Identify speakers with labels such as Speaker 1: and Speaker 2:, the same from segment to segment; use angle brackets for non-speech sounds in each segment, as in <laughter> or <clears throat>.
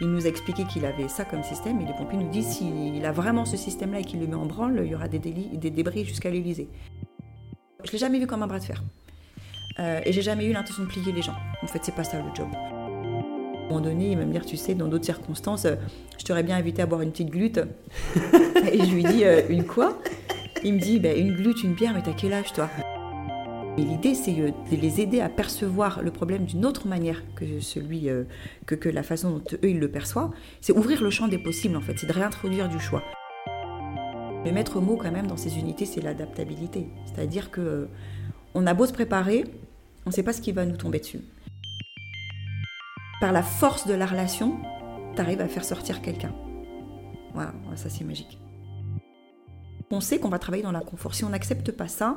Speaker 1: Il nous a expliqué qu'il avait ça comme système et les pompiers nous disent s'il a vraiment ce système-là et qu'il le met en branle, il y aura des, des débris jusqu'à l'Elysée. Je l'ai jamais vu comme un bras de fer. Euh, et j'ai jamais eu l'intention de plier les gens. En fait, c'est pas ça le job. À un moment donné, il va me dire, tu sais, dans d'autres circonstances, euh, je t'aurais bien invité à boire une petite glute. <laughs> et je lui dis, euh, une quoi? Il me dit, bah, une glute, une bière, mais t'as quel âge toi? L'idée, c'est de les aider à percevoir le problème d'une autre manière que celui que, que, la façon dont eux ils le perçoivent. C'est ouvrir le champ des possibles, en fait. C'est de réintroduire du choix. Le maître mot, quand même, dans ces unités, c'est l'adaptabilité. C'est-à-dire que on a beau se préparer, on ne sait pas ce qui va nous tomber dessus. Par la force de la relation, tu arrives à faire sortir quelqu'un. Voilà, ça c'est magique. On sait qu'on va travailler dans l'inconfort. Si on n'accepte pas ça,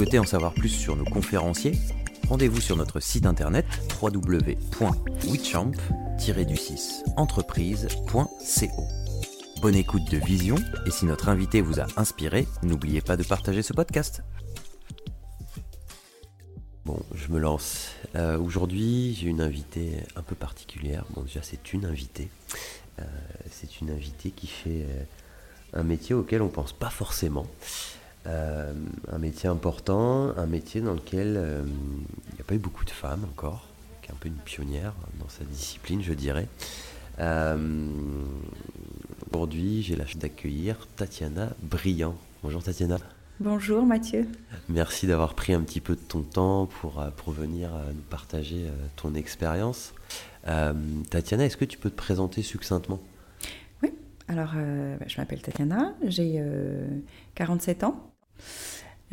Speaker 2: Souhaitez en savoir plus sur nos conférenciers, rendez-vous sur notre site internet www.wechamp du 6 entreprise.co. Bonne écoute de Vision et si notre invité vous a inspiré, n'oubliez pas de partager ce podcast. Bon, je me lance. Euh, aujourd'hui, j'ai une invitée un peu particulière. Bon, déjà, c'est une invitée. Euh, c'est une invitée qui fait euh, un métier auquel on pense pas forcément. Un métier important, un métier dans lequel il n'y a pas eu beaucoup de femmes encore un peu une pionnière dans sa discipline, je dirais. Euh, aujourd'hui, j'ai la chance d'accueillir Tatiana Briand. Bonjour Tatiana.
Speaker 1: Bonjour Mathieu.
Speaker 2: Merci d'avoir pris un petit peu de ton temps pour, euh, pour venir euh, nous partager ton expérience. Tatiana, est-ce que tu peux te présenter succinctement?
Speaker 1: Oui, alors je m'appelle Tatiana, j'ai 47 ans.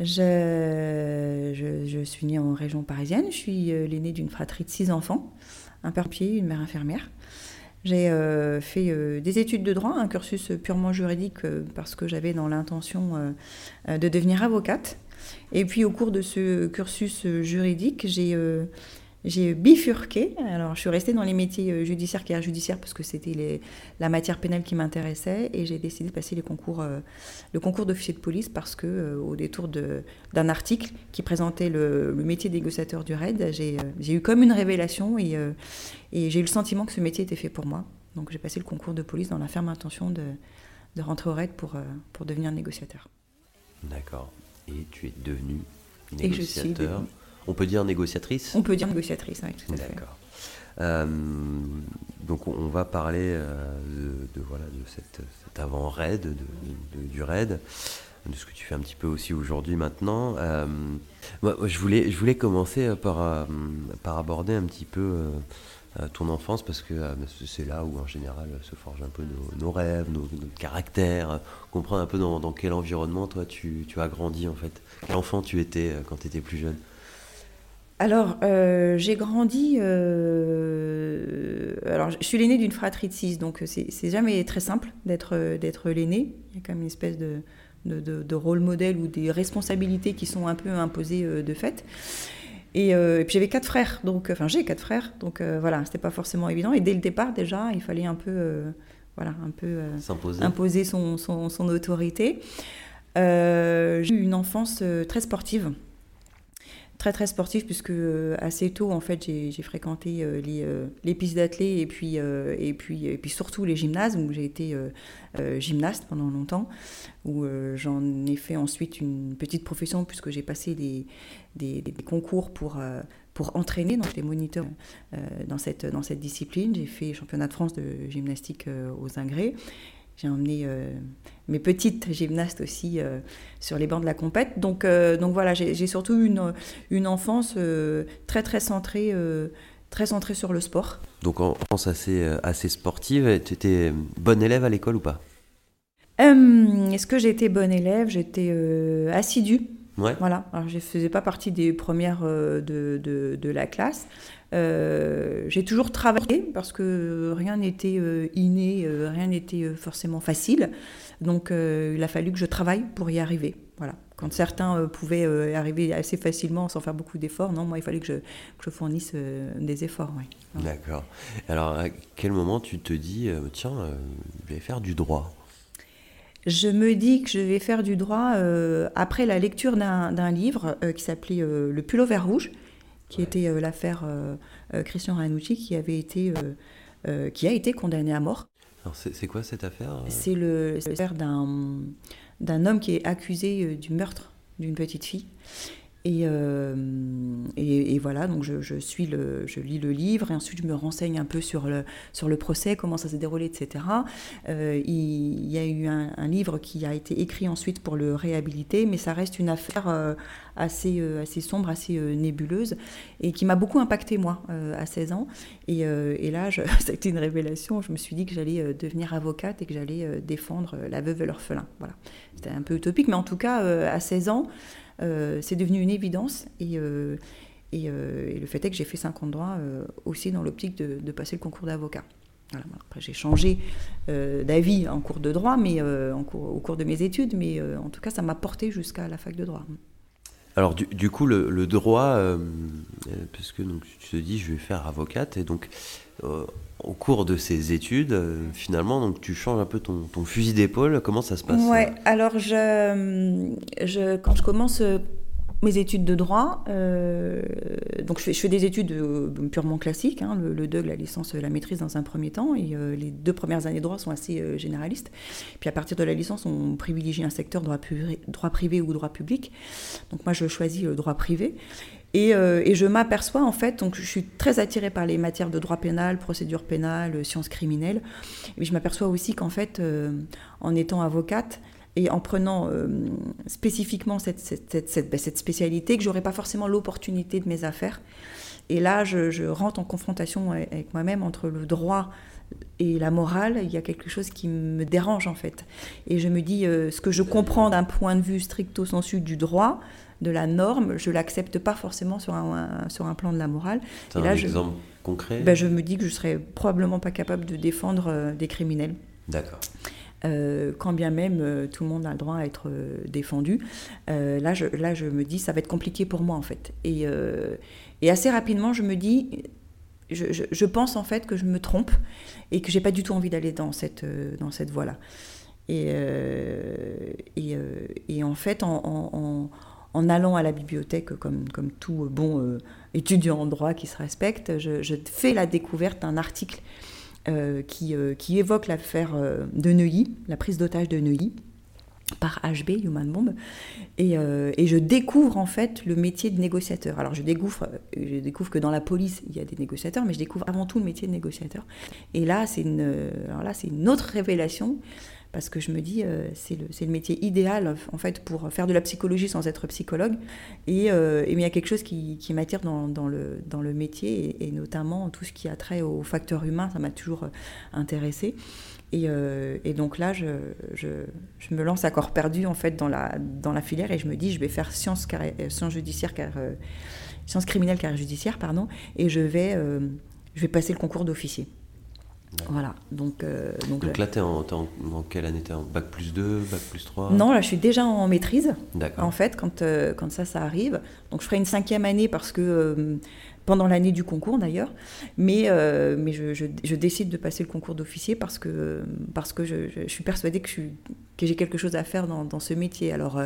Speaker 1: Je, je, suis née en région parisienne. Je suis euh, l'aînée d'une fratrie de six enfants, un père pied, une mère infirmière. J'ai euh, fait euh, des études de droit, un cursus purement juridique parce que j'avais dans l'intention de devenir avocate. Et puis au cours de ce cursus juridique, j'ai j'ai bifurqué. Alors, je suis restée dans les métiers euh, judiciaires, qui judiciaire, parce que c'était la matière pénale qui m'intéressait, et j'ai décidé de passer les concours, euh, le concours d'officier de police parce que, euh, au détour d'un article qui présentait le, métier négociateur du RAID, j'ai eu comme une révélation et, et j'ai eu le sentiment que ce métier était fait pour moi. Donc, j'ai passé le concours de police dans la ferme intention de, de rentrer au RAID pour, pour devenir négociateur.
Speaker 2: D'accord. Et tu es devenu négociateur. On peut dire négociatrice
Speaker 1: On peut dire négociatrice, oui, tout à fait.
Speaker 2: D'accord. Euh, donc on va parler euh, de, voilà, de cette, cet avant-raid, du raid, de ce que tu fais un petit peu aussi aujourd'hui maintenant. Euh, moi, je, voulais, je voulais commencer par, par aborder un petit peu ton enfance parce que c'est là où en général se forgent un peu nos, rêves, nos, caractères, comprendre un peu dans, dans, quel environnement toi tu, tu, as grandi en fait. Quel enfant tu étais quand tu étais plus jeune
Speaker 1: alors, euh, j'ai grandi. Euh, alors, je suis l'aîné d'une fratrie de six, donc c'est jamais très simple d'être d'être l'aîné. Il y a quand même une espèce de, de, rôle modèle ou des responsabilités qui sont un peu imposées euh, de fait. Et, puis j'avais quatre frères, donc enfin j'ai quatre frères, donc voilà, c'était pas forcément évident. Et dès le départ déjà, il fallait un peu, voilà, un peu imposer son, son, son autorité. j'ai eu une enfance très sportive très très sportif puisque euh, assez tôt en fait j'ai fréquenté euh, les, euh, les, pistes d'athlètes et puis et puis et puis surtout les gymnases où j'ai été gymnaste pendant longtemps où j'en ai fait ensuite une petite profession puisque j'ai passé des, des, concours pour pour entraîner donc les moniteurs dans cette dans cette discipline. J'ai fait championnat de France de gymnastique aux Ingrés j'ai emmené mes petites gymnastes aussi sur les bancs de la compète. Donc, donc voilà, j'ai surtout une, une enfance très très centrée très centrée sur le sport.
Speaker 2: Donc en France assez, assez sportive, tu étais bonne élève à l'école ou pas?
Speaker 1: Est-ce que j'étais bonne élève? J'étais assidue. Voilà. Alors, je ne faisais pas partie des premières de, de, de, la classe. Euh, j'ai toujours travaillé parce que rien n'était euh, inné, euh, rien n'était forcément facile. Donc il a fallu que je travaille pour y arriver. Voilà. Quand certains pouvaient arriver assez facilement sans faire beaucoup d'efforts, non, moi il fallait que je, que je fournisse des efforts.
Speaker 2: D'accord. Alors à quel moment tu te dis, tiens, je vais faire du droit?
Speaker 1: Je me dis que je vais faire du droit après la lecture d'un livre qui s'appelait Le pull vert rouge, qui était euh, l'affaire euh, euh, Christian Ranucci, qui, avait été, qui a été condamné à mort.
Speaker 2: C'est quoi cette affaire
Speaker 1: C'est l'affaire d'un homme qui est accusé du meurtre d'une petite fille. Euh, et, voilà, donc je, je lis le livre et ensuite je me renseigne un peu sur le, procès, comment ça s'est déroulé, etc. Euh, il, y a eu un, livre qui a été écrit ensuite pour le réhabiliter, mais ça reste une affaire euh, assez, sombre, assez nébuleuse et qui m'a beaucoup impacté moi à 16 ans. Et, là, ça a été une révélation. Je me suis dit que j'allais devenir avocate et que j'allais défendre la veuve et l'orphelin. Voilà, c'était un peu utopique, mais en tout cas, à 16 ans, c'est devenu une évidence. Et, euh, euh, et, le fait est que j'ai fait 50 droits aussi dans l'optique de, passer le concours d'avocat. après, j'ai changé d'avis en cours de droit, mais au cours de mes études, mais en tout cas, ça m'a porté jusqu'à la fac de droit.
Speaker 2: Alors du, coup, le, droit, parce que tu te dis, je vais faire avocate, et donc au cours de ces études, finalement, donc tu changes un peu ton, ton fusil d'épaule. Comment ça se passe
Speaker 1: Ouais. Alors je, je, quand je commence mes études de droit, euh, donc je fais, je fais, des études euh, purement classiques, hein, le, le la licence, la maîtrise dans un premier temps, et euh, les deux premières années de droit sont assez généralistes. Puis à partir de la licence, on privilégie un secteur droit, droit privé ou droit public. Donc moi, je choisis le droit privé. Et, et, je m'aperçois en fait, donc je suis très attirée par les matières de droit pénal, procédure pénale, sciences criminelles. Mais je m'aperçois aussi qu'en fait, en étant avocate, et en prenant euh, spécifiquement ben, cette, spécialité, que j'aurais pas forcément l'opportunité de mes affaires. Et là, je, rentre en confrontation avec moi-même entre le droit et la morale. Il y a quelque chose qui me dérange en fait. Et je me dis, euh, ce que je comprends d'un point de vue stricto sensu du droit, de la norme, je l'accepte pas forcément sur un, sur un plan de la morale.
Speaker 2: et là, un exemple concret?
Speaker 1: Ben, Je me dis que je serais probablement pas capable de défendre euh, des criminels.
Speaker 2: D'accord.
Speaker 1: Euh, quand bien même euh, tout le monde a le droit à être euh, défendu. là, je, là, je me dis, ça va être compliqué pour moi, en fait. Et, et assez rapidement, je me dis, je, je, pense en fait que je me trompe et que j'ai pas du tout envie d'aller dans cette, dans cette voie-là. Et, et, et, en fait, en, en, en, allant à la bibliothèque, comme, comme tout bon étudiant en droit qui se respecte, je, fais la découverte d'un article euh, qui, euh, qui, évoque l'affaire euh, de Neuilly, la prise d'otage de Neuilly par HB, Human Bomb, et, et, je découvre en fait le métier de négociateur. Alors je découvre, je découvre que dans la police il y a des négociateurs, mais je découvre avant tout le métier de négociateur. Et là c'est une, là c'est une autre révélation parce que je me dis euh, c'est le, métier idéal en fait pour faire de la psychologie sans être psychologue. Et, euh, il y a quelque chose qui, m'attire dans, le, métier et, notamment tout ce qui a trait aux facteurs humains ça m'a toujours euh, intéressé et, et, donc là je, me lance à corps perdu en fait dans la, filière et je me dis je vais faire sciences, sciences judiciaires car sciences criminelles carrière judiciaire pardon et je vais passer le concours d'officier voilà, donc...
Speaker 2: Euh, donc, donc, là, tu es, en, quelle année? Tu es en bac plus 2, bac plus 3
Speaker 1: Non, là, je suis déjà en maîtrise, en fait, quand, euh, quand ça, ça arrive. Donc, je ferai une cinquième année parce que... Euh, pendant l'année du concours, d'ailleurs. Mais, mais je, je, décide de passer le concours d'officier parce que, parce que je, suis persuadée que, que j'ai quelque chose à faire dans, dans ce métier. Alors...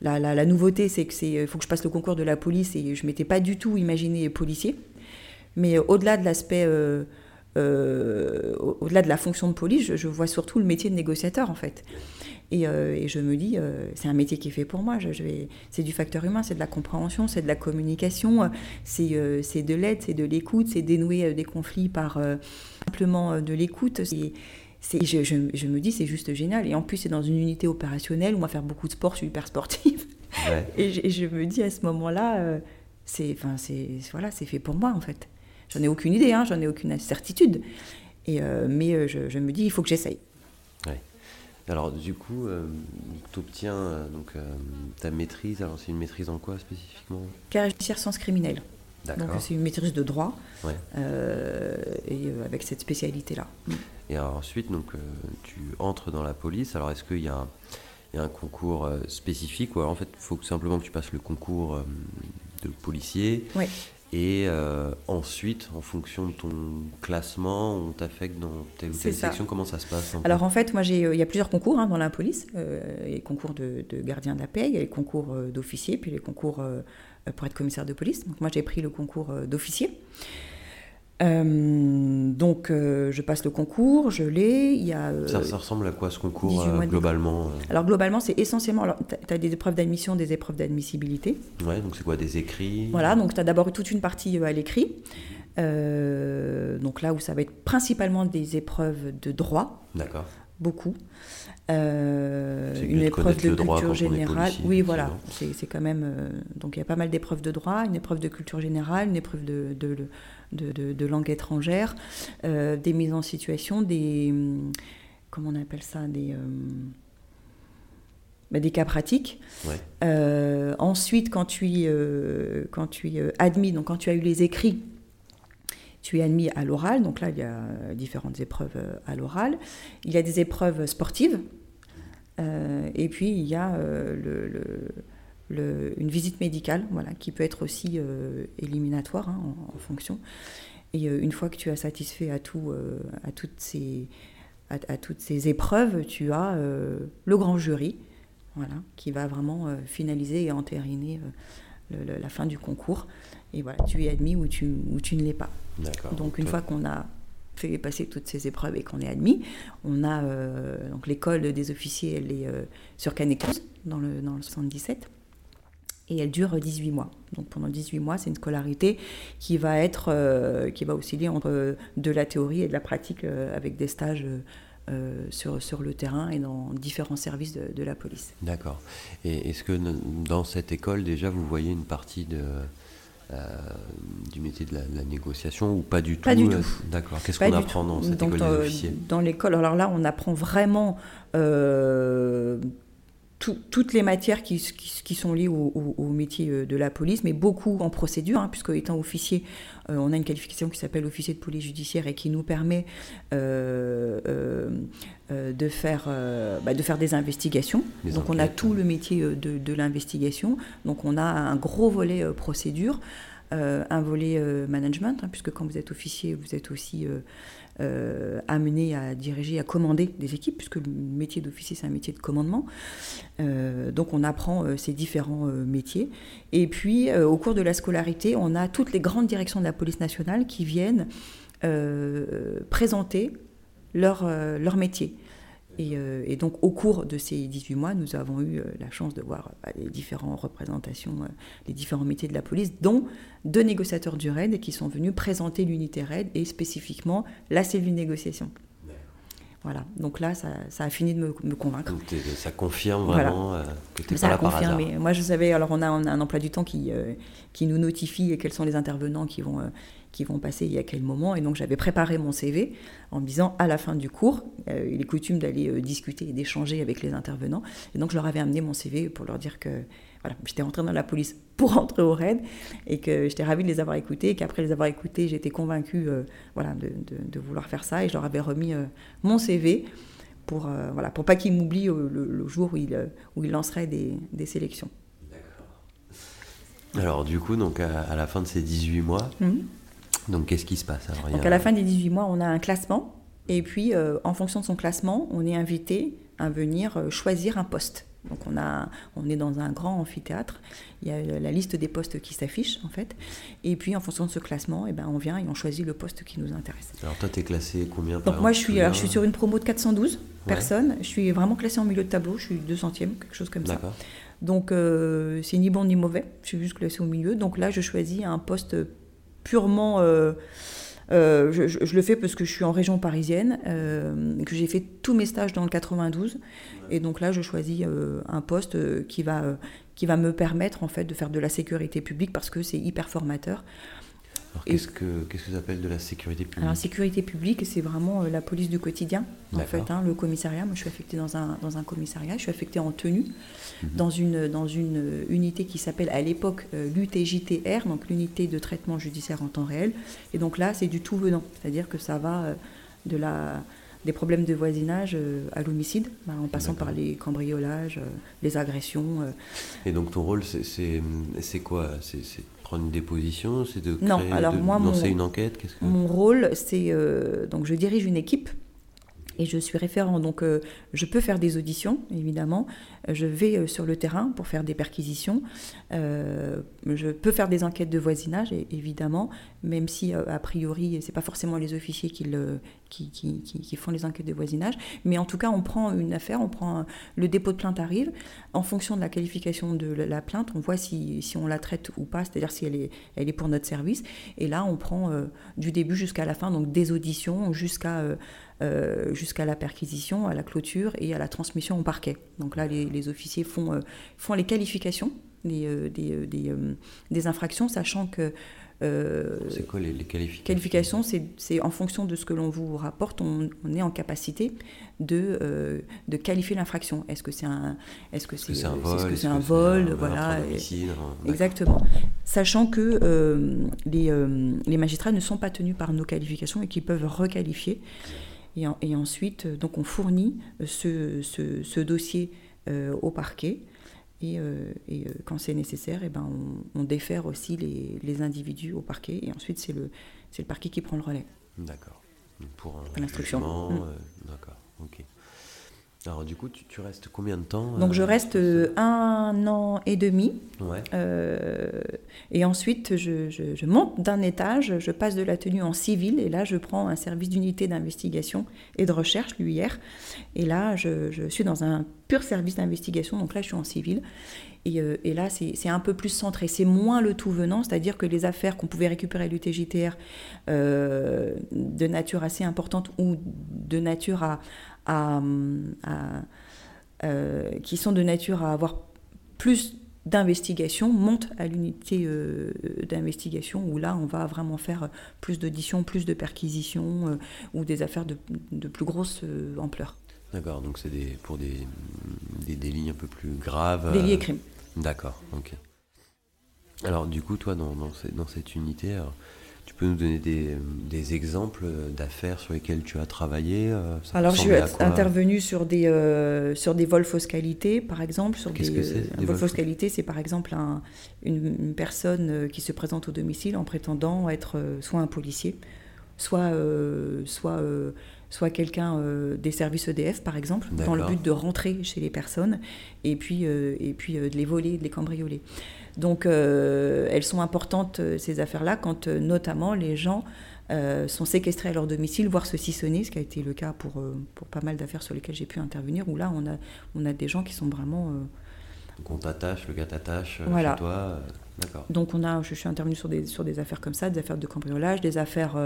Speaker 1: La, la, la, nouveauté, c'est qu'il faut que je passe le concours de la police et je ne m'étais pas du tout imaginé policier. Mais au-delà de l'aspect euh, au-delà de la fonction de police, je, vois surtout le métier de négociateur en fait. Et, euh, je me dis, euh, c'est un métier qui est fait pour moi. Je, vais, c'est du facteur humain, c'est de la compréhension, c'est de la communication, c'est, de l'aide, c'est de l'écoute, c'est dénouer des conflits par simplement de l'écoute. je, je, me dis, c'est juste génial. Et en plus, c'est dans une unité opérationnelle où on va faire beaucoup de sport, je suis hyper sportive. <laughs> et, je, me dis à ce moment-là, c'est, enfin, c'est, voilà, c'est fait pour moi en fait. J'en ai aucune idée, hein, j'en ai aucune certitude. Et, euh, mais euh, je, me dis, il faut que j'essaye.
Speaker 2: Alors du coup, tu obtiens donc, ta maîtrise. Alors c'est une maîtrise en quoi spécifiquement?
Speaker 1: Carrière judiciaire sciences criminelles. Donc c'est une maîtrise de droit et avec cette spécialité-là.
Speaker 2: Et ensuite, donc, tu entres dans la police. Alors est-ce qu'il y a il y a un concours euh, spécifique ou alors en fait il faut simplement que tu passes le concours euh, de policier et euh, ensuite en fonction de ton classement on t'affecte dans telle ou telle section. Comment ça se passe
Speaker 1: alors en fait moi j'ai il y a plusieurs concours hein, dans la police il y a les concours de, de, gardien de la paix il y a les concours d'officier puis les concours pour être commissaire de police. Donc moi j'ai pris le concours d'officier euh, donc, euh, je passe le concours, je l'ai. Il y a,
Speaker 2: euh, ça, ressemble à quoi ce concours globalement
Speaker 1: Alors, globalement, c'est essentiellement. Tu as des épreuves d'admission, des épreuves d'admissibilité.
Speaker 2: Ouais, donc c'est quoi Des écrits?
Speaker 1: Voilà, donc tu as d'abord toute une partie à l'écrit. donc là où ça va être principalement des épreuves de droit.
Speaker 2: D'accord.
Speaker 1: Beaucoup. Une épreuve de culture générale. oui, voilà, c'est quand même. donc il y a pas mal d'épreuves de droit, une épreuve de culture générale, une épreuve de, de, de, langue étrangère, euh, des mises en situation, des. Hum, comment on appelle ça Des. Euh, bah, des cas pratiques. Euh, ensuite, quand tu, es, quand tu es admis, donc quand tu as eu les écrits, tu es admis à l'oral. Donc là, il y a différentes épreuves à l'oral. Il y a des épreuves sportives. Et puis, il y a le une visite médicale, voilà, qui peut être aussi euh, éliminatoire hein, en, fonction. Et euh, une fois que tu as satisfait à, tout, euh, à, toutes, ces, à, toutes ces épreuves, tu as le grand jury, voilà, qui va vraiment finaliser et entériner la fin du concours. Et voilà, tu es admis ou tu, ou tu ne l'es pas. Donc une fois qu'on a fait passer toutes ces épreuves et qu'on est admis, on a donc l'école des officiers, elle est sur Canécluse, dans le, dans le 77 et elle dure 18 mois. Donc pendant 18 mois, c'est une scolarité qui va être, euh, qui va osciller entre euh, de la théorie et de la pratique euh, avec des stages sur, sur le terrain et dans différents services de, la police.
Speaker 2: D'accord. Et est-ce que dans cette école, déjà, vous voyez une partie de, du métier de la, négociation ou pas du tout
Speaker 1: Pas du tout.
Speaker 2: D'accord. Qu'est-ce qu'on apprend dans cette école des officiers?
Speaker 1: Dans l'école, alors là, on apprend vraiment toutes les matières qui, qui, sont liées au, métier euh, de la police, mais beaucoup en procédure, hein, puisque étant officier, euh, on a une qualification qui s'appelle officier de police judiciaire et qui nous permet euh, de, faire, bah, de faire des investigations. Donc on a tout le métier de, de l'investigation. Donc on a un gros volet procédure. un volet management, hein, puisque quand vous êtes officier, vous êtes aussi euh, amené à diriger, à commander des équipes, puisque le métier d'officier, c'est un métier de commandement. Euh, donc on apprend euh, ces différents métiers. Et puis, au cours de la scolarité, on a toutes les grandes directions de la police nationale qui viennent présenter leur métier. Euh, et, donc, au cours de ces 18 mois, nous avons eu euh, la chance de voir bah, les différentes représentations, euh, les différents métiers de la police, dont deux négociateurs du RAID qui sont venus présenter l'unité RAID et spécifiquement la cellule négociation. Voilà, donc là, ça, a fini de me, convaincre.
Speaker 2: ça confirme vraiment que tu es pas là par hasard.
Speaker 1: Moi, je savais, alors on a, un emploi du temps qui, qui nous notifie quels sont les intervenants qui vont qui vont passer il y a quel moment. Et donc j'avais préparé mon CV en me disant à la fin du cours, euh, il est coutume d'aller euh, discuter et d'échanger avec les intervenants. Et donc je leur avais amené mon CV pour leur dire que voilà, j'étais rentrée dans la police <laughs> pour rentrer au RAID et que j'étais ravie de les avoir écoutés et qu'après les avoir écoutés, j'étais convaincue euh, voilà, de, de, vouloir faire ça et je leur avais remis mon CV pour, voilà, pour pas qu'ils m'oublient le, jour où ils, où ils lanceraient des, des sélections.
Speaker 2: Alors du coup, donc à, la fin de ces 18 mois, mmh. Donc qu'est-ce qui se passe
Speaker 1: Donc à la fin des 18 mois, on a un classement. Et puis, euh, en fonction de son classement, on est invité à venir euh, choisir un poste. Donc on, a, on est dans un grand amphithéâtre, il y a la liste des postes qui s'affiche en fait, et puis en fonction de ce classement, eh ben, on vient et on choisit le poste qui nous intéresse.
Speaker 2: Alors toi tu es classé combien
Speaker 1: Donc moi je suis, je suis sur une promo de 412 personnes, je suis vraiment classé en milieu de tableau, je suis 200e, quelque chose comme ça. Donc euh, c'est ni bon ni mauvais, je suis juste classé au milieu, donc là je choisis un poste purement euh, Euh, je, le fais parce que je suis en région parisienne, euh, que j'ai fait tous mes stages dans le 92. Et donc là, je choisis euh, un poste qui va, qui va me permettre en fait de faire de la sécurité publique parce que c'est hyper formateur.
Speaker 2: Qu'est-ce que qu'est-ce que ça s'appelle de la sécurité publique
Speaker 1: Alors, la sécurité publique, c'est vraiment la police du quotidien, en fait, hein, le commissariat. Moi, je suis affectée dans un, dans un commissariat, je suis affectée en tenue, mhm. dans, une, dans une unité qui s'appelle à l'époque l'UTJTR, donc l'unité de traitement judiciaire en temps réel. Et donc là, c'est du tout venant, c'est-à-dire que ça va de la des problèmes de voisinage euh, à l'homicide, bah, en passant par les cambriolages, euh, les agressions. Euh.
Speaker 2: Et donc ton rôle, c'est quoi? C'est prendre une déposition C'est de,
Speaker 1: non, alors moi,
Speaker 2: lancer une enquête
Speaker 1: Mon rôle, c'est... donc je dirige une équipe et je suis référent. Donc, euh, je peux faire des auditions, évidemment. Je vais euh, sur le terrain pour faire des perquisitions. Euh, je peux faire des enquêtes de voisinage, évidemment, même si, a priori, ce n'est pas forcément les officiers qui, font les enquêtes de voisinage. Mais en tout cas, on prend une affaire, on prend le dépôt de plainte arrive. En fonction de la qualification de la plainte, on voit si, on la traite ou pas, c'est-à-dire si elle est, pour notre service. Et là, on prend du début jusqu'à la fin, donc des auditions jusqu'à euh, jusqu'à la perquisition, à la clôture et à la transmission au parquet. Donc là, les, officiers font, euh, font les qualifications des, euh, des, des, infractions, sachant que
Speaker 2: c'est quoi les, qualifications
Speaker 1: Qualifications, c'est en fonction de ce que l'on vous rapporte, on, est en capacité de, de qualifier l'infraction. Est-ce que c'est un, est-ce que c'est,
Speaker 2: un vol,
Speaker 1: -ce que c'est un vol, voilà, exactement. Sachant que les, les magistrats ne sont pas tenus par nos qualifications et qu'ils peuvent requalifier. Et, ensuite, euh, donc on fournit euh, ce, ce, dossier euh, au parquet. Et, et quand c'est nécessaire, et eh ben on, défère aussi les, les, individus au parquet. Et ensuite, c'est le, le parquet qui prend le relais.
Speaker 2: D'accord. Pour l'instruction. Mm. D'accord. Ok. Alors du coup, tu, restes combien de temps
Speaker 1: Donc je euh, reste euh, un an et demi. Euh, et ensuite, je, monte d'un étage, je passe de la tenue en civil, et là, je prends un service d'unité d'investigation et de recherche, l'UIR. Et là, je, suis dans un pur service d'investigation, donc là, je suis en civil. Et, et là, c'est un peu plus centré. C'est moins le tout venant, c'est-à-dire que les affaires qu'on pouvait récupérer à l'UTJTR de nature assez importante ou de nature à, euh, qui sont de nature à avoir plus d'investigation montent à l'unité euh, d'investigation où là on va vraiment faire plus d'auditions, plus de perquisitions euh, ou des affaires de, plus grosse ampleur.
Speaker 2: D'accord, donc c'est des, pour des, des délits un peu plus graves.
Speaker 1: Délits et crimes.
Speaker 2: D'accord, ok. Alors du coup, toi, dans, dans, dans cette unité, tu peux nous donner des, exemples d'affaires sur lesquelles tu as travaillé euh,
Speaker 1: Alors, je suis intervenue sur des, euh, sur des vols fausse qualité, par exemple.
Speaker 2: Qu'est-ce que c'est
Speaker 1: Un vol fausse qualité, c'est par exemple une, personne euh, qui se présente au domicile en prétendant être soit un policier, soit, soit, soit quelqu'un des services EDF, par exemple, dans le but de rentrer chez les personnes et puis, et puis de les voler, de les cambrioler. Donc euh, elles sont importantes, euh, ces affaires-là, quand euh, notamment les gens sont séquestrés à leur domicile, voire se sissonner, ce qui a été le cas pour, pour pas mal d'affaires sur lesquelles j'ai pu intervenir, où là on a, on a des gens qui sont vraiment...
Speaker 2: Donc on t'attache, le gars t'attache chez toi.
Speaker 1: Donc on a, je suis intervenue sur des, sur des affaires comme ça, des affaires de cambriolage, des affaires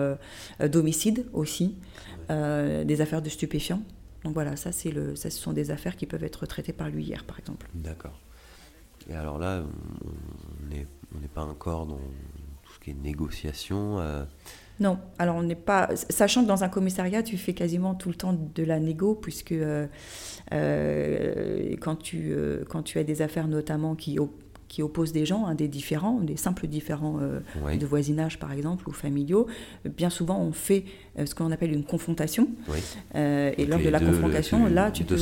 Speaker 1: d'homicide aussi, des affaires de stupéfiants. Donc voilà, ça, c'est le, ça, ce sont des affaires qui peuvent être traitées par l'UIR, par exemple.
Speaker 2: D'accord. Et alors là, on n'est pas encore dans tout ce qui est négociation. Euh.
Speaker 1: Non, alors on n'est pas. Sachant que dans un commissariat, tu fais quasiment tout le temps de la négo, puisque euh, euh, quand, tu, quand tu as des affaires notamment qui, qui opposent des gens, hein, des différents, des simples différents de voisinage par exemple, ou familiaux, bien souvent on fait ce qu'on appelle une confrontation. et lors de la confrontation, là, tu peux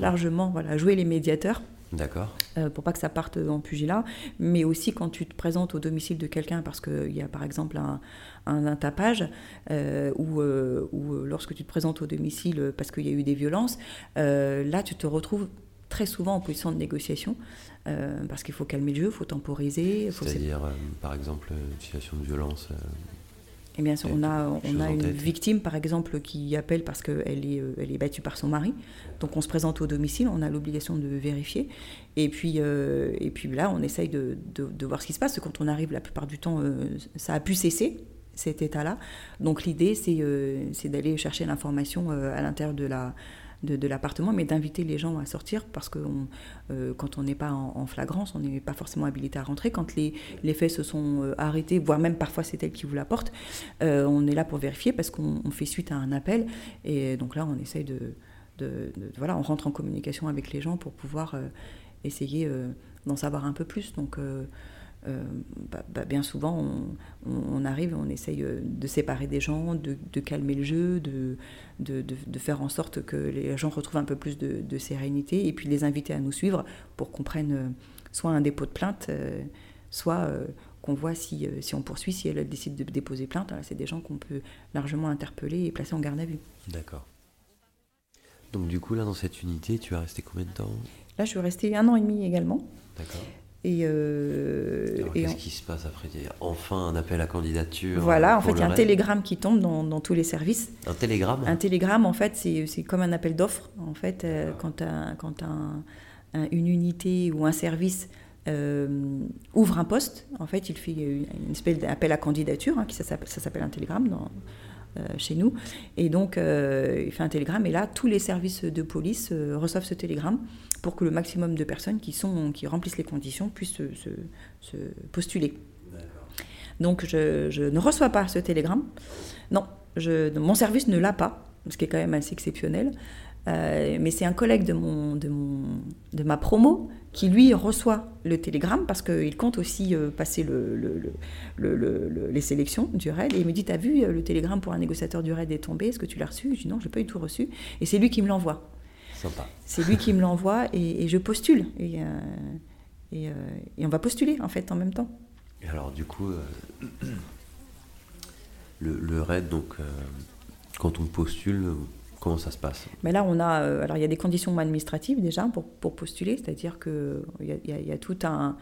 Speaker 1: largement voilà, jouer les médiateurs.
Speaker 2: D'accord.
Speaker 1: Euh, pour pas que ça parte en pugilat, mais aussi quand tu te présentes au domicile de quelqu'un parce qu'il y a par exemple un, un, tapage, euh, ou, euh, ou, lorsque tu te présentes au domicile parce qu'il y a eu des violences, là tu te retrouves très souvent en position de négociation, parce qu'il faut calmer le jeu, il faut temporiser.
Speaker 2: C'est-à-dire, par exemple, une situation de violence
Speaker 1: eh bien, on a, on a une victime, par exemple, qui appelle parce qu'elle est, euh, elle est battue par son mari. Donc, on se présente au domicile, on a l'obligation de vérifier. Et puis, euh, et puis là, on essaye de, de, voir ce qui se passe. Quand on arrive, la plupart du temps, euh, ça a pu cesser. cet état-là. Donc l'idée, c'est d'aller chercher l'information à l'intérieur de la, de, l'appartement, mais d'inviter les gens à sortir parce que euh, quand on n'est pas en, flagrance, on n'est pas forcément habilité à rentrer. Quand les, faits se sont euh, arrêtés, voire même parfois c'est elle qui vous l'apporte, euh, on est là pour vérifier parce qu'on fait suite à un appel. Et donc là, on essaye de, de, voilà, on rentre en communication avec les gens pour pouvoir essayer d'en savoir un peu plus. Donc euh, bah, bah, bien souvent, on, arrive, on essaye euh, de séparer des gens, de, calmer le jeu, de, de, faire en sorte que les gens retrouvent un peu plus de, sérénité et puis les inviter à nous suivre pour qu'on prenne euh, soit un dépôt de plainte, soit qu'on voit si, si, on poursuit, si elle décide de déposer plainte. C'est des gens qu'on peut largement interpeller et placer en garde à vue.
Speaker 2: D'accord. Donc du coup, là, dans cette unité, tu as resté combien de temps?
Speaker 1: Là, je suis restée un an et demi également.
Speaker 2: D'accord.
Speaker 1: Et,
Speaker 2: euh, qu'est-ce qui se passe après Enfin un appel à candidature
Speaker 1: Voilà, en fait, il y a un télégramme qui tombe dans, dans, tous les services.
Speaker 2: Un télégramme
Speaker 1: Un télégramme, en fait, c'est comme un appel d'offres. En fait, euh, quand, un, quand un, une unité ou un service euh, ouvre un poste, en fait, il fait une espèce d'appel à candidature, hein, qui ça s'appelle un télégramme dans, chez nous. Et donc, il fait un télégramme, et là, tous les services de police reçoivent ce télégramme pour que le maximum de personnes qui, sont, qui remplissent les conditions puissent se, postuler. Donc je, ne reçois pas ce télégramme. Non, je, mon service ne l'a pas, ce qui est quand même assez exceptionnel. Euh, mais c'est un collègue de, mon, de, mon, de ma promo qui lui reçoit le télégramme parce qu'il compte aussi euh, passer le, le, les sélections du RAID. Et il me dit, t'as vu, euh, le télégramme pour un négociateur du RAID est tombé, est-ce que tu l'as reçu? Je dis non, je n'ai pas du tout reçu. Et c'est lui qui me l'envoie. C'est lui qui me l'envoie et, je postule. Et, euh, euh, et, on va postuler en fait en même temps.
Speaker 2: Et alors du coup, <clears throat> le, le, RAID, donc quand on postule, comment ça se passe?
Speaker 1: Mais là, on a, alors il y a des conditions administratives déjà pour, pour postuler, c'est-à-dire qu'il y, y, a tout un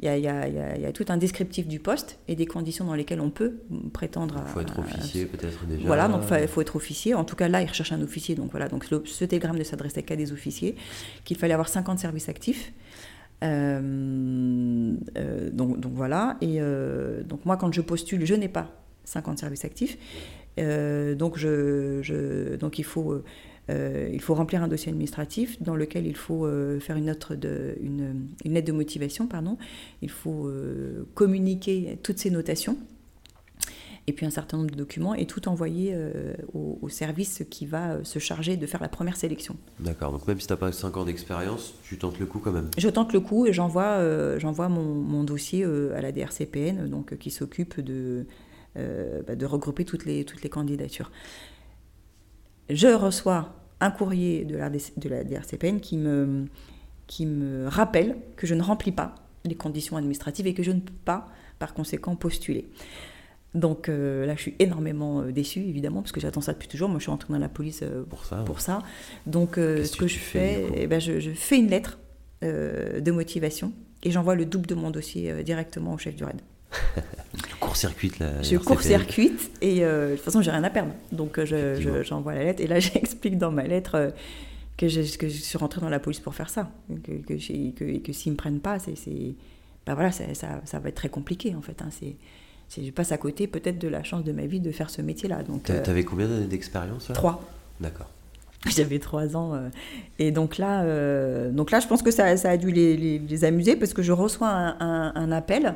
Speaker 1: il y, a, tout un descriptif du poste et des conditions dans lesquelles on peut prétendre
Speaker 2: à. Il faut être officier peut-être déjà.
Speaker 1: Voilà, donc il faut être officier. En tout cas, là, il recherche un officier. Donc voilà, donc ce télégramme ne s'adressait qu'à des officiers, qu'il fallait avoir 50 services actifs. Euh, euh, donc, donc, voilà. Et euh, donc moi, quand je postule, je n'ai pas 50 services actifs. Donc, je, je, donc il faut euh, il faut remplir un dossier administratif dans lequel il faut euh, faire une, note de, une, lettre de motivation. Pardon. Il faut euh, communiquer toutes ces notations et puis un certain nombre de documents, et tout envoyer au, service qui va se charger de faire la première sélection.
Speaker 2: D'accord, donc même si tu n'as pas 5 ans d'expérience, tu tentes le coup quand même
Speaker 1: Je tente le coup et j'envoie j'envoie mon, mon, dossier à la DRCPN, donc, qui s'occupe de, bah, de regrouper toutes les, toutes les candidatures je reçois un courrier de la, de la DRCPN qui me, qui me rappelle que je ne remplis pas les conditions administratives et que je ne peux pas, par conséquent, postuler. Donc euh, là, je suis énormément euh, déçue, évidemment, parce que j'attends ça depuis toujours. Moi, je suis entrée dans la police euh, pour, ça, pour ça. Donc, ce que, je fais, eh ben, je, je, fais une lettre de motivation et j'envoie le double de mon dossier directement au chef du RAID. <laughs>
Speaker 2: tu court-circuites la.
Speaker 1: Je court-circuite et euh, de toute façon, j'ai rien à perdre. Donc, euh, j'envoie la lettre. Et là, <laughs> j'explique dans ma lettre euh, que, je, que, je, suis rentrée dans la police pour faire ça. Que, que, que s'ils ne me prennent pas, c'est. Ben voilà, ça, ça, va être très compliqué en fait. Hein. je passe à côté peut-être de la chance de ma vie de faire ce métier-là.
Speaker 2: Tu avais combien d'années d'expérience
Speaker 1: Trois.
Speaker 2: D'accord. <laughs>
Speaker 1: J'avais trois ans. et donc là, donc là, je pense que ça, ça a dû les, les, amuser parce que je reçois un, un appel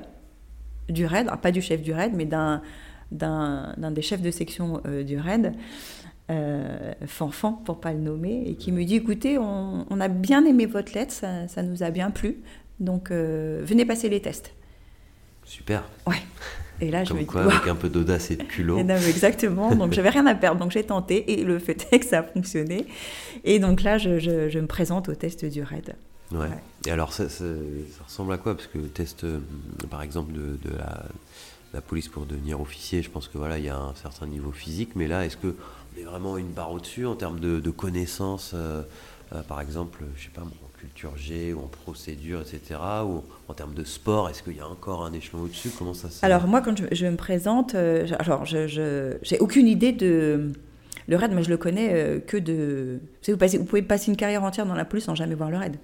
Speaker 1: du RAID, pas du chef du RAID, mais d'un, d'un, des chefs de section euh, du RAID, euh, Fanfan, pour pas le nommer, et qui me dit écoutez, on, a bien aimé votre lettre, ça, nous a bien plu, donc euh, venez passer les tests.
Speaker 2: Super.
Speaker 1: Ouais. Et là,
Speaker 2: je me quoi, avec un peu d'audace et de culot.
Speaker 1: exactement. Donc, j'avais rien à perdre. Donc, j'ai tenté. Et le <laughs> fait est que ça a fonctionné. Et donc là, je, je me présente au test du RAID.
Speaker 2: Ouais. Et alors, ça, ça, ressemble à quoi? Parce que le test, euh, par exemple, de, la, police pour devenir officier, je pense que voilà, il y a un certain niveau physique, mais là, est-ce que on est vraiment une barre au-dessus en termes de, connaissances, euh, euh, par exemple, je sais pas, en culture G ou en procédure, etc., ou en termes de sport, est-ce qu'il y a encore un échelon au-dessus? Comment ça se...
Speaker 1: Alors moi, quand je, me présente, alors je, j'ai aucune idée de le raid, mais je le connais que de. Vous, vous, pouvez passer une carrière entière dans la police sans jamais voir le raid.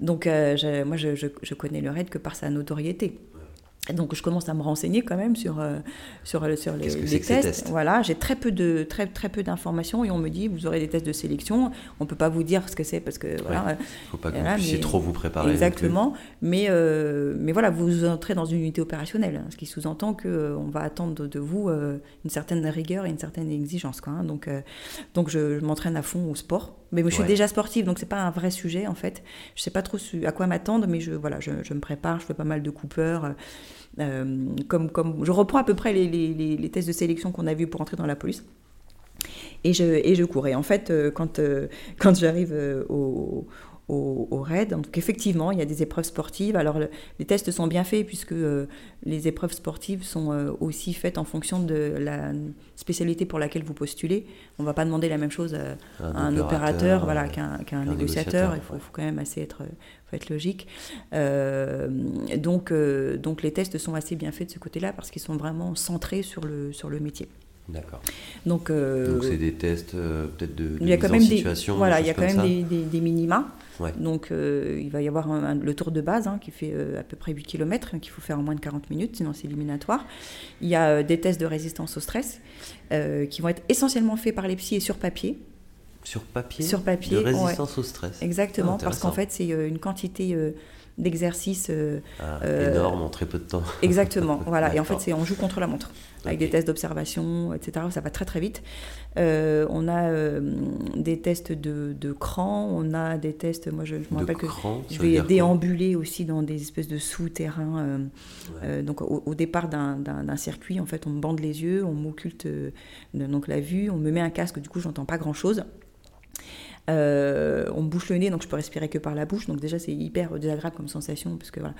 Speaker 1: Donc, euh, moi, je, je, connais le RAID que par sa notoriété. donc je commence à me renseigner quand même sur, euh, sur, sur les,
Speaker 2: que
Speaker 1: les
Speaker 2: que
Speaker 1: tests.
Speaker 2: tests
Speaker 1: Voilà, j'ai très peu de très très peu d'informations et on me dit vous aurez des tests de sélection. On peut pas vous dire ce que c'est parce que voilà.
Speaker 2: Faut pas que
Speaker 1: voilà,
Speaker 2: vous puissiez
Speaker 1: mais-
Speaker 2: trop vous préparer.
Speaker 1: Exactement, mais mais mais voilà, vous entrez dans une unité opérationnelle, hein, ce qui sous-entend que euh, on va attendre de vous euh, une certaine rigueur et une certaine exigence, quoi. hein. donc euh, donc je, je m'entraîne à fond au sport. Mais je suis
Speaker 2: Ouais.
Speaker 1: déjà sportive, donc c'est pas un vrai sujet en fait. Je sais pas trop à quoi m'attendre, mais je voilà, je, je me prépare, je fais pas mal de coupeurs. euh, euh, comme, comme, je reprends à peu près les, les- les- les tests de sélection qu'on a vus pour entrer dans la police. Et je, et je cours. Et en fait, euh, quand, euh, <laughs> quand j'arrive au, au, au raid, donc effectivement, il y a des épreuves sportives. Alors, le- les tests sont bien faits puisque euh, les épreuves sportives sont euh, aussi faites en fonction de la spécialité pour laquelle vous postulez. On ne va pas demander la même chose à, à un opérateur, voilà, qu'un qu'un négociateur.
Speaker 2: négociateur,
Speaker 1: Il faut, quand même assez être, faut être logique. Euh, donc, euh, donc les tests sont assez bien faits de ce côté-là parce qu'ils sont vraiment centrés sur le, sur le métier.
Speaker 2: D'accord.
Speaker 1: Donc, euh,
Speaker 2: Donc c'est des tests euh, peut-être de, de
Speaker 1: il y a
Speaker 2: mise
Speaker 1: quand
Speaker 2: en
Speaker 1: même des,
Speaker 2: situation.
Speaker 1: voilà, il y a quand même des, des- des minima.
Speaker 2: Ouais.
Speaker 1: Donc euh, il va y avoir un- un- le tour de base hein, qui fait à peu près 8 km qu'il faut faire en moins de 40 minutes, sinon c'est éliminatoire. Il y a des tests de résistance au stress qui vont être essentiellement faits par les psys et sur papier.
Speaker 2: Sur papier.
Speaker 1: Sur papier,
Speaker 2: De résistance au stress.
Speaker 1: Exactement,
Speaker 2: Ah,
Speaker 1: parce qu'en fait c'est une quantité d'exercices euh,
Speaker 2: Ah,
Speaker 1: euh,
Speaker 2: énorme en très peu de temps. <laughs>
Speaker 1: Exactement, voilà. Et en fait, c'est on joue contre la montre, avec des tests d'observation, etc. Ça va très très vite. Euh, on a des tests de, de cran, on a des tests, moi je, je me rappelle que
Speaker 2: cran,
Speaker 1: je vais déambuler aussi dans des espèces de souterrains.
Speaker 2: Ouais.
Speaker 1: donc au, au départ d'un- circuit, en fait, on me bande les yeux, on m'occulte donc la vue, on me met un casque, du coup, j'entends pas grand-chose. Euh, on me bouche le nez, donc je peux respirer que par la bouche. Donc déjà, c'est hyper désagréable comme sensation, parce que voilà,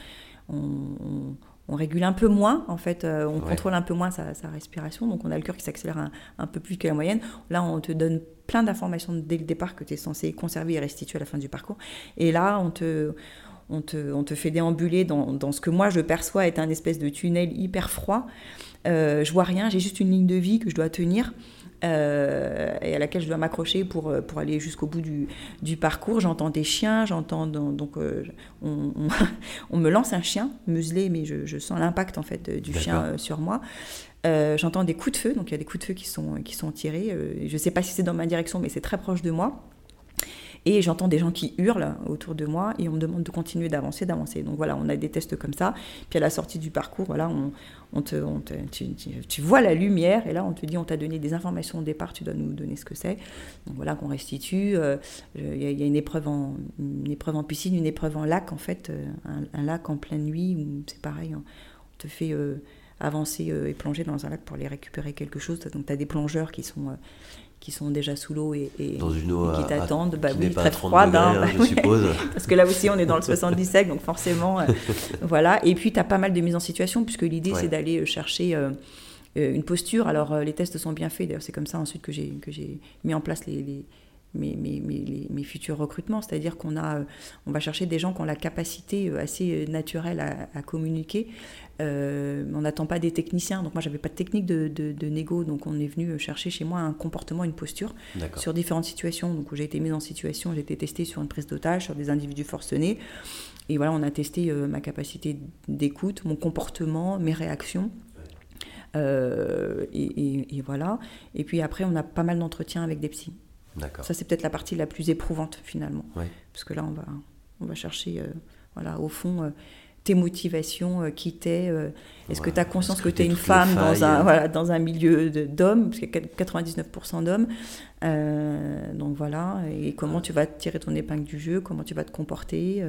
Speaker 1: on, on- on régule un peu moins, en fait, euh, on
Speaker 2: Ouais.
Speaker 1: contrôle un peu moins sa, sa respiration, donc on a le cœur qui s'accélère un, un peu plus que la moyenne. Là, on te donne plein d'informations dès le départ que tu es censé conserver et restituer à la fin du parcours. Et là, on te, on te, on te fait déambuler dans, dans ce que moi je perçois être un espèce de tunnel hyper froid. Euh, je vois rien, j'ai juste une ligne de vie que je dois tenir. Euh, et à laquelle je dois m'accrocher pour, euh, pour aller jusqu'au bout du, du parcours. J'entends des chiens, j'entends donc euh, on, on- <laughs> on me lance un chien muselé, mais je, je sens l'impact en fait du chien sur moi. Euh, j'entends des coups de feu, donc il y a des coups de feu qui sont, qui sont tirés. Je ne sais pas si c'est dans ma direction, mais c'est très proche de moi. Et j'entends des gens qui hurlent autour de moi et on me demande de continuer d'avancer, d'avancer. Donc voilà, on a des tests comme ça. Puis à la sortie du parcours, voilà, on, te, tu, vois la lumière et là on te dit on t'a donné des informations au départ, tu dois nous donner ce que c'est. Donc voilà qu'on restitue. Euh, Il y, a- une épreuve, en, une épreuve en piscine, une épreuve en lac en fait, euh, un, lac en pleine nuit où c'est pareil, on te fait euh, avancer et plonger dans un lac pour aller récupérer quelque chose. Donc tu as des plongeurs qui sont, qui sont déjà sous l'eau et, et-
Speaker 2: Dans une eau
Speaker 1: et qui t'attendent. Bah oui, très
Speaker 2: à 30
Speaker 1: froide.
Speaker 2: degrés,
Speaker 1: hein, bah
Speaker 2: je suppose. <laughs>
Speaker 1: Parce que là aussi, on est dans le 77, donc forcément, euh, <laughs> voilà. Et puis, tu as pas mal de mise en situation, puisque l'idée,
Speaker 2: Ouais.
Speaker 1: c'est d'aller euh, chercher euh, une posture. Alors, les tests sont bien faits. D'ailleurs, c'est comme ça ensuite que j'ai que j'ai mis en place les, les- mes, mes, mes, futurs recrutements. C'est-à-dire qu'on a, on va chercher des gens qui ont la capacité assez naturelle à, à communiquer. Euh, on n'attend pas des techniciens. Donc, moi, j'avais pas de technique de, de, de négo. Donc, on est venu chercher chez moi un comportement, une posture sur différentes situations. Donc, où j'ai été mise en situation, j'ai été testée sur une prise d'otage, sur des individus forcenés. Et voilà, on a testé euh, ma capacité d'écoute, mon comportement, mes réactions. Euh, et, et- et voilà. Et puis après, on a pas mal d'entretiens avec des psys. Ça, c'est peut-être la partie la plus éprouvante finalement.
Speaker 2: Ouais.
Speaker 1: Parce que là, on va, on va chercher, euh, voilà, au fond, tes motivations, euh, qui t'es. euh, Est-ce que tu as conscience
Speaker 2: Est-ce
Speaker 1: que
Speaker 2: que
Speaker 1: tu es une femme dans
Speaker 2: failles,
Speaker 1: un,
Speaker 2: euh.
Speaker 1: voilà, dans un milieu de- d'hommes, parce qu'il y a 99% d'hommes. Euh, donc voilà. Et comment tu vas tirer ton épingle du jeu, comment tu vas te comporter.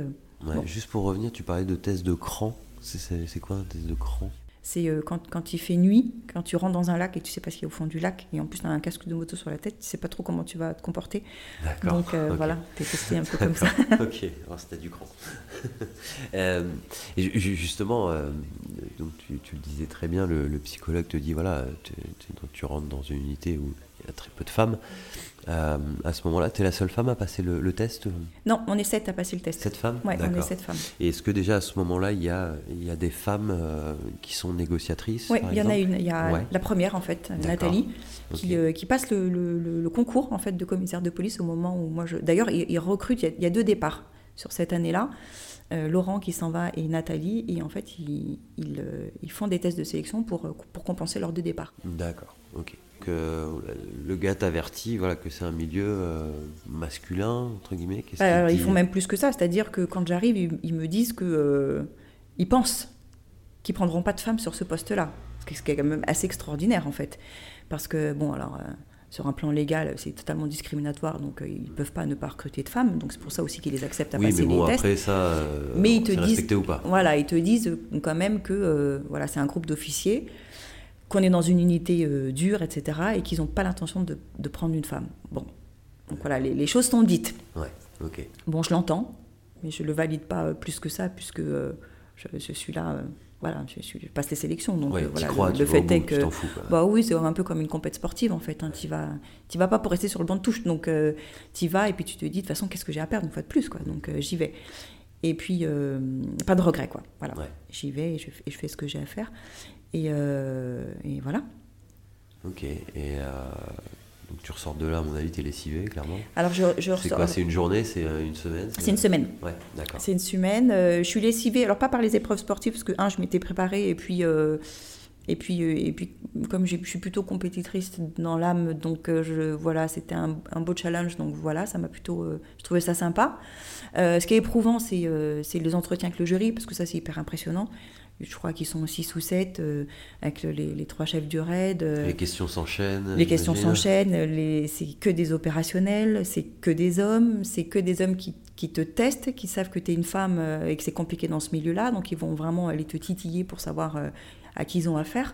Speaker 2: Ouais,
Speaker 1: Bon.
Speaker 2: Juste pour revenir, tu parlais de test de cran. C'est- C'est c'est quoi un test de cran?
Speaker 1: C'est euh, quand, quand il fait nuit, quand tu rentres dans un lac et tu sais pas ce qu'il y a au fond du lac, et en plus tu as un casque de moto sur la tête, tu sais pas trop comment tu vas te comporter.
Speaker 2: D'accord.
Speaker 1: Donc euh, voilà, tu es testé un peu comme ça. <laughs>
Speaker 2: ok, alors c'était du cran. <laughs> Euh, et ju- ju- justement, euh, donc tu, tu le disais très bien, le, le psychologue te dit voilà, tu, tu rentres dans une unité où il y a très peu de femmes. Euh, à ce moment-là, tu es la seule femme à passer le, le test
Speaker 1: Non, on est sept à passer le test.
Speaker 2: Cette femme
Speaker 1: Ouais, on est sept femmes.
Speaker 2: Et est-ce que déjà à ce moment-là, il y a, il y a des femmes euh, qui sont négociatrices
Speaker 1: Oui, il y en a une. Il y a
Speaker 2: Ouais.
Speaker 1: la première en fait. Nathalie, qui, euh, qui passe le, le- le- le concours en fait de commissaire de police au moment où moi je. D'ailleurs, il, il recrute. Il y, a, il y a deux départs. sur cette année-là. Laurent qui s'en va et Nathalie, et en fait, ils, ils, font des tests de sélection pour, pour compenser l'heure de départ.
Speaker 2: D'accord, ok que le gars t'avertit voilà, que c'est un milieu euh, masculin, entre guillemets
Speaker 1: bah, Ils font même plus que ça, c'est-à-dire que quand j'arrive, ils, me disent que euh, ils pensent qu'ils prendront pas de femmes sur ce poste-là. Ce qui est quand même assez extraordinaire, en fait. Parce que, bon, alors, euh, sur un plan légal, c'est totalement discriminatoire, donc ils ne peuvent pas ne pas recruter de femmes, donc c'est pour ça aussi qu'ils les acceptent à
Speaker 2: oui,
Speaker 1: passer
Speaker 2: mais bon, après ça,
Speaker 1: mais ils te disent,
Speaker 2: ou pas.
Speaker 1: Voilà, ils te disent quand même que voilà, c'est un groupe d'officiers qu'on est dans une unité euh, dure, etc., et qu'ils n'ont pas l'intention de, prendre une femme. Bon, donc voilà, les, choses sont dites.
Speaker 2: Ouais, ok.
Speaker 1: Bon, je l'entends, mais je ne le valide pas euh, plus que ça, puisque euh, je, suis là, voilà, je, passe les sélections. Donc
Speaker 2: voilà, crois, le, fait est que. Fous,
Speaker 1: bah oui, c'est un peu comme une compète sportive en fait. Hein, tu vas, vas pas pour rester sur le banc de touche, donc tu vas et puis tu te dis de toute façon qu'est-ce que j'ai à perdre une fois de plus, quoi. Donc j'y vais. Et puis, pas de regret, quoi. Voilà. J'y vais et je, et je, fais ce que j'ai à faire. Euh, et, voilà.
Speaker 2: Ok. Et euh, donc tu ressors de là, à mon avis, t'es lessivé, clairement.
Speaker 1: Alors je, je
Speaker 2: C'est quoi C'est une journée C'est euh, une semaine
Speaker 1: C'est une semaine.
Speaker 2: Ouais, d'accord.
Speaker 1: C'est une semaine. je suis lessivée, alors pas par les épreuves sportives, parce que, un, je m'étais préparée, et puis. et puis, et puis, comme je suis plutôt compétitrice dans l'âme, donc je, voilà, c'était un, un, beau challenge. Donc voilà, ça m'a plutôt, je trouvais ça sympa. ce qui est éprouvant, c'est les entretiens avec le jury, parce que ça, c'est hyper impressionnant je crois qu'ils sont 6 ou 7 euh, avec les, trois chefs du raid.
Speaker 2: Euh, les questions s'enchaînent.
Speaker 1: Les questions s'enchaînent, c'est que des opérationnels, c'est que des hommes, c'est que des hommes qui, qui, te testent, qui savent que tu es une femme euh, et que c'est compliqué dans ce milieu-là, donc ils vont vraiment aller te titiller pour savoir à qui ils ont affaire.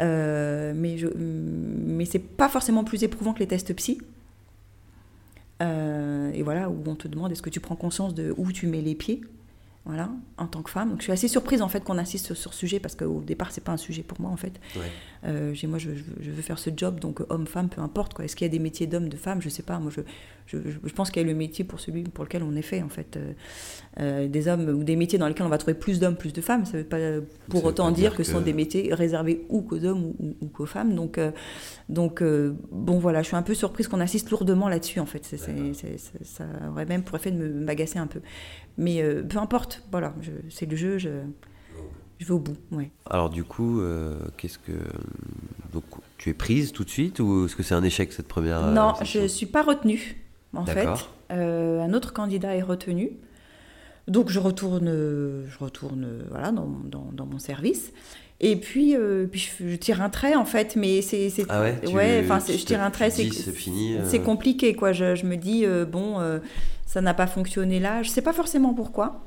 Speaker 1: mais je, mais c'est pas forcément plus éprouvant que les tests psy. et voilà, où on te demande est-ce que tu prends conscience de où tu mets les pieds? Voilà, en tant que femme. Donc je suis assez surprise en fait qu'on insiste sur, ce sujet parce qu'au départ c'est pas un sujet pour moi en fait. Euh, moi je, veux faire ce job donc homme femme peu importe quoi. Est-ce qu'il y a des métiers d'homme de femme Je sais pas. Moi je, je, pense qu'il y a le métier pour celui pour lequel on est fait en fait. Euh, euh, des hommes ou des métiers dans lesquels on va trouver plus d'hommes plus de femmes. Ça veut pas pour autant dire, que, ce sont des métiers réservés ou qu'aux hommes ou, qu'aux femmes. Donc donc bon voilà, je suis un peu surprise qu'on insiste lourdement là-dessus en fait. ça aurait même pour effet de m'agacer un peu. Mais euh, peu importe, voilà, c'est le jeu, je, je, vais au bout. Ouais.
Speaker 2: Alors du coup, euh, qu'est-ce que... Donc, tu es prise tout de suite ou est-ce que c'est un échec cette première...
Speaker 1: Euh, non, je ne suis pas retenue, en fait. un autre candidat est retenu. Donc je retourne, je retourne voilà, dans, dans, dans mon service. Et puis, puis je, tire un trait en fait, mais c'est.
Speaker 2: Ah ouais,
Speaker 1: ouais enfin, je tire un trait, c'est
Speaker 2: fini.
Speaker 1: C'est compliqué quoi. Je, je me dis, bon, ça n'a pas fonctionné là. Je ne sais pas forcément pourquoi.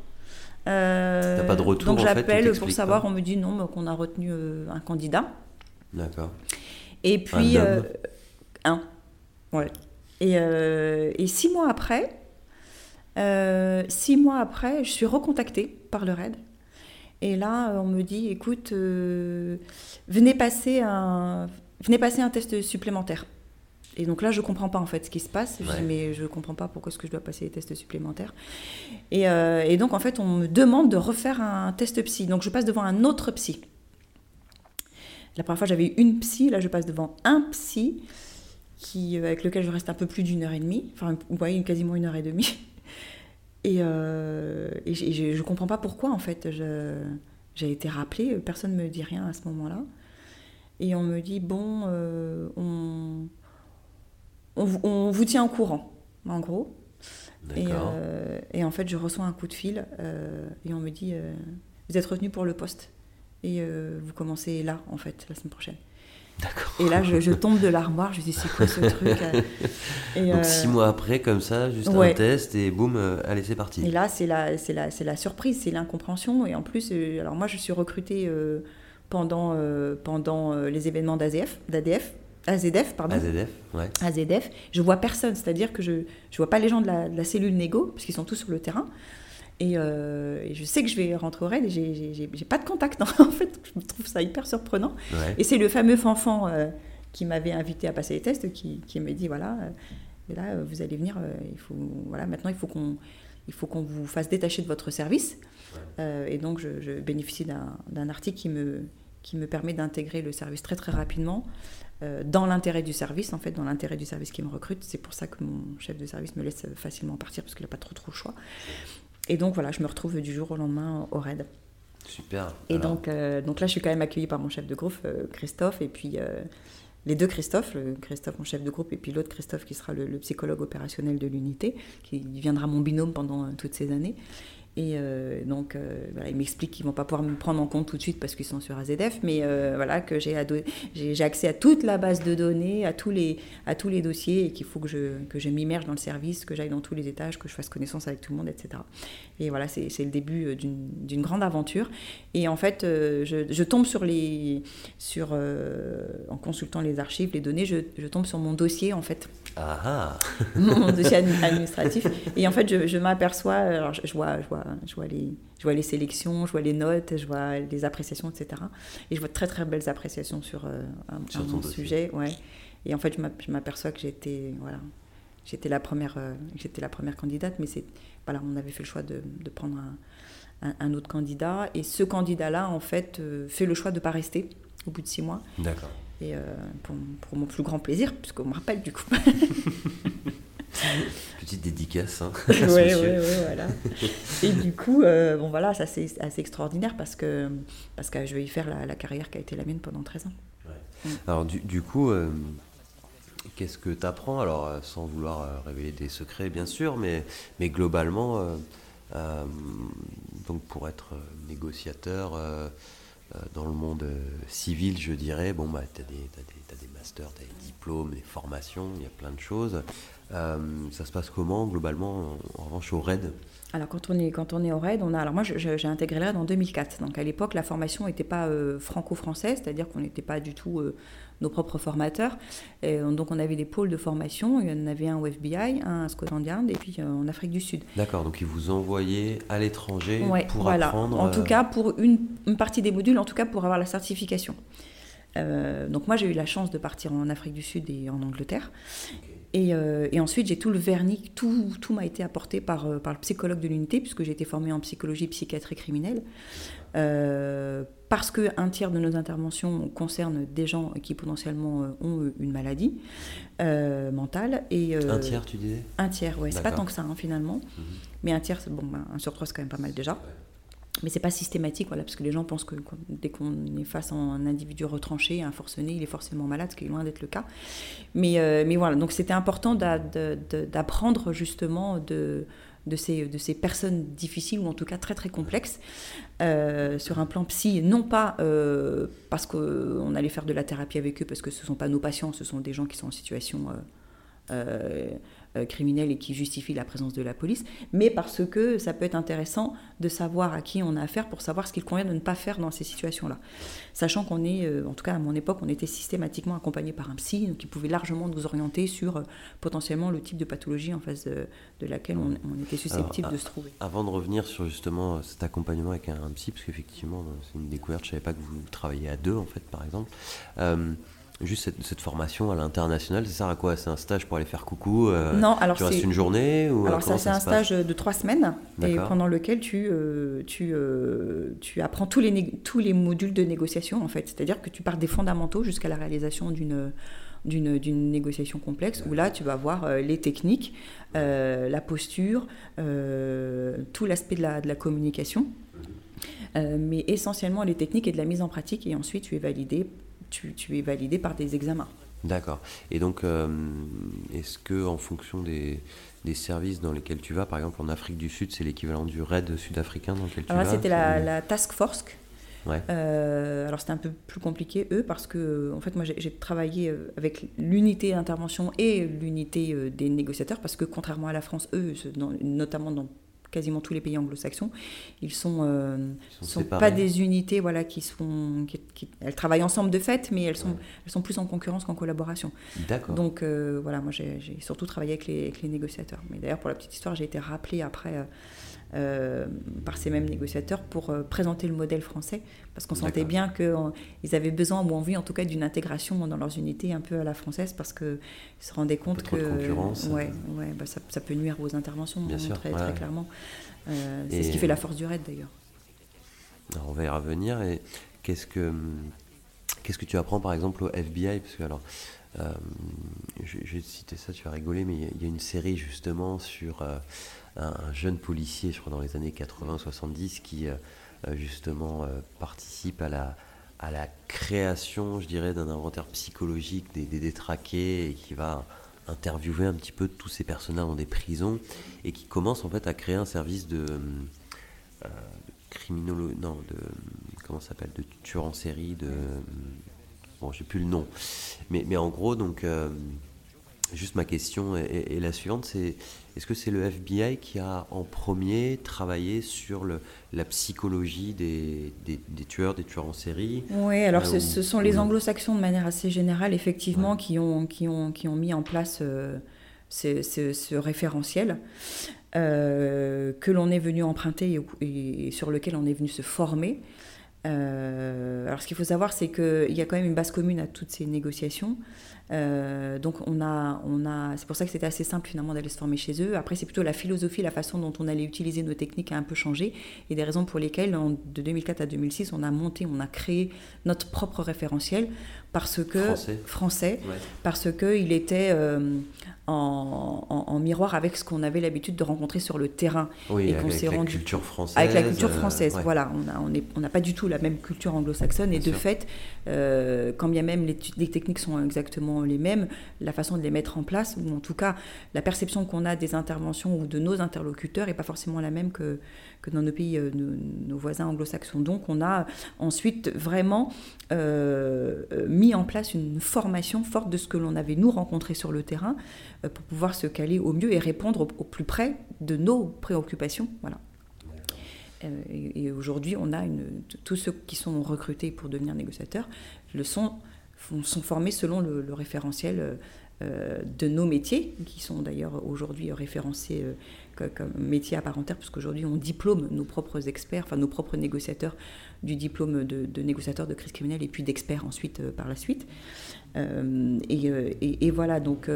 Speaker 2: Euh, pas de retour
Speaker 1: Donc j'appelle pour savoir, on me dit non, qu'on a retenu euh, un candidat.
Speaker 2: D'accord.
Speaker 1: Et puis. Un, euh, ouais. Et, euh, et, six mois après, six mois après, je suis recontactée par le RAID. Et là, on me dit écoute, venez, passer un, venez passer un test supplémentaire. Et donc là, je comprends pas en fait ce qui se passe. Je dis, mais je comprends pas pourquoi est-ce que je dois passer les tests supplémentaires. Et, euh, et, donc en fait, on me demande de refaire un test psy. Donc je passe devant un autre psy. La première fois, j'avais une psy. Là, je passe devant un psy qui, euh, avec lequel je reste un peu plus d'une heure et demie. Enfin, vous voyez, quasiment une heure et demie. Et, euh, et, je, ne comprends pas pourquoi en fait. J'ai été rappelée. Personne ne me dit rien à ce moment-là. Et on me dit bon, on on, vous tient au courant, en gros. Euh, et, en fait, je reçois un coup de fil euh, et on me dit euh, Vous êtes retenu pour le poste. Et vous commencez là, en fait, la semaine prochaine.
Speaker 2: D'accord.
Speaker 1: Et là, je, tombe de l'armoire, je dis C'est quoi ce truc <laughs>
Speaker 2: Donc, six mois après, comme ça, juste un test et boum, allez, c'est parti.
Speaker 1: Et là, c'est la, c'est la, c'est la surprise, c'est l'incompréhension. Et en plus, alors moi, je suis recrutée pendant, pendant les événements d'ADF, d'ADF AZF, pardon.
Speaker 2: AZF, ouais.
Speaker 1: AZF. Je vois personne, c'est-à-dire que je ne vois pas les gens de la, cellule négo, parce qu'ils sont tous sur le terrain. Euh, et, je sais que je vais rentrer au raid et j'ai pas de contact. <laughs> en fait, je trouve ça hyper surprenant. Et c'est le fameux fanfan euh, qui m'avait invité à passer les tests qui, qui me dit voilà, euh, là, vous allez venir, il faut, voilà, maintenant, il faut qu'on il faut qu'on vous fasse détacher de votre service. et donc, je, je bénéficie d'un article qui me, qui me permet d'intégrer le service très très rapidement. Dans l'intérêt du service, en fait, dans l'intérêt du service qui me recrute. C'est pour ça que mon chef de service me laisse facilement partir parce qu'il n'a pas trop trop le choix. Et donc voilà, je me retrouve du jour au lendemain au RAID.
Speaker 3: Super.
Speaker 1: Et donc, donc là, je suis quand même accueillie par mon chef de groupe, Christophe, et puis les deux Christophe, le Christophe mon chef de groupe et puis l'autre Christophe qui sera le, le, psychologue opérationnel de l'unité, qui viendra mon binôme pendant euh, toutes ces années. Et euh, donc, euh, ils m'expliquent qu'ils ne vont pas pouvoir me prendre en compte tout de suite parce qu'ils sont sur AZF, mais euh, voilà, que j'ai accès à toute la base de données, à tous les, dossiers et qu'il faut que je, m'immerge dans le service, que j'aille dans tous les étages, que je fasse connaissance avec tout le monde, etc. Et voilà, c'est le début d'une grande aventure. Et en fait, je, je, tombe sur les. Sur, en consultant les archives, les données, je, je tombe sur mon dossier, en fait.
Speaker 3: Ah ah
Speaker 1: Mon <laughs> dossier administratif. Et en fait, je, je m'aperçois, alors je, vois, je vois je vois les, je vois les sélections, je vois les notes, je vois les appréciations, etc. Et je vois de très très belles appréciations sur, euh, un, sujet. Ouais. Et en fait, je m'aperçois que j'étais voilà, j'étais la première, euh, j'étais la première candidate, mais c'est voilà, on avait fait le choix de, de prendre un, un, autre candidat. Et ce candidat-là, en fait, euh, fait le choix de ne pas rester au bout de six mois.
Speaker 3: D'accord.
Speaker 1: Et pour, pour, mon plus grand plaisir, puisqu'on me rappelle du coup. <laughs>
Speaker 3: Petite dédicace. Hein,
Speaker 1: oui, oui, oui, voilà. Et du coup, euh, bon voilà, ça c'est assez extraordinaire parce que, parce que je vais y faire la, carrière qui a été la mienne pendant 13 ans.
Speaker 3: Mm. Alors du, du coup, euh, qu'est-ce que tu apprends Alors euh, sans vouloir révéler des secrets bien sûr, mais, mais globalement, donc pour être négociateur dans le monde civil, je dirais, bon bah tu as, des masters, tu as des diplômes, des formations, il y a plein de choses. Euh, ça se passe comment globalement en, revanche au RAID?
Speaker 1: Alors quand on est quand on est au RAID, on a alors moi j'ai intégré le RAID en 2004. Donc à l'époque la formation n'était pas euh, franco-française, c'est-à-dire qu'on n'était pas du tout euh, nos propres formateurs. Et, donc on avait des pôles de formation, il y en avait un au FBI, un à Scotland Yard et puis en Afrique du Sud.
Speaker 3: D'accord, donc ils vous envoyaient à l'étranger pour
Speaker 1: voilà.
Speaker 3: apprendre.
Speaker 1: En tout cas pour une, une, partie des modules, en tout cas pour avoir la certification. donc moi j'ai eu la chance de partir en Afrique du Sud et en Angleterre. Euh, et, ensuite, j'ai tout le vernis, tout, tout m'a été apporté par, euh, par le psychologue de l'unité, puisque j'ai été formée en psychologie, psychiatrie criminelle. Euh, parce qu'un tiers de nos interventions concernent des gens qui potentiellement ont une maladie mentale. Et,
Speaker 3: un tiers, tu disais?
Speaker 1: Un tiers, ouais. C'est pas tant que ça, hein, finalement. Mhm. Mais un tiers, bon, ben, un sur trois, c'est quand même pas mal déjà mais c'est pas systématique, voilà, parce que les gens pensent que dès qu'on est face à un individu retranché, un forcené, il est forcément malade, ce qui est loin d'être le cas. Mais, euh, mais voilà, donc c'était important d'apprendre justement de, de, ces, de ces personnes difficiles, ou en tout cas très très complexes, euh, sur un plan psy, non pas euh, parce qu'on allait faire de la thérapie avec eux, parce que ce ne sont pas nos patients, ce sont des gens qui sont en situation euh, criminels et qui justifie la présence de la police, mais parce que ça peut être intéressant de savoir à qui on a affaire pour savoir ce qu'il convient de ne pas faire dans ces situations-là. Sachant qu'on est, euh, en tout cas à mon époque, on était systématiquement accompagné par un psy qui pouvait largement nous orienter sur euh, potentiellement le type de pathologie en face de, laquelle on, était susceptible de se trouver.
Speaker 3: Avant de revenir sur justement cet accompagnement avec un, psy, parce qu'effectivement c'est une découverte, je ne savais pas que vous travailliez à deux en fait par exemple. Juste cette, formation à l'international, ça sert à quoi C'est un stage pour aller faire coucou
Speaker 1: euh, Non, alors
Speaker 3: restes une journée ou
Speaker 1: Alors ça, c'est un stage de trois semaines et pendant lequel tu, euh, tu, euh, tu apprends tous les, tous les modules de négociation en fait. C'est-à-dire que tu pars des fondamentaux jusqu'à la réalisation d'une d'une négociation complexe où là tu vas voir les techniques, la posture, tout l'aspect de la, de la communication. mais essentiellement les techniques et de la mise en pratique et ensuite tu es validé tu, es validé par des examens.
Speaker 3: D'accord. Et donc, euh, est-ce que en fonction des, des, services dans lesquels tu vas, par exemple en Afrique du Sud, c'est l'équivalent du RAID sud-africain dans lequel tu
Speaker 1: alors
Speaker 3: vas
Speaker 1: C'était la, Task Force. Ouais. Euh, alors c'était un peu plus compliqué eux parce que en fait moi j'ai travaillé euh, avec l'unité d'intervention et l'unité des négociateurs parce que contrairement à la France eux notamment dans quasiment tous les pays anglo-saxons. Ils sont, euh, sont, pas des unités voilà qui sont, qui, elles travaillent ensemble de fait, mais elles sont, elles sont plus en concurrence qu'en collaboration.
Speaker 3: D'accord.
Speaker 1: Donc euh, voilà, moi j'ai surtout travaillé avec les, avec les négociateurs. Mais d'ailleurs pour la petite histoire, j'ai été rappelée après. Euh, euh, par ces mêmes négociateurs pour euh, présenter le modèle français, parce qu'on sentait bien qu'ils avaient besoin ou envie en tout cas d'une intégration dans leurs unités un peu à la française, parce qu'ils se rendaient compte que ouais, ouais, bah, ça, ça, peut nuire aux interventions, très, très, clairement. Euh, c'est ce qui fait la force du raid d'ailleurs.
Speaker 3: on va y revenir. Et qu'est-ce que qu'est-ce que tu apprends par exemple au FBI Parce que alors, euh, j'ai cité ça, tu vas rigoler, mais il y, a une série justement sur euh, un, jeune policier, je crois dans les années 80-70, qui justement participe à la à la création, je dirais, d'un inventaire psychologique des, détraqués et qui va interviewer un petit peu tous ces personnages dans des prisons et qui commence en fait à créer un service de, euh, criminolo non de comment s'appelle de tueur en série de bon j'ai plus le nom. Mais, mais en gros donc euh, juste ma question est, la suivante c'est est-ce que c'est le FBI qui a en premier travaillé sur le, la psychologie des, des, tueurs, des tueurs en série
Speaker 1: Oui, alors ce, ce, sont les anglo-saxons de manière assez générale, effectivement, qui, ont, qui, ont, qui ont mis en place euh, ce, ce, référentiel. Euh, que l'on est venu emprunter et, sur lequel on est venu se former. Euh, alors ce qu'il faut savoir, c'est qu'il y a quand même une base commune à toutes ces négociations. Euh, donc on a, on a, c'est pour ça que c'était assez simple finalement d'aller se former chez eux. Après c'est plutôt la philosophie, la façon dont on allait utiliser nos techniques a un peu changé et des raisons pour lesquelles de 2004 à 2006 on a monté, on a créé notre propre référentiel parce que français, parce que il était euh, en, miroir avec ce qu'on avait l'habitude de rencontrer sur le terrain.
Speaker 3: Et qu'on s'est rendu culture française,
Speaker 1: avec la culture euh, française. Voilà, on n'a on pas du tout la même culture anglo-saxonne. Et de fait, quand bien même les, les techniques sont exactement les mêmes, la façon de les mettre en place, ou en tout cas la perception qu'on a des interventions ou de nos interlocuteurs n'est pas forcément la même que, que dans nos pays, euh, nos, voisins anglo-saxons. Donc on a ensuite vraiment euh, mis en place une formation forte de ce que l'on avait nous rencontré sur le terrain euh, pour pouvoir se caler au mieux et répondre au, plus près de nos préoccupations. Voilà. et, aujourd'hui, on a une, tous ceux qui sont recrutés pour devenir négociateurs le sont sont formés selon le, référentiel euh, euh, de nos métiers, qui sont d'ailleurs aujourd'hui référencés euh, comme métiers à part entière, puisqu'aujourd'hui on diplôme nos propres experts, enfin nos propres négociateurs du diplôme de, négociateur de crise criminelle et puis d'experts ensuite par la suite. et, voilà, donc,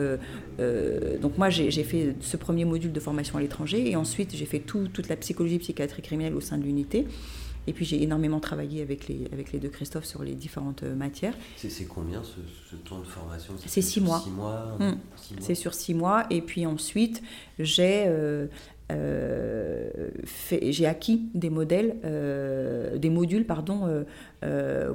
Speaker 1: donc moi j'ai fait ce premier module de formation à l'étranger et ensuite j'ai fait toute la psychologie psychiatrie criminelle au sein de l'unité. Et puis j'ai énormément travaillé avec les, avec les deux Christophe sur les différentes euh, matières.
Speaker 3: C'est combien ce, temps de formation?
Speaker 1: C'est six mois.
Speaker 3: Six mois,
Speaker 1: mmh. C'est sur six mois. Et puis ensuite, j'ai euh, euh, j'ai acquis des modèles, des modules pardon,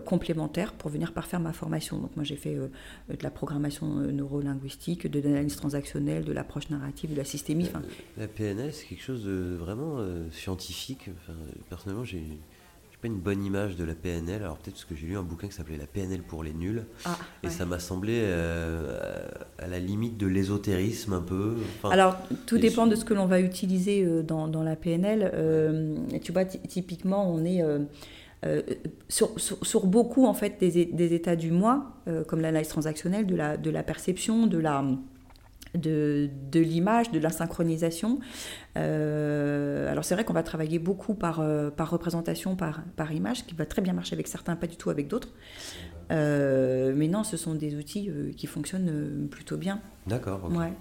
Speaker 1: complémentaires pour venir parfaire ma formation. Donc moi j'ai fait de la programmation neurolinguistique, de l'analyse transactionnelle, de l'approche narrative, de la systémie.
Speaker 3: La, PNL c'est quelque chose de vraiment scientifique. personnellement j'ai pas une bonne image de la PNL. Alors peut-être parce que j'ai lu un bouquin qui s'appelait La PNL pour les nuls. Ah, et ça m'a semblé euh, à la limite de l'ésotérisme un peu.
Speaker 1: Alors tout dépend de ce que l'on va utiliser euh, dans, dans la PNL. Euh, tu vois, typiquement, on est... sur, sur, beaucoup en fait des, des états du moi, comme l'analyse transactionnelle, de la, de la perception, de la, de, de l'image, de la synchronisation. Euh, alors c'est vrai qu'on va travailler beaucoup par, euh, par représentation, par, par image, qui va très bien marcher avec certains, pas du tout avec d'autres. Euh, mais non, ce sont des outils qui fonctionnent plutôt bien.
Speaker 3: D'accord.
Speaker 1: Ouais.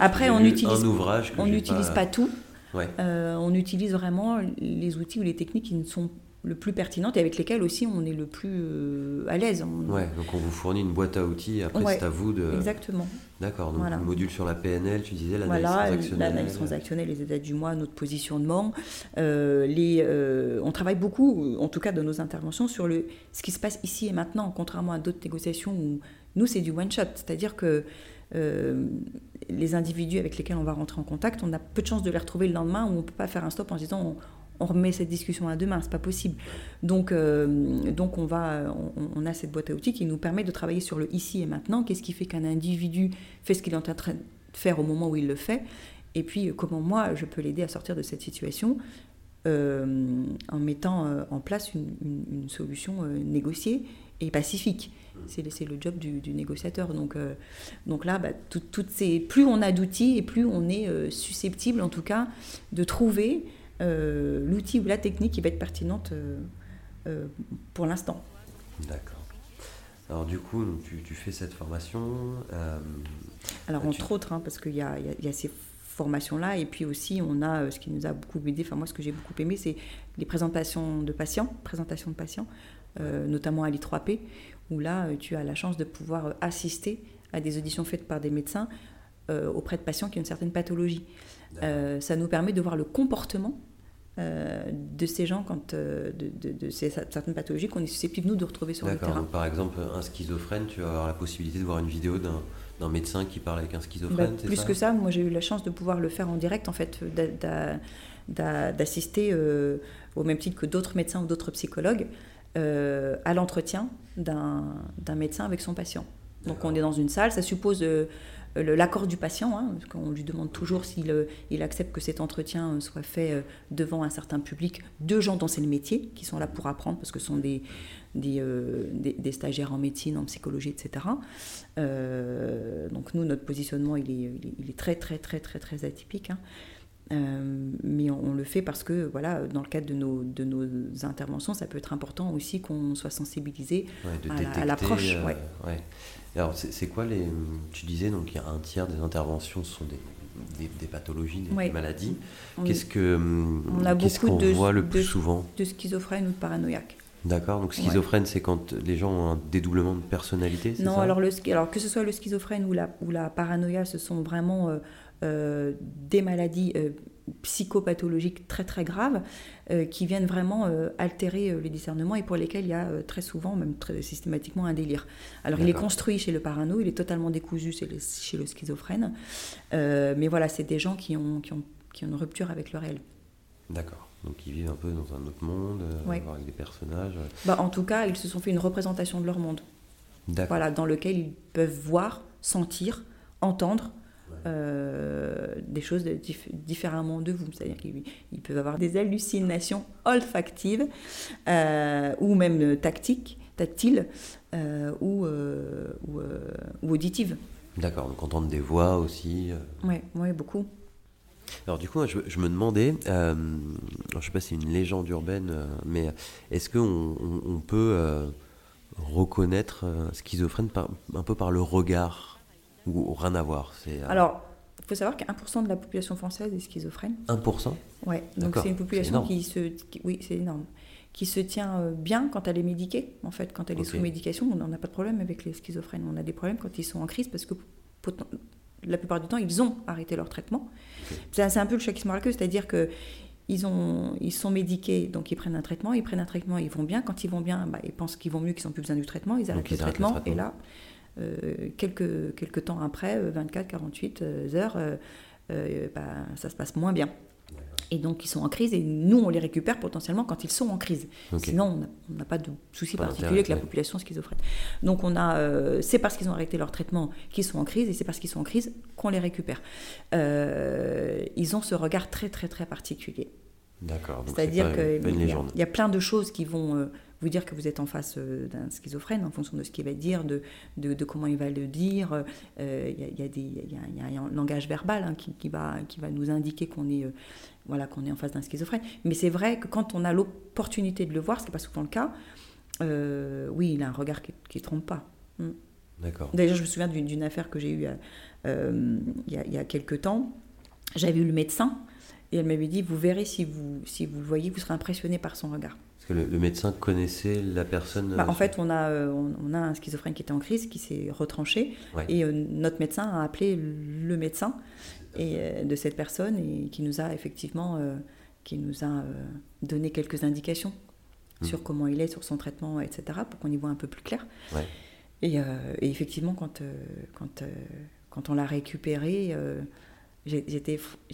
Speaker 1: Après, on utilise,
Speaker 3: un ouvrage
Speaker 1: on n'utilise pas... tout. on utilise vraiment les outils ou les techniques qui ne sont le plus pertinente et avec lesquelles aussi on est le plus euh, à l'aise.
Speaker 3: Ouais, donc on vous fournit une boîte à outils, après c'est à vous de...
Speaker 1: Exactement.
Speaker 3: D'accord, donc le module sur la PNL, tu disais l'analyse voilà, transactionnelle.
Speaker 1: l'analyse transactionnelle, les états du mois, notre positionnement. Euh, les, euh, on travaille beaucoup, en tout cas dans nos interventions, sur le, ce qui se passe ici et maintenant, contrairement à d'autres négociations où nous c'est du one-shot, c'est-à-dire que les individus avec lesquels on va rentrer en contact, on a peu de chances de les retrouver le lendemain, où on ne peut pas faire un stop en se disant on remet cette discussion à demain, c'est pas possible. Donc, euh, donc on, va, on, a cette boîte à outils qui nous permet de travailler sur le ici et maintenant. Qu'est-ce qui fait qu'un individu fait ce qu'il est en train de faire au moment où il le fait Et puis, comment moi, je peux l'aider à sortir de cette situation euh, en mettant euh, en place une, solution négociée et pacifique. C'est le job du, négociateur. Donc, donc là, bah, toutes ces, plus on a d'outils et plus on est susceptible, en tout cas, de trouver euh, l'outil ou la technique qui va être pertinente euh, euh, pour l'instant.
Speaker 3: D'accord. Alors du coup, tu, fais cette formation.
Speaker 1: Alors entre autres, hein, parce qu'il y, y a, ces formations-là, et puis aussi on a ce qui nous a beaucoup aidé, enfin moi ce que j'ai beaucoup aimé, c'est les présentations de patients, présentation de patients. notamment à l'I3P, où là, tu as la chance de pouvoir assister à des auditions faites par des médecins auprès de patients qui ont une certaine pathologie. Ça nous permet de voir le comportement de ces gens quand de, de, ces, certaines pathologies qu'on est susceptible nous de retrouver sur le terrain.
Speaker 3: Donc, par exemple, un schizophrène, tu vas avoir la possibilité de voir une vidéo d'un médecin qui parle avec un schizophrène bah,
Speaker 1: Plus que ça, moi j'ai eu la chance de pouvoir le faire en direct, en fait, d'assister euh, au même titre que d'autres médecins ou d'autres psychologues euh, à l'entretien d'un médecin avec son patient. Donc on est dans une salle, ça suppose euh, l'accord du patient, hein, parce qu'on lui demande toujours s'il il accepte que cet entretien soit fait devant un certain public de gens dont c'est le métier, qui sont là pour apprendre, parce que ce sont des, euh, des, des, stagiaires en médecine, en psychologie, etc. Euh, donc nous, notre positionnement, il est, il est, très, très, très, très, très atypique. Hein. Euh, mais on, le fait parce que, voilà, dans le cadre de nos, de nos interventions, ça peut être important aussi qu'on soit sensibilisé à, l'approche.
Speaker 3: Ouais. Alors, c'est quoi les. Tu disais, donc, il y a un tiers des interventions sont des, des, pathologies, des maladies. Qu'est-ce que
Speaker 1: on a beaucoup
Speaker 3: de, voit le plus souvent?
Speaker 1: De schizophrène ou de paranoïaque.
Speaker 3: D'accord, donc schizophrène, c'est quand les gens ont un dédoublement de personnalité
Speaker 1: Non, alors, le, alors que ce soit le schizophrène ou la, ou la paranoïa, ce sont vraiment euh, euh, des maladies euh, psychopathologiques très très graves qui viennent vraiment altérer les discernements et pour lesquels il y a très souvent, même très systématiquement, un délire. Alors il est construit chez le parano, il est totalement décousu chez le, chez le schizophrène, mais voilà, c'est des gens qui ont, qui, ont, qui ont une rupture avec le réel.
Speaker 3: D'accord. Donc ils vivent un peu dans un autre monde, euh, avec des personnages.
Speaker 1: Bah, en tout cas, ils se sont fait une représentation de leur monde. Voilà, dans lequel ils peuvent voir, sentir, entendre euh, des choses différemment de vous. C'est-à-dire qu'ils peuvent avoir des hallucinations olfactives euh, ou même tactiques, tactiles ou, ou, ou, auditives.
Speaker 3: D'accord, donc entendre des voix aussi.
Speaker 1: Oui, ouais, beaucoup.
Speaker 3: Alors du coup, je, me demandais, euh, je ne sais pas si c'est une légende urbaine, euh, mais est-ce qu'on on, peut euh, reconnaître un schizophrène un peu par le regard ou, rien à voir
Speaker 1: Alors, il faut savoir qu'un% de la population française est schizophrène.
Speaker 3: 1%
Speaker 1: Oui, donc c'est une population qui se... oui, c'est énorme qui se tient bien quand elle est médiquée. En fait, quand elle est sous médication, on n'a pas de problème avec les schizophrènes. On a des problèmes quand ils sont en crise parce que la plupart du temps, ils ont arrêté leur traitement. C'est un peu le choc moral c'est-à-dire que ils, ont, ils sont médiqués, donc ils prennent un traitement, ils prennent un traitement, ils vont bien. Quand ils vont bien, bah, ils pensent qu'ils vont mieux, qu'ils n'ont plus besoin du traitement, ils arrêtent, le, traitement, Et là, euh, quelques, quelques temps après, 24, 48 euh, heures, euh, bah, ça se passe moins bien. Et donc, ils sont en crise et nous, on les récupère potentiellement quand ils sont en crise. Sinon, on n'a pas de souci particulier avec la population schizophrène. Donc, on a, euh, c'est parce qu'ils ont arrêté leur traitement qu'ils sont en crise et c'est parce qu'ils sont en crise qu'on les récupère. Euh, ils ont ce regard très, très, très particulier.
Speaker 3: D'accord.
Speaker 1: C'est-à-dire qu'il y, y, a plein de choses qui vont euh, vous dire que vous êtes en face euh, d'un schizophrène en fonction de ce qu'il va dire, de, de, comment il va le dire. Il y, a, un langage verbal hein, qui, va, qui va nous indiquer qu'on est, voilà, qu'on est en face d'un schizophrène. Mais c'est vrai que quand on a l'opportunité de le voir, ce n'est pas souvent le cas, oui, il a un regard qui ne trompe pas.
Speaker 3: Mm. D'accord.
Speaker 1: D'ailleurs, je me souviens d'une affaire que j'ai eue il y, a, y a quelques temps. J'avais eu le médecin et elle m'avait dit, vous verrez si vous, si vous le voyez, vous serez impressionné par son regard.
Speaker 3: Parce que le, médecin connaissait la personne
Speaker 1: bah, En euh, fait, on a, euh, on, a un schizophrène qui était en crise, qui s'est retranché, et euh, notre médecin a appelé le médecin et, de cette personne et qui nous a effectivement qui nous a donné quelques indications hmm. sur comment il est, sur son traitement, etc., pour qu'on y voit un peu plus clair. Et, et, effectivement, quand, quand, quand on l'a récupéré, j'ai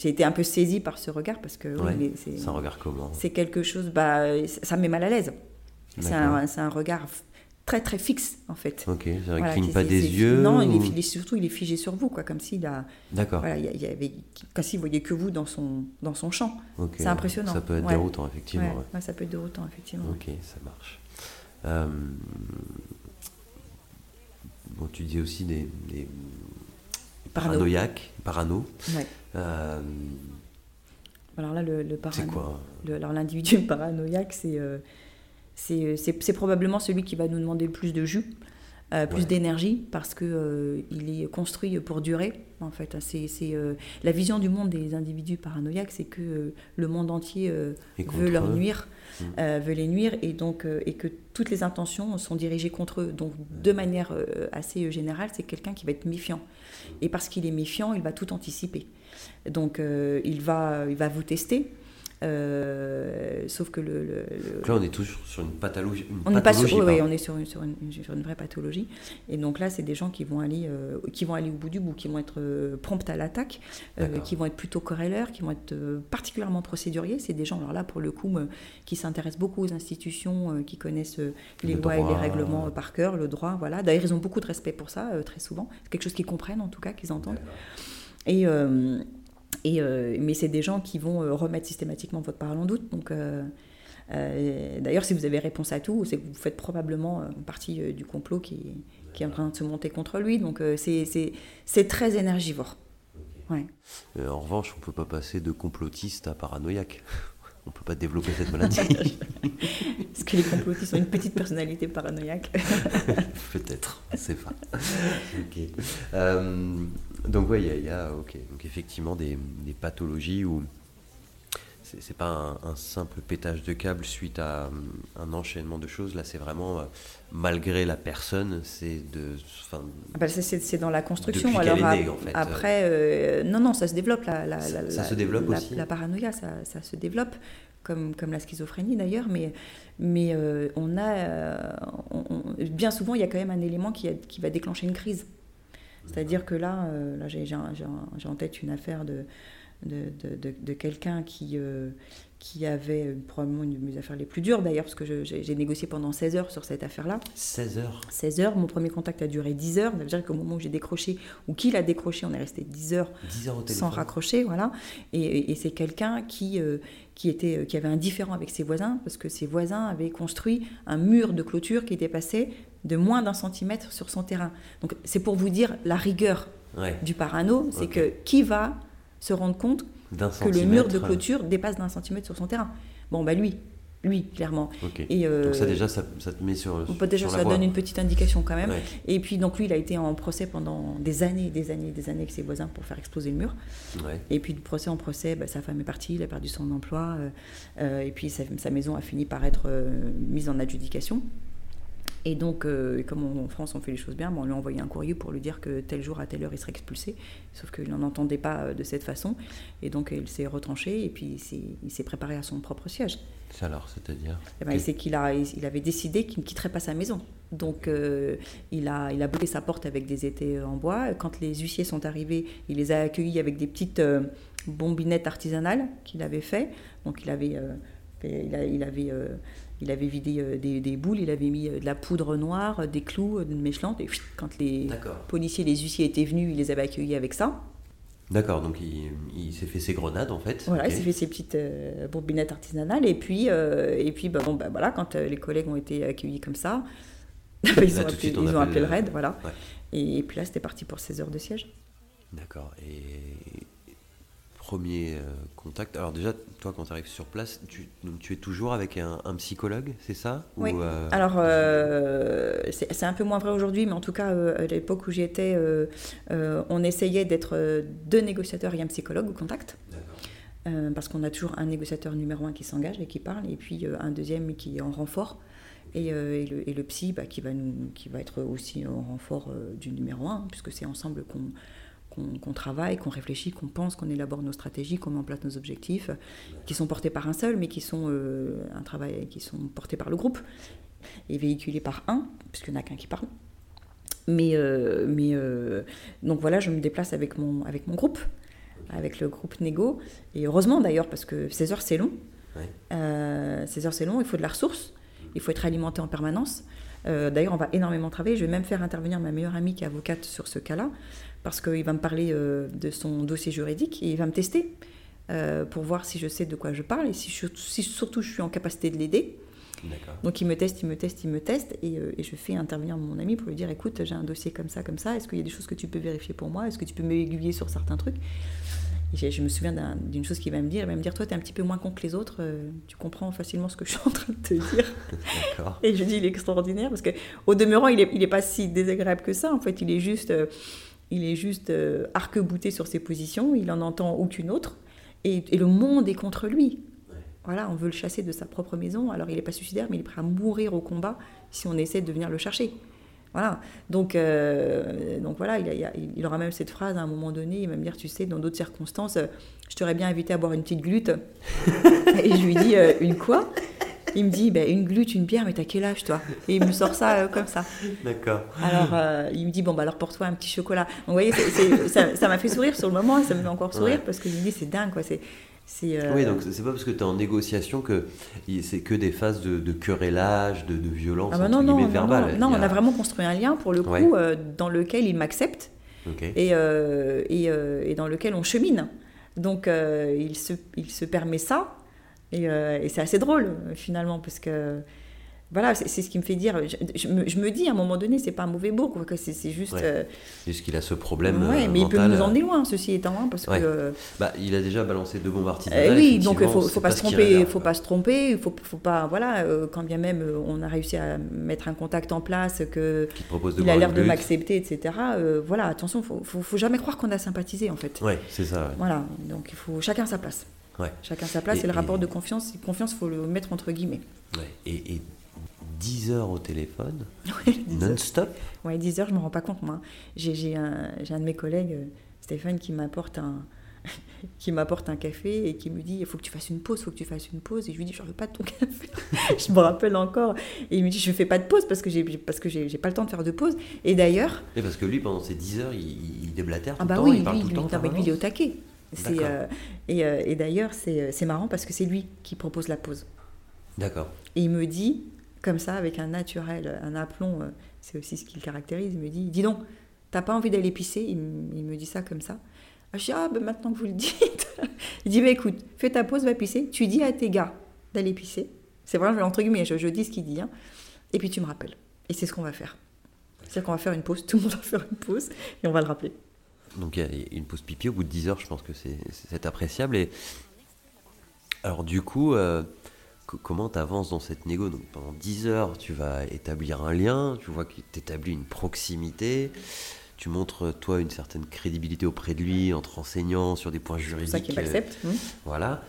Speaker 1: été un peu saisie par ce regard parce que
Speaker 3: c'est un regard comment
Speaker 1: C'est quelque chose, bah, ça me met mal à l'aise. C'est un, un, regard très très fixe en fait.
Speaker 3: Ok, c'est vrai cligne pas des yeux.
Speaker 1: Non, il est, surtout il est figé sur vous quoi, comme s'il a.
Speaker 3: D'accord.
Speaker 1: Voilà, il y avait, comme s'il voyait que vous dans son dans son champ. C'est impressionnant.
Speaker 3: Ça peut être déroutant effectivement.
Speaker 1: Ouais. ça peut être déroutant effectivement.
Speaker 3: Ok, ça marche. Euh, bon, tu dis aussi des, des paranoïaque, parano. Euh,
Speaker 1: alors là, le, le
Speaker 3: C'est quoi?
Speaker 1: Alors l'individu <laughs> paranoïaque, c'est, euh, c'est, c'est, probablement celui qui va nous demander le plus de jus. Euh, plus d'énergie parce que euh, il est construit pour durer. En fait, c'est euh, la vision du monde des individus paranoïaques, c'est que le monde entier veut leur nuire, mmh. veut les nuire, et donc et que toutes les intentions sont dirigées contre eux. Donc, de manière assez générale, c'est quelqu'un qui va être méfiant. Et parce qu'il est méfiant, il va tout anticiper. Donc, il va il va vous tester. Euh, sauf que le,
Speaker 3: là, on est toujours sur une pathologie.
Speaker 1: on n'est pas sur, oui, on est sur une, sur, une, vraie pathologie. Et donc là, c'est des gens qui vont aller, euh, qui vont aller au bout du bout, qui vont être euh, promptes à l'attaque, qui vont être plutôt corrélaires, qui vont être particulièrement procéduriers. C'est des gens, alors là, pour le coup, qui s'intéressent beaucoup aux institutions, qui connaissent les lois et les règlements par cœur, le droit. Voilà. D'ailleurs, ils ont beaucoup de respect pour ça, très souvent. C'est quelque chose qu'ils comprennent, en tout cas, qu'ils entendent. Et et, euh, mais c'est des gens qui vont euh, remettre systématiquement votre parole en doute. Donc, euh, d'ailleurs, si vous avez réponse à tout, c'est que vous faites probablement partie du complot qui, qui, est en train de se monter contre lui. Donc, c'est très énergivore. Ouais.
Speaker 3: en revanche, on ne peut pas passer de complotiste à paranoïaque. On ne peut pas développer cette maladie. <laughs>
Speaker 1: Est-ce que les complotistes ont une petite personnalité paranoïaque <laughs>
Speaker 3: Peut-être, c'est pas. Ok. Donc oui, il y, a, donc effectivement des, pathologies où c'est pas un, simple pétage de câble suite à un enchaînement de choses. Là, c'est vraiment euh, malgré la personne, c'est de.
Speaker 1: Ah bah, c'est dans la construction. Alors après, euh, non, non, ça se développe. La,
Speaker 3: ça, se développe aussi.
Speaker 1: La paranoïa, ça, se développe, comme, comme la schizophrénie d'ailleurs, mais, mais euh, on a. bien souvent, il y a quand même un élément qui, qui va déclencher une crise. C'est-à-dire que là, euh, là j'ai en tête une affaire de, de, de, quelqu'un qui, euh, qui avait probablement une de mes affaires les plus dures d'ailleurs, parce que j'ai négocié pendant 16 heures sur cette affaire-là.
Speaker 3: 16 heures
Speaker 1: 16 heures. Mon premier contact a duré 10 heures. Ça veut dire qu'au moment où j'ai décroché, ou qu'il a décroché, on est resté 10 heures,
Speaker 3: 10 heures
Speaker 1: sans raccrocher. Voilà. Et, et c'est quelqu'un qui, euh, qui, était, qui avait un différent avec ses voisins, parce que ses voisins avaient construit un mur de clôture qui était passé de moins d'un centimètre sur son terrain. Donc c'est pour vous dire la rigueur du parano, c'est que qui va se rendre compte que le mur de clôture dépasse d'un centimètre sur son terrain Bon, bah lui, lui, clairement.
Speaker 3: Et euh, donc ça déjà, ça, te met sur,
Speaker 1: peut déjà ça donne une petite indication quand même. Et puis donc lui, il a été en procès pendant des années, des années, des années avec ses voisins pour faire exploser le mur. Et puis de procès en procès, bah, sa femme est partie, il a perdu son emploi, euh, euh, et puis sa, sa, maison a fini par être mise en adjudication. Et donc, euh, comme en France on fait les choses bien, on lui a envoyé un courrier pour lui dire que tel jour à telle heure il serait expulsé. Sauf qu'il n'en entendait pas euh, de cette façon. Et donc il s'est retranché et puis il s'est préparé à son propre siège.
Speaker 3: C'est alors, c'est-à-dire
Speaker 1: eh ben, C'est qu'il il avait décidé qu'il ne quitterait pas sa maison. Donc euh, il, a, il a bloqué sa porte avec des étés en bois. Quand les huissiers sont arrivés, il les a accueillis avec des petites bombinettes artisanales qu'il avait fait. Donc il avait, il, il avait il avait vidé euh, des, boules, il avait mis euh, de la poudre noire, euh, des clous, une mèche et quand les policiers, les huissiers étaient venus, il les avait accueillis avec ça.
Speaker 3: D'accord, donc il, s'est fait ses grenades en fait.
Speaker 1: Voilà, il s'est fait ses petites bourbinettes artisanales, et puis, et puis bah, bon, bah, voilà, quand les collègues ont été accueillis comme ça, <laughs> ils, ont appelé, ils ont appelé, le raid, voilà. Et, et, puis là, c'était parti pour 16 heures de siège.
Speaker 3: D'accord, et premier euh, contact Alors déjà, toi, quand tu arrives sur place, tu, tu es toujours avec un, psychologue, c'est ça?
Speaker 1: Oui. Euh, Alors, euh, c'est un peu moins vrai aujourd'hui, mais en tout cas, à l'époque où j'y étais, on essayait d'être deux négociateurs et un psychologue au contact. parce qu'on a toujours un négociateur numéro un qui s'engage et qui parle, et puis un deuxième qui est en renfort. Et, le, et, le, psy bah, qui, va nous, qui va être aussi en renfort du numéro un, puisque c'est ensemble qu'on qu'on travaille, qu'on réfléchit, qu'on pense, qu'on élabore nos stratégies, qu'on met en place nos objectifs, qui sont portés par un seul, mais qui sont euh, un travail qui sont portés par le groupe et véhiculés par un, puisqu'il n'y en a qu'un qui parle. Mais, euh, mais euh, donc voilà, je me déplace avec mon, avec mon groupe, avec le groupe Négo. Et heureusement d'ailleurs, parce que 16 heures c'est long. 16 heures c'est long, il faut de la ressource, il faut être alimenté en permanence. d'ailleurs, on va énormément travailler. Je vais même faire intervenir ma meilleure amie qui est avocate sur ce cas-là, parce qu'il va me parler euh, de son dossier juridique et il va me tester euh, pour voir si je sais de quoi je parle et si, si surtout je suis en capacité de l'aider. Donc il me teste, il me teste, il me teste et, euh, et, je fais intervenir mon ami pour lui dire écoute, j'ai un dossier comme ça, comme ça, est-ce qu'il y a des choses que tu peux vérifier pour moi? Est-ce que tu peux m'aiguiller sur certains trucs? Et je me souviens d'une chose qu'il va me dire. Il va me dire Toi, tu es un petit peu moins con que les autres, euh, tu comprends facilement ce que je suis en train de te dire. <laughs> et je dis Il est extraordinaire parce qu'au demeurant, il n'est il est pas si désagréable que ça. En fait, il est juste, euh, il est juste euh, arc-bouté sur ses positions, il en entend aucune autre. Et, et le monde est contre lui. Voilà, on veut le chasser de sa propre maison. Alors, il n'est pas suicidaire, mais il est prêt à mourir au combat si on essaie de venir le chercher. Voilà. Donc, euh, donc voilà, il, il, aura même cette phrase à un moment donné. Il va me dire, tu sais, dans d'autres circonstances, je t'aurais bien invité à boire une petite glute. <laughs> et je lui dis, euh, une quoi? Il me dit, ben, une glute, une bière, mais t'as quel âge toi? Et il me sort ça euh, comme ça.
Speaker 3: D'accord.
Speaker 1: Alors, il me dit, bon, bah alors pour toi, un petit chocolat. Donc, vous voyez, ça m'a fait sourire sur le moment, ça me fait encore sourire parce que je me dis, c'est dingue, quoi. C'est
Speaker 3: euh, oui, donc c'est pas parce que tu es en négociation que c'est que des phases de, de querellage, de, de violence
Speaker 1: ah bah non, non, verbale. Non, on a vraiment construit un lien pour le coup euh, dans lequel il m'accepte et, euh, et, et, dans lequel on chemine. Donc il, se, il se permet ça et, et c'est assez drôle finalement parce que voilà, c'est ce qui me fait dire. Je, me, dis à un moment donné, c'est pas un mauvais bourg, que c'est juste.
Speaker 3: Euh, juste qu'il a ce problème.
Speaker 1: Oui, mais il peut nous emmener loin, ceci étant, hein, parce que.
Speaker 3: Bah, il a déjà balancé deux bombes artisanales.
Speaker 1: Euh, oui, donc il faut, faut pas se tromper, faut pas se tromper, il faut, faut pas, voilà, euh, quand bien même on a réussi à mettre un contact en place, que il a l'air de m'accepter, etc. voilà, attention, faut, faut, faut jamais croire qu'on a sympathisé en fait.
Speaker 3: Oui, c'est ça.
Speaker 1: Voilà, donc il faut chacun sa place. Ouais. Chacun sa place et, le rapport de confiance, confiance, faut le mettre entre guillemets.
Speaker 3: Ouais. Et, et 10 heures au téléphone, <laughs> non-stop?
Speaker 1: Oui, 10 heures, je ne me rends pas compte, moi. J'ai un, un, de mes collègues, euh, Stéphane, qui m'apporte un, <laughs> qui m'apporte un café et qui me dit il faut que tu fasses une pause, il faut que tu fasses une pause. Et je lui dis je ne veux pas de ton <laughs> café. je me rappelle encore. Et il me dit je ne fais pas de pause parce que j'ai parce que j'ai pas le temps de faire de pause. Et d'ailleurs.
Speaker 3: Et parce que lui pendant ces 10 heures il, il déblatère tout
Speaker 1: ah bah
Speaker 3: le
Speaker 1: temps,
Speaker 3: oui,
Speaker 1: il
Speaker 3: parle
Speaker 1: lui,
Speaker 3: tout le temps.
Speaker 1: Avec lui il est au taquet. Euh, et, euh, et d'ailleurs c'est marrant parce que c'est lui qui propose la pause.
Speaker 3: D'accord.
Speaker 1: Et il me dit comme ça, avec un naturel, un aplomb, euh, c'est aussi ce qui le caractérise. Il me dit Dis donc, t'as pas envie d'aller pisser? Il, me dit ça comme ça. Ah, je dis Ah, ben maintenant que vous le <laughs> dites. il dit bah, Écoute, fais ta pause, va pisser. Tu dis à tes gars d'aller pisser. C'est vrai, entre guillemets, je, je dis ce qu'il dit. Hein. Et puis tu me rappelles. Et c'est ce qu'on va faire. C'est-à-dire qu'on va faire une pause, <laughs> tout le monde va faire une pause, et on va le rappeler.
Speaker 3: Donc il y a une pause pipi au bout de 10 heures, je pense que c'est appréciable. Et alors du coup, euh, comment tu avances dans cette négo? Donc pendant 10 heures, tu vas établir un lien, tu vois qu'il t'établit une proximité, tu montres toi une certaine crédibilité auprès de lui en te renseignant sur des points juridiques. C'est
Speaker 1: ça qu'il m'accepte.
Speaker 3: Euh, voilà.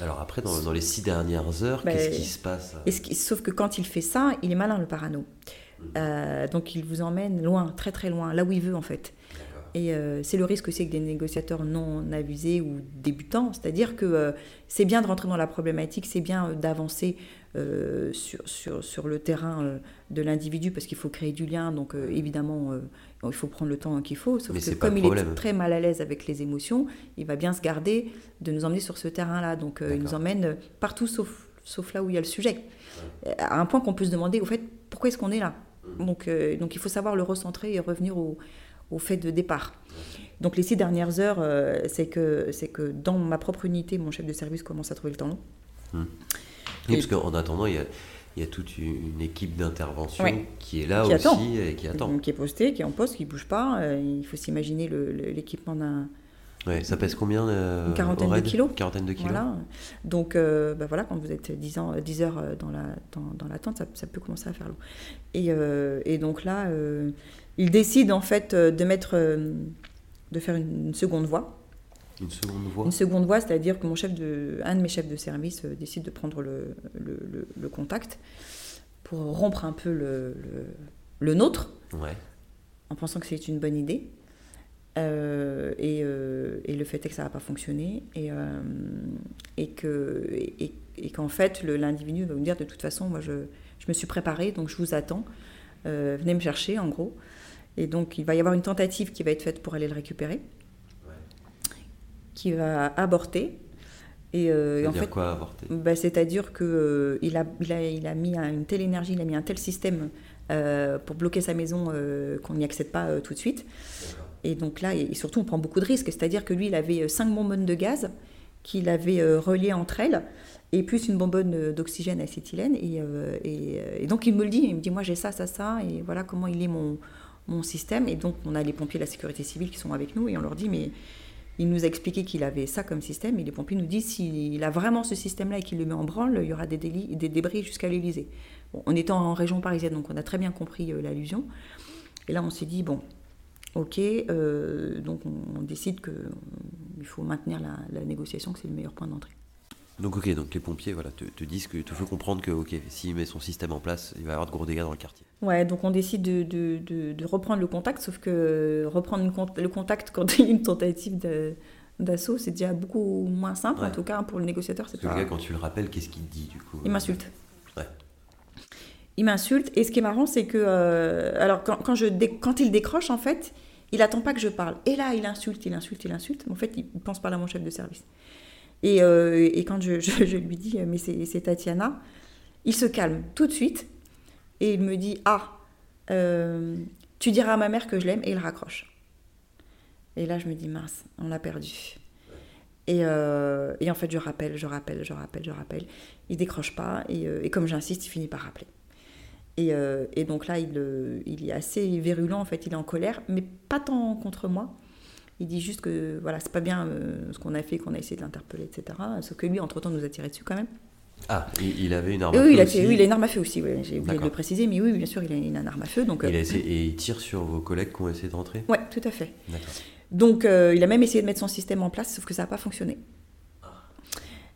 Speaker 3: Alors après, dans, les six dernières heures, bah, qu'est-ce qui se passe
Speaker 1: Sauf que quand il fait ça, il est malin le parano. Mmh. Euh, donc il vous emmène loin, très très loin, là où il veut en fait. Et euh, c'est le risque aussi avec des négociateurs non avisés ou débutants. C'est-à-dire que euh, c'est bien de rentrer dans la problématique, c'est bien euh, d'avancer sur, sur, sur, le terrain de l'individu parce qu'il faut créer du lien. Donc évidemment, il faut prendre le temps qu'il faut. Sauf que comme il est très mal à l'aise avec les émotions, il va bien se garder de nous emmener sur ce terrain-là. Donc il nous emmène partout sauf, sauf là où il y a le sujet. À un point qu'on peut se demander, au fait, pourquoi est-ce qu'on est là? Mmh. donc il faut savoir le recentrer et revenir au au fait de départ. Donc les six dernières heures, euh, c'est que, c'est que dans ma propre unité, mon chef de service commence à trouver le temps long.
Speaker 3: Hum. Oui, parce qu'en attendant, il y a, il y a toute une équipe d'intervention qui est là aussi et qui attend.
Speaker 1: Qui est postée, qui est en poste, qui ne bouge pas. Euh, il faut s'imaginer l'équipement d'un...
Speaker 3: Ouais, ça pèse combien
Speaker 1: euh, Une quarantaine de kilos.
Speaker 3: quarantaine de kilos.
Speaker 1: Voilà. Donc, bah voilà, quand vous êtes 10, ans, 10 heures dans la, dans, dans l'attente, ça, ça, peut commencer à faire long. Et, et donc là, il décide en fait euh, de mettre, euh, de faire une, seconde voie.
Speaker 3: Une seconde voie.
Speaker 1: Une seconde voie, c'est-à-dire que mon chef de, un de mes chefs de service euh, décide de prendre le, le, contact pour rompre un peu le, le, nôtre,
Speaker 3: ouais.
Speaker 1: en pensant que c'est une bonne idée. Et, et, le fait est que ça n'a pas fonctionné et, et que et, et qu'en fait l'individu va me dire de toute façon moi je, je, me suis préparé donc je vous attends. Venez me chercher en gros. Et donc, il va y avoir une tentative qui va être faite pour aller le récupérer, qui va aborter.
Speaker 3: Et, euh, en fait, quoi avorter?
Speaker 1: bah, C'est-à-dire qu'il euh, il a, il a, mis une telle énergie, il a mis un tel système euh, pour bloquer sa maison qu'on n'y accède pas tout de suite. Et donc là, et surtout, on prend beaucoup de risques. C'est-à-dire que lui, il avait cinq bonbonnes de gaz qu'il avait reliées entre elles, et plus une bonbonne d'oxygène acétylène. Et, et, donc, il me le dit, il me dit, moi j'ai ça, ça, ça, et voilà comment il est mon, mon système. Et donc, on a les pompiers de la sécurité civile qui sont avec nous et on leur dit, mais Il nous a expliqué qu'il avait ça comme système et les pompiers nous disent s'il a vraiment ce système-là et qu'il le met en branle, il y aura des, débris jusqu'à l'Elysée. Bon, on était en région parisienne, donc on a très bien compris euh, l'allusion. Et là, on s'est dit, bon, ok, euh, donc on, décide qu'il faut maintenir la, la négociation, que c'est le meilleur point d'entrée.
Speaker 3: Donc ok, donc les pompiers voilà, te, disent que te font comprendre que ok, s'il met son système en place, il va y avoir de gros dégâts dans le quartier.
Speaker 1: Ouais, donc on décide de, de, de, reprendre le contact, sauf que reprendre le contact quand il y a une tentative d'assaut, c'est déjà beaucoup moins simple, en tout cas pour le négociateur.
Speaker 3: C'est pas... le gars, quand tu le rappelles, qu'est-ce qu'il dit du coup
Speaker 1: Il m'insulte. Ouais. Il m'insulte, et ce qui est marrant, c'est que euh, alors quand, il décroche, en fait, il attend pas que je parle. Et là, il insulte, il insulte, il insulte. En fait, il pense pas à mon chef de service. Et, euh, quand je, lui dis, mais c'est Tatiana, il se calme tout de suite et il me dit, ah, euh, tu diras à ma mère que je l'aime et il raccroche. Et là, je me dis, mince, on l'a perdu. Et, euh, et, en fait, je rappelle, je rappelle, je rappelle, je rappelle. Il décroche pas et, et comme j'insiste, il finit par rappeler. Et, et donc là, il, il, est assez virulent, en fait, il est en colère, mais pas tant contre moi, il dit juste que voilà, c'est pas bien euh, ce qu'on a fait, qu'on a essayé de l'interpeller, etc. Sauf que lui, entre-temps, nous a tiré dessus quand même.
Speaker 3: Ah, il avait une arme à
Speaker 1: feu. Oui,
Speaker 3: il a,
Speaker 1: aussi. oui, il a une arme à feu aussi, j'ai oublié de le préciser, mais oui, bien sûr, il a, une arme à feu. Donc,
Speaker 3: il euh, et il tire sur vos collègues qui ont essayé d'entrer
Speaker 1: Oui, tout à fait. Donc, euh, il a même essayé de mettre son système en place, sauf que ça n'a pas fonctionné.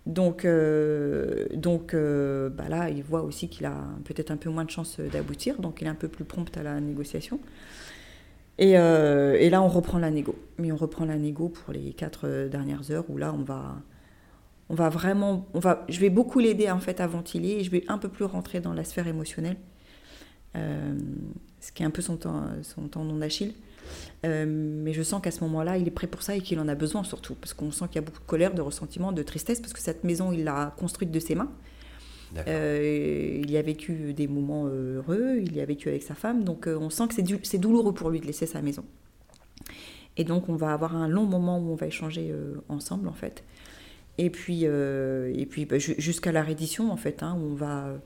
Speaker 1: Donc, donc bah là, il voit aussi qu'il a peut-être un peu moins de chances d'aboutir, donc il est un peu plus prompt à la négociation. Euh, et, là, on reprend la négo. Mais on reprend la négo pour les quatre euh, dernières heures où là, on va, on va vraiment, on va, je vais beaucoup l'aider en fait à ventiler et je vais un peu plus rentrer dans la sphère émotionnelle, euh, ce qui est un peu son temps, son tendon d'Achille. mais je sens qu'à ce moment-là, il est prêt pour ça et qu'il en a besoin surtout, parce qu'on sent qu'il y a beaucoup de colère, de ressentiment, de tristesse, parce que cette maison, il l'a construite de ses mains. Euh, il y a vécu des moments heureux, il y a vécu avec sa femme, donc euh, on sent que c'est douloureux pour lui de laisser sa maison. Et donc on va avoir un long moment où on va échanger euh, ensemble en fait. Et puis, et puis bah, jusqu'à la reddition en fait, hein, où on va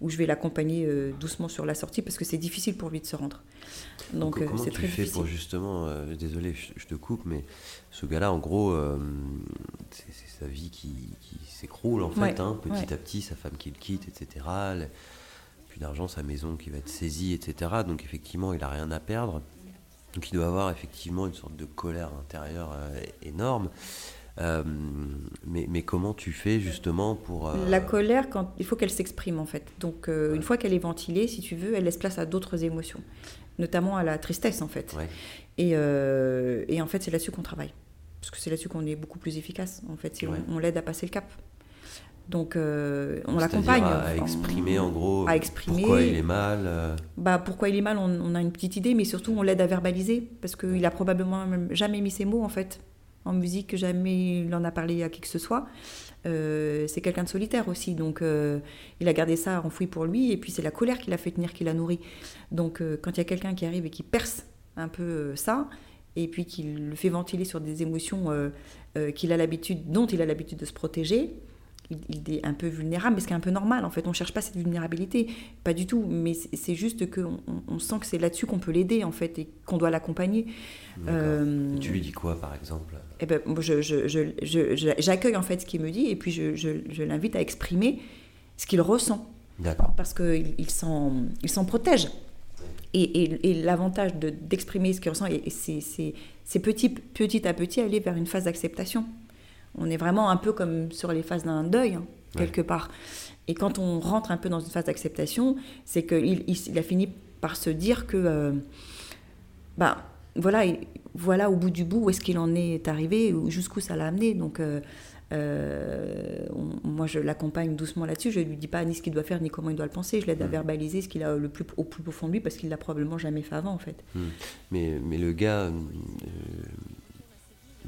Speaker 1: où je vais l'accompagner doucement sur la sortie parce que c'est difficile pour lui de se rendre.
Speaker 3: Donc c'est très fais pour justement, désolé, je, te coupe, mais ce gars-là, en gros, c'est sa vie qui, s'écroule en fait, hein, petit à petit, sa femme qui le quitte, etc. Plus d'argent, sa maison qui va être saisie, etc. Donc effectivement, il a rien à perdre. Donc il doit avoir effectivement une sorte de colère intérieure euh, énorme. Euh, mais, mais, comment tu fais justement pour...
Speaker 1: Euh, La colère, quand, il faut qu'elle s'exprime en fait. Donc une fois qu'elle est ventilée, si tu veux, elle laisse place à d'autres émotions, notamment à la tristesse en fait. Et, et en fait, c'est là-dessus qu'on travaille parce que c'est là-dessus qu'on est beaucoup plus efficace, en fait, si on, l'aide à passer le cap. Donc, euh, on l'accompagne.
Speaker 3: À exprimer, en gros, à exprimer, pourquoi il est mal. Euh.
Speaker 1: Bah, pourquoi il est mal, on, a une petite idée, mais surtout, on l'aide à verbaliser, parce qu'il a probablement jamais mis ses mots, en fait, en musique, jamais il en a parlé à qui que ce soit. Euh, c'est quelqu'un de solitaire aussi, donc il a gardé ça enfoui pour lui, et puis c'est la colère qui l'a fait tenir, qui l'a nourri. Donc, quand il y a quelqu'un qui arrive et qui perce un peu ça, et puis qu'il le fait ventiler sur des émotions euh, euh, qu'il a l'habitude, dont il a l'habitude de se protéger, il, est un peu vulnérable, mais ce qui est un peu normal. En fait, on ne cherche pas cette vulnérabilité, pas du tout. Mais c'est juste qu'on on sent que c'est là-dessus qu'on peut l'aider, en fait, et qu'on doit l'accompagner.
Speaker 3: Euh, tu lui dis quoi, par exemple?
Speaker 1: Eh ben, J'accueille en fait ce qu'il me dit, et puis je, l'invite à exprimer ce qu'il ressent. D'accord. Parce qu'il il s'en protège. Et, l'avantage d'exprimer ce qu'il ressent, c'est petit, petit à petit aller vers une phase d'acceptation. On est vraiment un peu comme sur les phases d'un deuil, hein, quelque part. Et quand on rentre un peu dans une phase d'acceptation, c'est qu'il il, a fini par se dire que, euh, bah, voilà, voilà au bout du bout où est-ce qu'il en est arrivé, jusqu'où ça l'a amené. Donc, euh, euh, moi, je l'accompagne doucement là-dessus. Je ne lui dis pas ni ce qu'il doit faire, ni comment il doit le penser. Je l'aide à mmh. verbaliser ce qu'il a le plus, au plus profond de lui, parce qu'il l'a probablement jamais fait avant, en fait.
Speaker 3: Mmh. Mais, mais le gars, euh,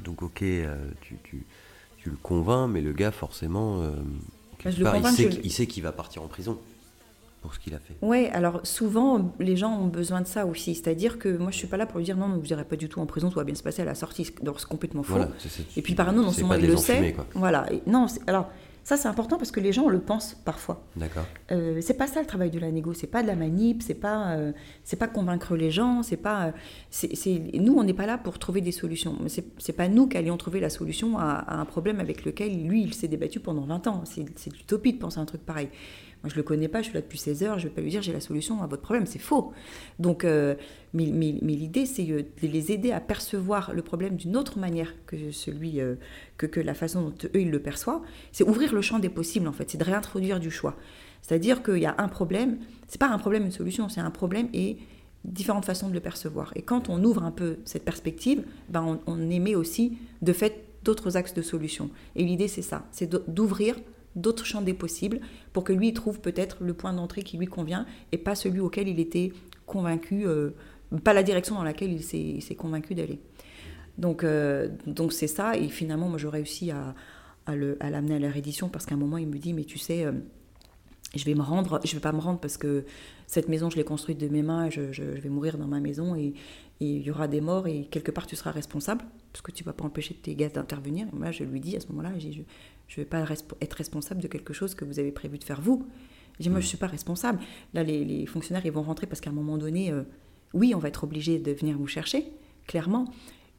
Speaker 3: donc ok, tu, tu, tu, le convaincs, mais le gars, forcément, bah, il sait, il sait qu'il va partir en prison pour ce qu'il a fait.
Speaker 1: Oui, alors souvent, les gens ont besoin de ça aussi. C'est-à-dire que moi, je suis pas là pour lui dire non, vous n'irez pas du tout en prison, tout va bien se passer à la sortie. C'est complètement faux. et puis par non, non seulement il le sait. Voilà. non, alors, Ça, c'est important parce que les gens le pensent parfois.
Speaker 3: D'accord.
Speaker 1: Euh, c'est pas ça le travail de la négo, c'est pas de la manip, c'est pas, euh, c'est pas convaincre les gens, c'est pas. euh, c'est, nous, on n'est pas là pour trouver des solutions. Mais C'est, pas nous qui allions trouver la solution à, à un problème avec lequel lui, il s'est débattu pendant 20 ans. C'est, l'utopie de penser à un truc pareil. Moi, je le connais pas, je suis là depuis 16 heures, je vais pas lui dire j'ai la solution à votre problème, c'est faux. Donc, euh, mais, l'idée, c'est euh, de les aider à percevoir le problème d'une autre manière que celui euh, que, que la façon dont eux ils le perçoivent. C'est ouvrir le champ des possibles en fait, c'est de réintroduire du choix. C'est-à-dire qu'il y a un problème, c'est pas un problème une solution, c'est un problème et différentes façons de le percevoir. Et quand on ouvre un peu cette perspective, ben on, on émet aussi de fait d'autres axes de solution. Et l'idée c'est ça, c'est d'ouvrir d'autres champs des possibles pour que lui trouve peut-être le point d'entrée qui lui convient et pas celui auquel il était convaincu, euh, pas la direction dans laquelle il s'est convaincu d'aller. Donc euh, donc c'est ça et finalement moi j'ai réussi à, à le- à l'amener à la réédition parce qu'à un moment il me dit mais tu sais euh, je vais me rendre, je vais pas me rendre parce que cette maison je l'ai construite de mes mains et je, je- je vais mourir dans ma maison et, et il y aura des morts et quelque part tu seras responsable parce que tu vas pas empêcher tes gars d'intervenir. Moi je lui dis à ce moment-là, je, je, vais pas être responsable de quelque chose que vous avez prévu de faire vous. Je dis moi je suis pas responsable. Là les, les fonctionnaires ils vont rentrer parce qu'à un moment donné, euh, oui on va être obligé de venir vous chercher clairement,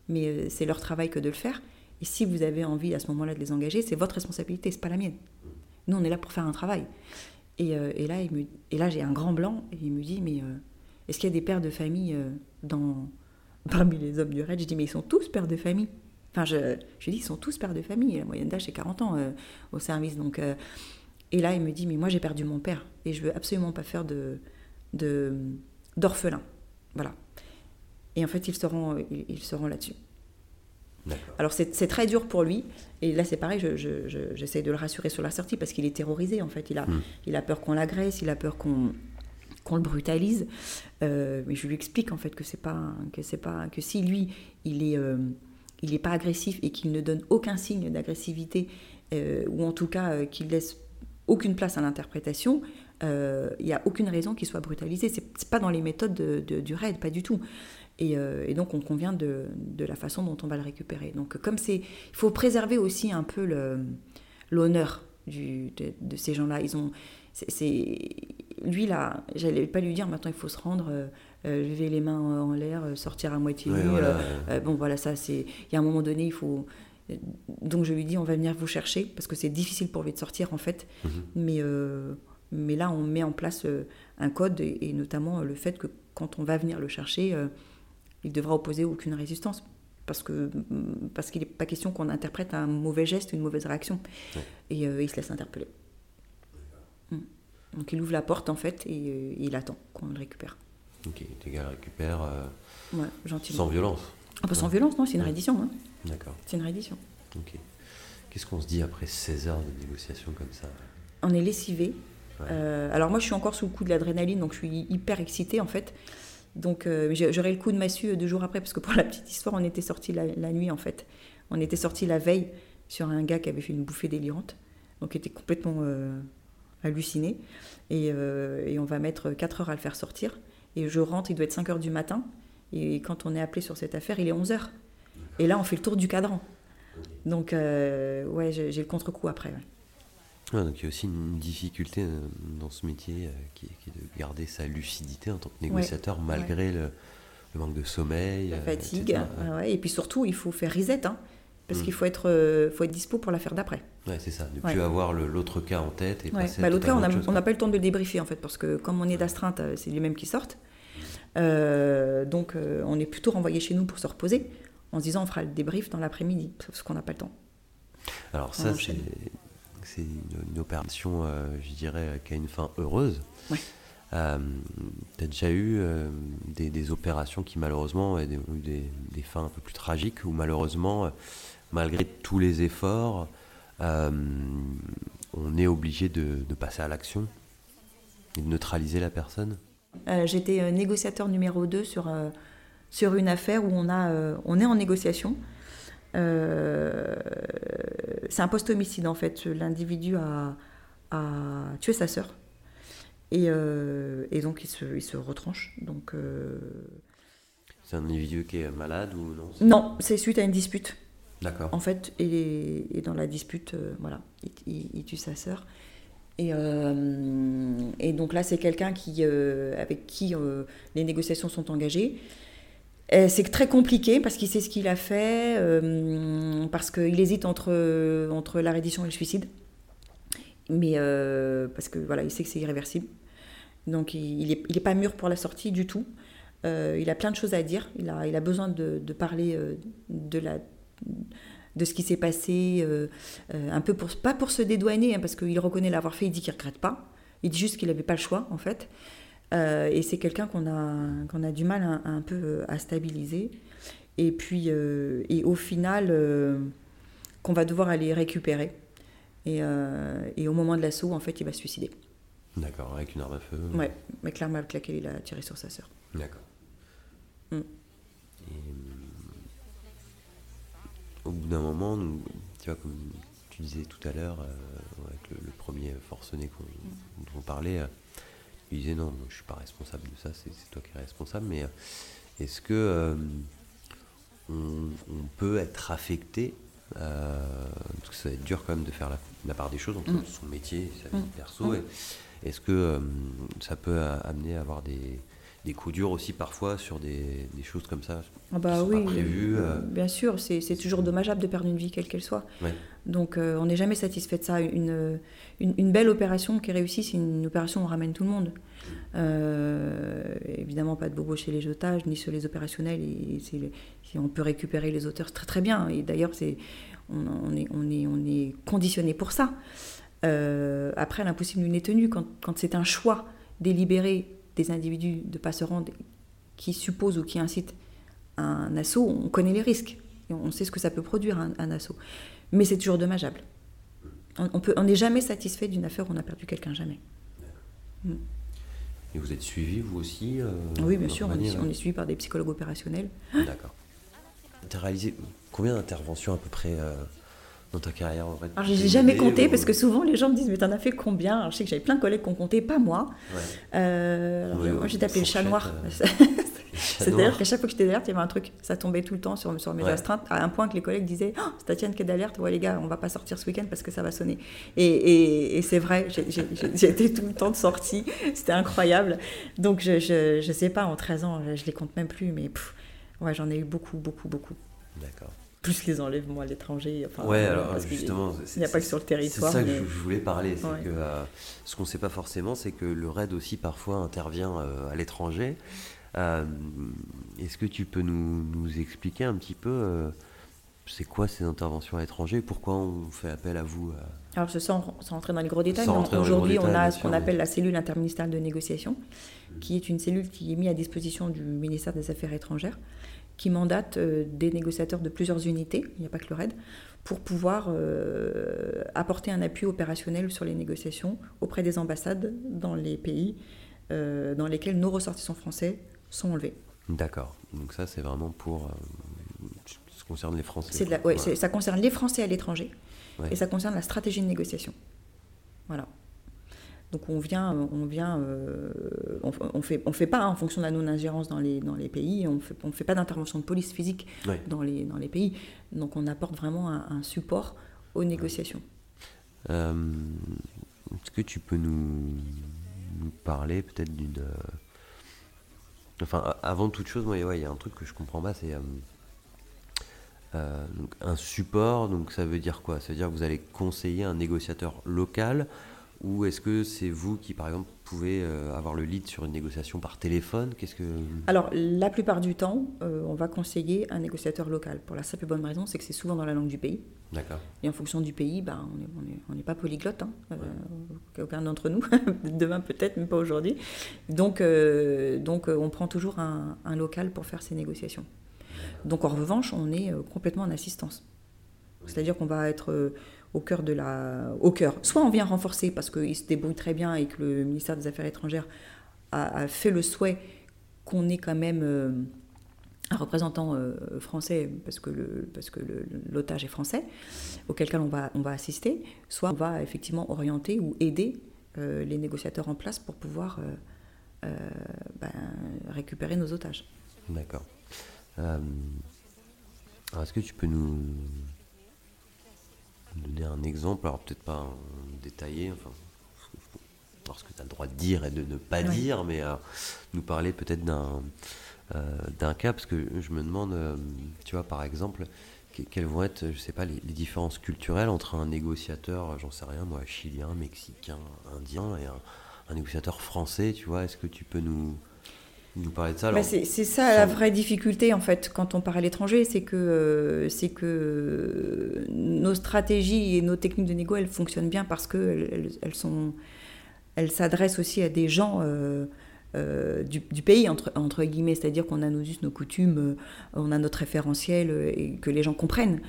Speaker 1: mais euh, c'est leur travail que de le faire. Et si vous avez envie à ce moment-là de les engager, c'est votre responsabilité, c'est pas la mienne. Nous, on est là pour faire un travail. Et, euh, et là, j'ai un grand blanc et il me dit, mais euh, est-ce qu'il y a des pères de famille euh, dans, <laughs> parmi les hommes du raid Je dis, mais ils sont tous pères de famille. Enfin, je, je dis, ils sont tous pères de famille. La moyenne d'âge, c'est 40 ans au service. Donc, et là, il me dit, mais moi, j'ai perdu mon père et je veux absolument pas faire de d'orphelin. Voilà. Et en fait, il se rend, il, il se rend là-dessus. Alors c'est très dur pour lui. Et là c'est pareil, je- je- je- j'essaie de le rassurer sur la sortie parce qu'il est terrorisé en fait. Il a,
Speaker 3: Mm.
Speaker 1: il a peur qu'on l'agresse, il a peur qu'on qu'on le brutalise. Euh, mais je lui explique en fait que c'est pas que c'est pas que si lui il est euh, il est pas agressif et qu'il ne donne aucun signe d'agressivité euh, ou en tout cas qu'il laisse aucune place à l'interprétation, il n'y a aucune raison qu'il soit brutalisé. C'est c'est pas dans les méthodes de- de- du raid, pas du tout. Et, euh, et donc on convient de, de la façon dont on va le récupérer. Donc comme c'est, il faut préserver aussi un peu l'honneur de, de ces gens-là. Ils ont, c'est, lui là, j'allais pas lui dire maintenant il faut se rendre, euh, euh, lever les mains en l'air, sortir à moitié
Speaker 3: Ouais, voilà,
Speaker 1: euh, bon voilà ça c'est, il y a un moment donné il faut. Donc je lui dis on va venir vous chercher parce que c'est difficile pour lui de sortir en fait.
Speaker 3: Mhm.
Speaker 1: Mais, mais là, on met en place un code et, et notamment le fait que quand on va venir le chercher, il devra opposer aucune résistance. Parce que parce qu'il n'est pas question qu'on interprète un mauvais geste, une mauvaise réaction.
Speaker 3: Ouais.
Speaker 1: Et euh, il se laisse interpeller. Mm. Donc il ouvre la porte en fait et euh, il attend qu'on le récupère.
Speaker 3: Ok, tes gars récupèrent euh,
Speaker 1: Ouais, gentiment.
Speaker 3: sans violence.
Speaker 1: Ah, pas sans violence, non, c'est une
Speaker 3: Ouais.
Speaker 1: réédition. hein.
Speaker 3: D'accord.
Speaker 1: C'est une réédition.
Speaker 3: Ok. Qu'est-ce qu'on se dit après 16 heures de négociation comme ça?
Speaker 1: On est lessivé. Euh, alors moi, je suis encore sous le coup de l'adrénaline, donc je suis hyper excitée en fait. Donc euh, j'aurai le coup de massue deux jours après, parce que pour la petite histoire, on était sortis la, nuit en fait. On était sortis la veille sur un gars qui avait fait une bouffée délirante, donc qui était complètement euh, halluciné. Et, euh, et on va mettre 4 heures à le faire sortir. Et je rentre, il doit être 5 heures du matin. Et quand on est appelé sur cette affaire, il est 11 heures. Et là, on fait le tour du cadran. Donc, euh, ouais, j'ai le contre-coup après. ouais.
Speaker 3: Ouais, donc il y a aussi une difficulté euh, dans ce métier euh, qui, est, qui est de garder sa lucidité en tant que négociateur malgré le, le manque de sommeil.
Speaker 1: la
Speaker 3: euh,
Speaker 1: fatigue. ouais. Et puis surtout, il faut faire reset, hein, parce
Speaker 3: Mm.
Speaker 1: qu'il faut être, euh, faut être dispo pour l'affaire d'après.
Speaker 3: Ouais, c'est ça. Ne plus avoir l'autre cas en tête et passer
Speaker 1: Bah, L'autre cas, on n'a pas eu le temps de le débriefer, en fait, parce que comme on est d'astreinte, c'est les mêmes qui sortent. Donc, on est plutôt renvoyé chez nous pour se reposer, en se disant on fera le débrief dans l'après-midi, parce qu'on n'a pas le temps.
Speaker 3: Alors
Speaker 1: on
Speaker 3: ça, c'est. C'est une, une opération, euh, je dirais, qui a une fin heureuse.
Speaker 1: Ouais.
Speaker 3: Euh, tu as déjà eu euh, des, des opérations qui malheureusement ont eu des, des fins un peu plus tragiques, où malheureusement, malgré tous les efforts, euh, on est obligé de, de passer à l'action et de neutraliser la personne?
Speaker 1: J'étais négociateur numéro 2 sur, sur une affaire où on, a, on est en négociation. C'est un post-homicide en fait. L'individu a, a tué sa sœur. Et, euh, et donc il se, il se retranche. Donc, euh,
Speaker 3: C'est un individu qui est malade ou non?
Speaker 1: Non, c'est suite à une dispute.
Speaker 3: D'accord.
Speaker 1: en fait, et, et dans la dispute, euh, voilà, il, il- il tue sa sœur. Et, et donc là, c'est quelqu'un qui, avec qui les négociations sont engagées. Et C'est très compliqué parce qu'il sait ce qu'il a fait, euh, parce qu'il hésite entre, entre la reddition et le suicide. Mais euh, parce que voilà, il sait que c'est irréversible. Donc il n'est il est pas mûr pour la sortie du tout. Euh, il a plein de choses à dire. Il a, il a besoin de, de parler euh, de, la, de ce qui s'est passé, euh, euh, un peu pour, pas pour se dédouaner, hein, parce qu'il reconnaît l'avoir fait, il dit qu'il ne regrette pas. Il dit juste qu'il n'avait pas le choix, en fait. Euh, et c'est quelqu'un qu'on a, qu'on a du mal un, un peu euh, à stabiliser. Et puis, euh, et au final, euh, qu'on va devoir aller récupérer. Et, et au moment de l'assaut, en fait, il va se suicider.
Speaker 3: D'accord, avec une arme à feu.
Speaker 1: Ouais, avec l'arme avec laquelle il a tiré sur sa sœur.
Speaker 3: D'accord.
Speaker 1: Mm.
Speaker 3: Et, au bout d'un moment, tu vois, comme tu disais tout à l'heure, avec le, le premier forcené qu'on, dont on parlait, il disait non, je suis pas responsable de ça, c'est, toi qui es responsable, mais euh, est-ce que euh, on, on peut être affecté euh, parce que ça va être dur quand même de faire la, la part des choses entre
Speaker 1: Mm.
Speaker 3: son métier et sa vie
Speaker 1: Mm.
Speaker 3: perso.
Speaker 1: Mm.
Speaker 3: et est-ce que euh, ça peut amener à avoir des, des coups durs aussi parfois sur des, des choses comme ça
Speaker 1: Ah bah
Speaker 3: qui sont
Speaker 1: oui,
Speaker 3: pas prévues euh,
Speaker 1: bien sûr, c'est toujours dommageable de perdre une vie, quelle qu'elle soit.
Speaker 3: Ouais.
Speaker 1: Donc euh, on n'est jamais satisfait de ça. Une, une, une belle opération qui réussit, c'est une opération où on ramène tout le monde. Euh, évidemment, pas de bobo chez les otages, ni sur les opérationnels. Et le- si on peut récupérer les auteurs, très très bien. Et d'ailleurs, c'est on, on est, on, est, on est conditionné pour ça. Après, l'impossible n'est tenu. Quand, quand c'est un choix délibéré des individus de pas se rendre, qui suppose ou qui incite un assaut, on connaît les risques. Et on sait ce que ça peut produire, un, un assaut. Mais c'est toujours dommageable. On on peut- on n'est jamais satisfait d'une affaire où on a perdu quelqu'un, jamais.
Speaker 3: Et vous êtes suivi vous aussi euh,
Speaker 1: Oui, bien sûr, on est, on suivi par des psychologues opérationnels.
Speaker 3: D'accord. Tu as réalisé combien d'interventions à peu près euh, dans ta carrière en fait
Speaker 1: Alors, n'ai jamais
Speaker 3: idée,
Speaker 1: compté
Speaker 3: ou-
Speaker 1: parce que souvent les gens me disent Mais t'en as fait combien? Alors, Je sais que j'avais plein de collègues qui ont compté, pas moi.
Speaker 3: Ouais.
Speaker 1: Euh, moi, j'étais appelée le chat noir. <laughs> C'est-à-dire qu'à chaque fois que j'étais d'alerte, il y avait un truc, ça tombait tout le temps sur, sur mes
Speaker 3: Ouais.
Speaker 1: astreintes, à un point que les collègues disaient oh, C'est Tatiane qui est d'alerte, ouais, les gars, on va pas sortir ce week-end parce que ça va sonner. Et, et- et c'est vrai, j'ai- j'ai- j'ai- <laughs> j'étais tout le temps de sortie, c'était incroyable. Donc je, je, je sais pas, en 13 ans, je, je les compte même plus, mais pff, ouais, j'en ai eu beaucoup, beaucoup, beaucoup.
Speaker 3: D'accord.
Speaker 1: Plus les enlèvements à l'étranger. Enfin,
Speaker 3: Ouais,
Speaker 1: euh,
Speaker 3: alors
Speaker 1: parce
Speaker 3: justement,
Speaker 1: Il n'y a pas que sur le territoire.
Speaker 3: C'est ça que je, je voulais parler.
Speaker 1: Ouais.
Speaker 3: que euh, ce qu'on ne sait pas forcément, c'est que le RAID aussi parfois intervient euh, à l'étranger. Euh, Est-ce que tu peux nous, nous expliquer un petit peu c'est quoi ces interventions à l'étranger? Pourquoi on fait appel à vous
Speaker 1: Alors, sans, sans rentrer dans les gros détails, aujourd'hui, on a ce qu'on appelle la cellule interministérielle de négociation, qui est une cellule qui est mise à disposition du ministère des Affaires étrangères, qui mandate euh, des négociateurs de plusieurs unités, il n'y a pas que le RAID, pour pouvoir euh, apporter un appui opérationnel sur les négociations auprès des ambassades dans les pays euh, dans lesquels nos ressortissants français sont enlevés.
Speaker 3: D'accord. Donc ça, c'est vraiment pour euh, ce qui concerne les Français.
Speaker 1: La- ouais, ça concerne les Français à l'étranger
Speaker 3: Ouais.
Speaker 1: et ça concerne la stratégie de négociation. Voilà. Donc on vient, on vient, euh, on, on fait, on fait pas hein, en fonction de la non-ingérence dans les, dans les pays, on fait, on fait pas d'intervention de police physique dans les, dans les pays. Donc on apporte vraiment un, un support aux négociations.
Speaker 3: Euh, Est-ce que tu peux nous, nous parler peut-être d'une. euh, Enfin, avant toute chose, moi, ouais, il y a un truc que je comprends pas, c'est. euh, euh, donc un support, donc ça veut dire quoi? Ça veut dire que vous allez conseiller un négociateur local ou est-ce que c'est vous qui, par exemple, pouvez euh, avoir le lead sur une négociation par téléphone? Qu'est-ce que.
Speaker 1: Alors la plupart du temps, euh, on va conseiller un négociateur local. Pour la simple et bonne raison, c'est que c'est souvent dans la langue du pays.
Speaker 3: D'accord.
Speaker 1: Et en fonction du pays, ben, on n'est on est- on n'est pas polyglotte, hein. Euh, aucun d'entre nous, <laughs> demain peut-être, mais pas aujourd'hui. Donc, euh, donc on prend toujours un, un local pour faire ces négociations. Donc en revanche, on est complètement en assistance. C'est-à-dire qu'on va être au cœur de la... Au cœur. Soit on vient renforcer parce qu'il se débrouille très bien et que le ministère des Affaires étrangères a, fait le souhait qu'on ait quand même euh, un représentant euh, français parce que le- parce que l'otage est français, auquel cas on va, on va assister, soit on va effectivement orienter ou aider euh, les négociateurs en place pour pouvoir ben, récupérer nos otages.
Speaker 3: D'accord. Est-ce que tu peux nous donner un exemple, alors peut-être pas détaillé, enfin, parce que tu as le droit de dire et de ne pas dire, mais euh, nous parler peut-être d'un euh, d'un cas, parce que je me demande, euh, tu vois, par exemple, quelles vont être, je sais pas, les, différences culturelles entre un négociateur, j'en sais rien, moi, chilien, mexicain, indien, et un, négociateur français, tu vois, est-ce que tu peux nous, nous de ça
Speaker 1: bah, C'est ça la vraie difficulté, en fait, quand on part à l'étranger, c'est que, c'est que nos stratégies et nos techniques de négo, elles fonctionnent bien parce qu'elles elles sont elles s'adressent aussi à des gens euh, euh, du, pays, entre, entre guillemets, c'est-à-dire qu'on a nos us, nos coutumes, euh, on a notre référentiel euh, et que les gens comprennent.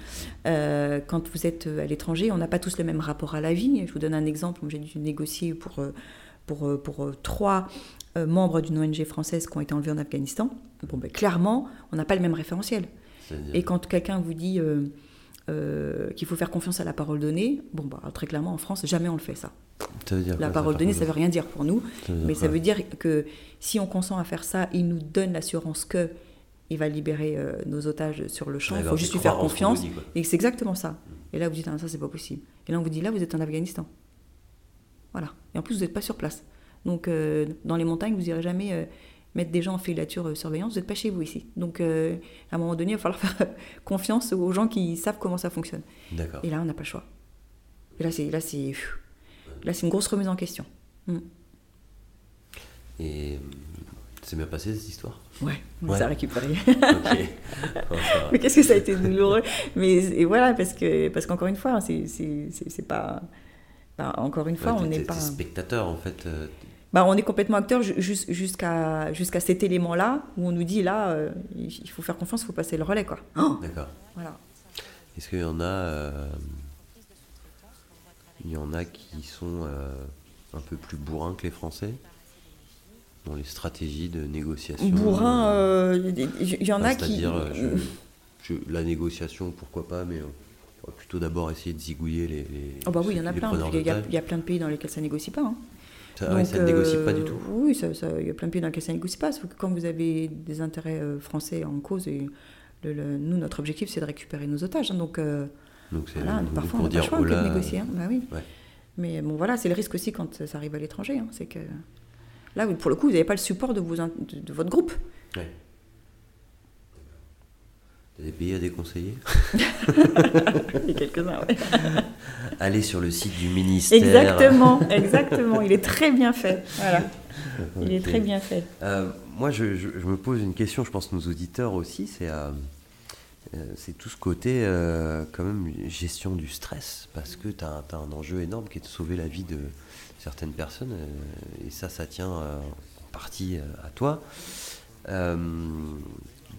Speaker 1: quand vous êtes à l'étranger, on n'a pas tous le même rapport à la vie. Je vous donne un exemple, j'ai dû négocier pour, pour, pour trois membres d'une ONG française qui ont été enlevés en Afghanistan. Bon, ben, clairement, on n'a pas le même référentiel. Et quand quelqu'un vous dit qu'il faut faire confiance à la parole donnée, bon, bah, très clairement, en France, jamais on le fait ça la parole donnée, ça veut rien dire pour nous, mais ça veut dire que si on consent à faire ça, il nous donne l'assurance que il va libérer euh, nos otages sur le champ. Il faut juste lui faire confiance. et c'est exactement ça. Et là, vous dites, ah, ça, c'est pas possible. Et là, on vous dit, là, vous êtes en Afghanistan. Voilà. Et en plus, vous n'êtes pas sur place. Donc, euh, dans les montagnes, vous n'irez jamais euh, mettre des gens en filature surveillance. Vous n'êtes pas chez vous ici. Donc, à un moment donné, il va falloir <laughs> faire confiance aux gens qui savent comment ça fonctionne. Et là, on n'a pas le choix. Et là, c'est Là, c'est une grosse remise en question. Mm.
Speaker 3: Et c'est bien passé cette histoire?
Speaker 1: Ouais, on s'est récupéré. <laughs> <laughs> mais qu'est-ce que ça a été douloureux Mais et voilà, parce que parce qu'encore une fois, c'est c'est pas. Bah, encore une fois, on n'est pas.
Speaker 3: spectateur en fait. Euh,
Speaker 1: bah, on est complètement acteur jusqu'à jusqu'à cet élément-là où on nous dit là, euh, il faut faire confiance, il faut passer le relais quoi. <gasps>
Speaker 3: D'accord. Voilà. Est-ce qu'il y en a euh, il y en a qui sont euh, un peu plus bourrins que les Français dans les stratégies de négociation.
Speaker 1: Bourrins, il y en a qui.
Speaker 3: C'est-à-dire, <laughs> la négociation, pourquoi pas, mais on va plutôt d'abord essayer de zigouiller les.
Speaker 1: oh bah oui, il y en a plein. Il y, a plein de pays dans lesquels ça négocie pas. Hein.
Speaker 3: Ça, ne négocie pas du tout.
Speaker 1: Oui, il y a plein de pays dans lesquels ça négocie pas. Parce que quand vous avez des intérêts français en cause, et nous, notre objectif, c'est de récupérer nos otages. Hein, donc. Donc c'est parfois on n'a pas le choix de négocier. Hein. Bah oui. Mais bon voilà, c'est le risque aussi quand ça arrive à l'étranger. Hein. c'est que là, pour le coup, vous n'avez pas le support de, de, votre groupe. Ouais.
Speaker 3: Des pays à déconseiller? <laughs>
Speaker 1: Il y a quelques-uns, oui. <laughs>
Speaker 3: Allez sur le site du ministère.
Speaker 1: Exactement, <laughs> exactement. Il est très bien fait. Voilà. Il est très bien fait.
Speaker 3: Euh, moi, je, je, me pose une question, je pense nos auditeurs aussi, c'est... Euh, euh, c'est tout ce côté euh, quand même gestion du stress, parce que tu as, un enjeu énorme qui est de sauver la vie de certaines personnes, euh, et ça, ça tient en partie à toi.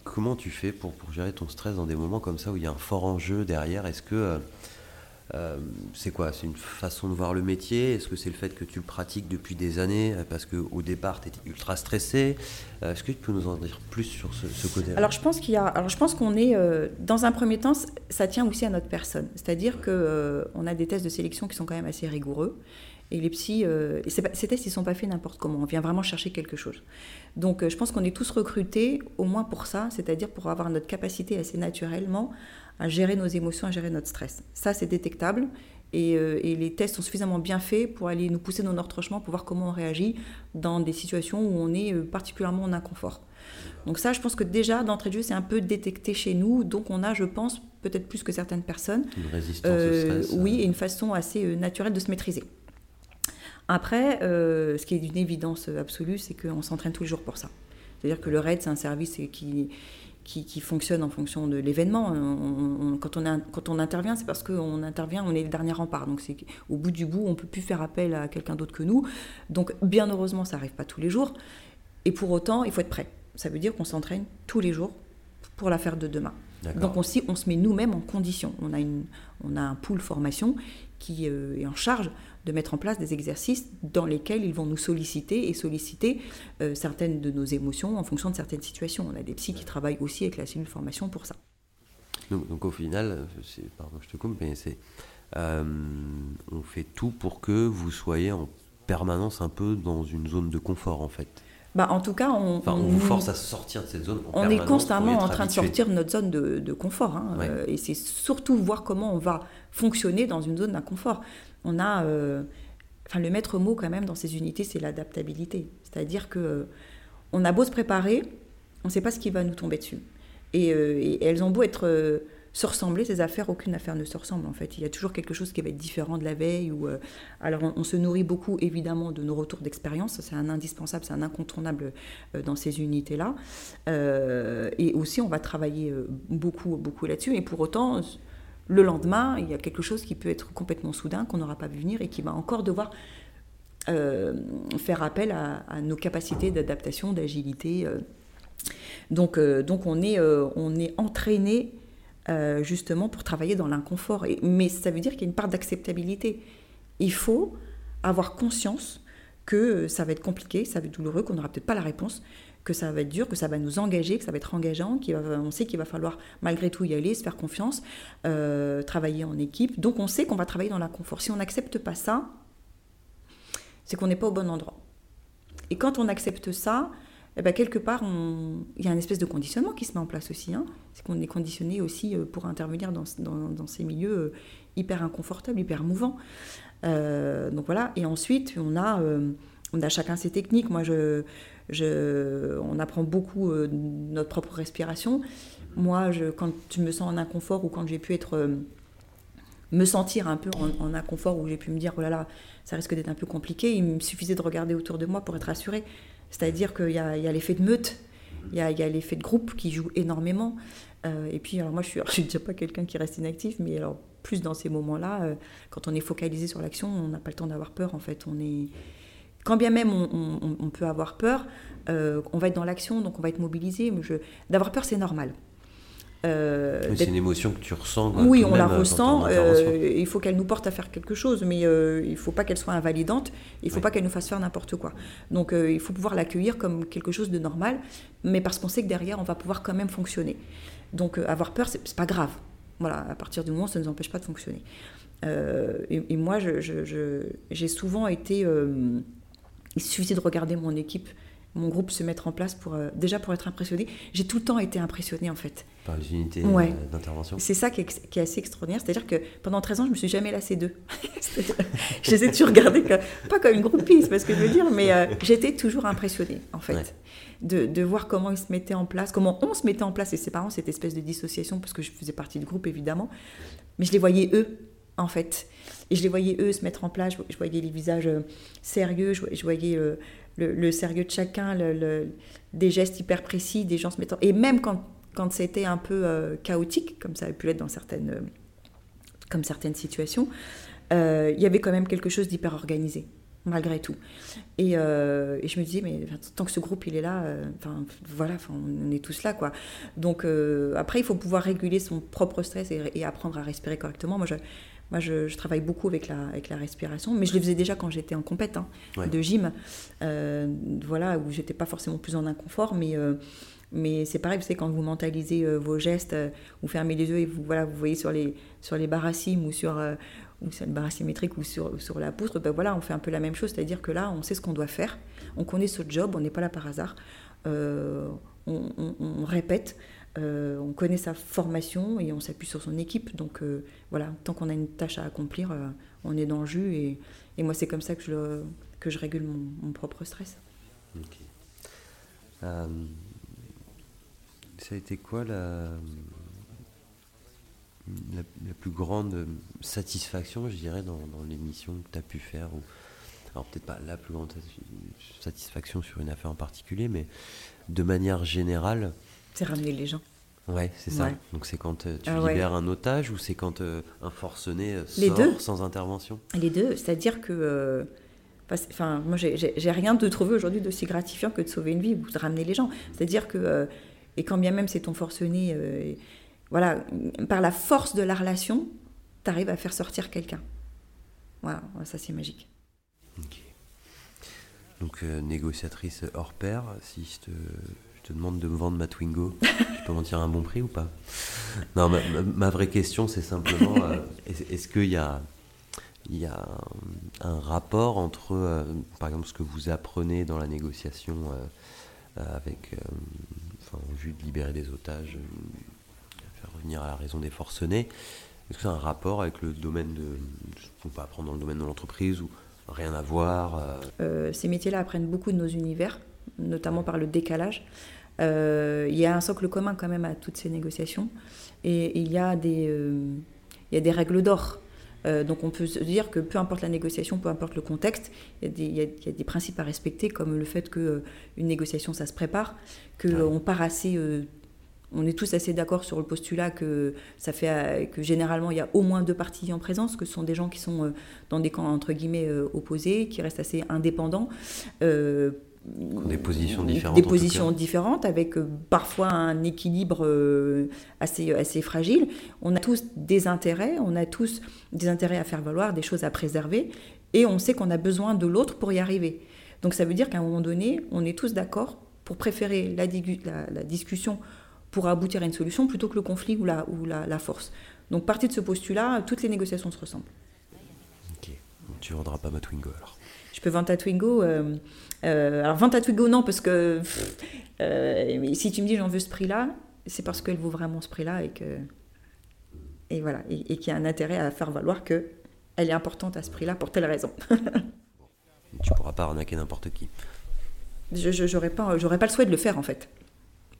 Speaker 3: Comment tu fais pour, pour, gérer ton stress dans des moments comme ça où il y a un fort enjeu derrière? Est-ce que euh, c'est quoi? C'est une façon de voir le métier? Est-ce que c'est le fait que tu le pratiques depuis des années euh, parce qu'au départ tu étais ultra stressé? Euh, Est-ce que tu peux nous en dire plus sur ce, côté-là?
Speaker 1: Alors je pense qu'il y a, je pense qu'on est dans un premier temps, ça tient aussi à notre personne. C'est-à-dire que on a des tests de sélection qui sont quand même assez rigoureux. Et les psys, et ces tests, ils ne sont pas faits n'importe comment. On vient vraiment chercher quelque chose. Donc, je pense qu'on est tous recrutés au moins pour ça, c'est-à-dire pour avoir notre capacité assez naturellement à gérer nos émotions, à gérer notre stress. Ça, c'est détectable. Euh, et, les tests sont suffisamment bien faits pour aller nous pousser dans notre chemin, pour voir comment on réagit dans des situations où on est euh, particulièrement en inconfort. Donc ça, je pense que déjà, d'entrée de jeu, c'est un peu détecté chez nous. Donc on a, je pense, peut-être plus que certaines personnes,
Speaker 3: une résistance au euh, stress.
Speaker 1: Oui, et une façon assez naturelle de se maîtriser. Après, ce qui est d'une évidence absolue, c'est qu'on s'entraîne tous les jours pour ça. C'est-à-dire que le RAID, c'est un service qui, qui, fonctionne en fonction de l'événement. quand, on quand on intervient, c'est parce qu'on intervient, on est le dernier rempart. Donc c'est au bout du bout, on ne peut plus faire appel à quelqu'un d'autre que nous. Donc bien heureusement, ça n'arrive pas tous les jours. Et pour autant, il faut être prêt. Ça veut dire qu'on s'entraîne tous les jours pour la faire de demain. Donc on, on se met nous-mêmes en condition. On a, une, on a un pool formation qui euh, est en charge de mettre en place des exercices dans lesquels ils vont nous solliciter et solliciter euh, certaines de nos émotions en fonction de certaines situations. On a des psys qui travaillent aussi avec la cellule formation pour ça.
Speaker 3: Donc, au final, pardon, je te coupe, mais c'est euh, on fait tout pour que vous soyez en permanence un peu dans une zone de confort en fait.
Speaker 1: bah, en tout cas, on,
Speaker 3: enfin, on, vous force à sortir de cette zone.
Speaker 1: on est constamment en train de sortir de notre zone de, confort. Hein, et c'est surtout voir comment on va fonctionner dans une zone d'inconfort. On a, enfin, le maître mot quand même dans ces unités, c'est l'adaptabilité. C'est-à-dire que on a beau se préparer, on ne sait pas ce qui va nous tomber dessus. Et, et elles ont beau être se ressembler, ces affaires, aucune affaire ne se ressemble en fait. Il y a toujours quelque chose qui va être différent de la veille. Ou, euh, alors on, se nourrit beaucoup évidemment de nos retours d'expérience, c'est un indispensable, c'est un incontournable euh, dans ces unités-là. Euh, et aussi on va travailler beaucoup, beaucoup là-dessus. Et pour autant, le lendemain, il y a quelque chose qui peut être complètement soudain, qu'on n'aura pas vu venir et qui va encore devoir faire appel à, nos capacités d'adaptation, d'agilité. Donc, donc on est, on est entraîné euh, justement pour travailler dans l'inconfort. Mais ça veut dire qu'il y a une part d'acceptabilité. Il faut avoir conscience que euh, ça va être compliqué, ça va être douloureux, qu'on n'aura peut-être pas la réponse, que ça va être dur, que ça va nous engager, que ça va être engageant, qu'on sait qu'il va falloir malgré tout y aller, se faire confiance, euh, travailler en équipe. Donc on sait qu'on va travailler dans l'inconfort. Si on n'accepte pas ça, c'est qu'on n'est pas au bon endroit. Et quand on accepte ça, eh ben, quelque part, il y a une espèce de conditionnement qui se met en place aussi. Hein. C'est qu'on est conditionné aussi euh, pour intervenir dans, ces milieux euh, hyper inconfortables, hyper mouvants. Donc voilà. Et ensuite, on a, on a chacun ses techniques. Moi, je, on apprend beaucoup notre propre respiration. Moi, quand je me sens en inconfort ou quand j'ai pu être me sentir un peu en, inconfort où j'ai pu me dire oh là là ça risque d'être un peu compliqué il me suffisait de regarder autour de moi pour être rassurée c'est-à-dire qu'il y a, l'effet de meute, il y a, l'effet de groupe qui joue énormément. Euh, et puis, alors moi, je suis, <laughs> suis déjà pas quelqu'un qui reste inactif, mais alors plus dans ces moments-là, euh, quand on est focalisé sur l'action, on n'a pas le temps d'avoir peur. En fait, on est, quand bien même on, peut avoir peur, euh, on va être dans l'action, donc on va être mobilisé. Je... d'avoir peur, c'est normal.
Speaker 3: Euh, c'est une émotion que tu ressens.
Speaker 1: oui, on la euh, ressent. Euh, il faut qu'elle nous porte à faire quelque chose, mais il ne faut pas qu'elle soit invalidante. Il ne faut pas qu'elle nous fasse faire n'importe quoi. Donc il faut pouvoir l'accueillir comme quelque chose de normal, mais parce qu'on sait que derrière, on va pouvoir quand même fonctionner. Donc avoir peur, c'est pas grave. Voilà, à partir du moment où ça ne nous empêche pas de fonctionner. Et, moi, j'ai souvent été. Il suffisait de regarder mon équipe mon groupe se mettre en place pour déjà pour être impressionné. J'ai tout le temps été impressionné en fait.
Speaker 3: Par les unités euh, d'intervention.
Speaker 1: C'est ça qui est, assez extraordinaire. C'est-à-dire que pendant 13 ans, je me suis jamais lassée d'eux. je les ai toujours regardés, pas comme une groupie, c'est pas ce que je veux dire, mais euh, j'étais toujours impressionnée, en fait, de, de, voir comment ils se mettaient en place, comment on se mettait en place, et ses parents, cette espèce de dissociation, parce que je faisais partie du groupe, évidemment. Mais je les voyais eux, en fait. Et je les voyais eux se mettre en place, je, voyais les visages euh, sérieux, je, voyais le, sérieux de chacun, des gestes hyper précis, des gens se mettant... Et même quand quand c'était un peu euh, chaotique, comme ça a pu l'être dans certaines, euh, comme certaines situations, il y avait quand même quelque chose d'hyper organisé, malgré tout. Et, je me disais, mais tant que ce groupe il est là, enfin voilà, on est tous là, quoi. Donc après, il faut pouvoir réguler son propre stress et, apprendre à respirer correctement. Moi, je, moi, je, travaille beaucoup avec la, avec la respiration, mais je le faisais déjà quand j'étais en compète hein, de gym, voilà, où j'étais pas forcément plus en inconfort, mais mais c'est pareil, vous savez, quand vous mentalisez euh, vos gestes, euh, vous fermez les yeux et vous, voilà, vous voyez sur les, sur les barassimes ou sur, euh, ou sur le barassimétrique ou sur, sur la poutre, ben voilà, on fait un peu la même chose, c'est-à-dire que là, on sait ce qu'on doit faire, on connaît ce job, on n'est pas là par hasard, on, on, répète, on connaît sa formation et on s'appuie sur son équipe. Donc voilà, tant qu'on a une tâche à accomplir, on est dans le jus et, et moi, c'est comme ça que je, que je régule mon, propre stress. Ok
Speaker 3: ça a été quoi la, la, plus grande satisfaction, je dirais, dans, l'émission que tu as pu faire ou, Alors peut-être pas la plus grande satisfaction sur une affaire en particulier, mais de manière générale.
Speaker 1: C'est ramener les gens.
Speaker 3: Ouais, c'est ça. Donc c'est quand euh, tu ah libères un otage ou c'est quand euh, un forcené euh, sort sans intervention?
Speaker 1: Les deux, c'est-à-dire que... Enfin, moi, j'ai rien de trouvé aujourd'hui d'aussi gratifiant que de sauver une vie ou de ramener les gens. C'est-à-dire que et quand bien même c'est ton forcené, voilà, par la force de la relation, tu arrives à faire sortir quelqu'un. Voilà, ça c'est magique.
Speaker 3: Donc euh, négociatrice hors pair, si je te, te, demande de me vendre ma Twingo, je peux m'en tirer un bon prix ou pas? Non, ma, vraie question c'est simplement, euh, est-ce qu'il y a un, rapport entre, euh, par exemple, ce que vous apprenez dans la négociation avec, enfin, en vue de libérer des otages, faire revenir à la raison des forcenés? Est-ce que c'est un rapport avec le domaine de qu'on peut apprendre dans le domaine de l'entreprise ou rien à voir
Speaker 1: Ces métiers-là apprennent beaucoup de nos univers, notamment par le décalage. il y a un socle commun quand même à toutes ces négociations et il y a des, il y a des règles d'or. Euh, donc on peut se dire que peu importe la négociation, peu importe le contexte, il y a des, des principes à respecter, comme le fait qu'une euh, une négociation, ça se prépare, qu'on part assez... Euh, on est tous assez d'accord sur le postulat que ça fait que généralement il y a au moins deux parties en présence, que ce sont des gens qui sont dans des camps entre guillemets opposés, qui restent assez indépendants
Speaker 3: des positions différentes.
Speaker 1: Des positions différentes, avec euh, parfois un équilibre euh, assez, assez fragile. On a tous des intérêts, on a tous des intérêts à faire valoir, des choses à préserver, et on sait qu'on a besoin de l'autre pour y arriver. Donc ça veut dire qu'à un moment donné, on est tous d'accord pour préférer la, la, discussion pour aboutir à une solution plutôt que le conflit ou la, ou la, force. Donc partie de ce postulat, toutes les négociations se ressemblent.
Speaker 3: Ok, tu ne vendras pas ma Twingo alors
Speaker 1: je peux vendre ta Twingo. Euh, euh, alors, vendre ta Twingo, non, parce que euh, si tu me dis j'en veux ce prix-là, c'est parce qu'elle vaut vraiment ce prix-là et que. Et voilà, et, qu'il y a un intérêt à faire valoir qu'elle est importante à ce prix-là pour telle raison. <laughs>
Speaker 3: tu pourras pas arnaquer n'importe qui.
Speaker 1: Je n'aurais pas, pas le souhait de le faire en fait.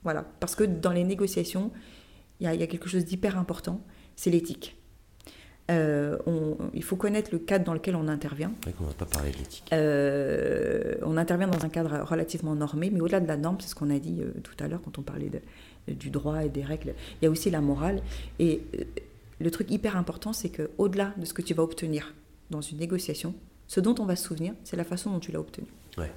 Speaker 1: Voilà, parce que dans les négociations, il y, y, a quelque chose d'hyper important, c'est l'éthique. Euh, il faut connaître le cadre dans lequel on intervient.
Speaker 3: on va pas parler de l'éthique.
Speaker 1: Euh, on intervient dans un cadre relativement normé, mais au-delà de la norme, c'est ce qu'on a dit euh, tout à l'heure quand on parlait de, du droit et des règles, il y a aussi la morale. Et le truc hyper important, c'est qu'au-delà de ce que tu vas obtenir dans une négociation, ce dont on va se souvenir, c'est la façon dont tu l'as obtenu.
Speaker 3: Ouais.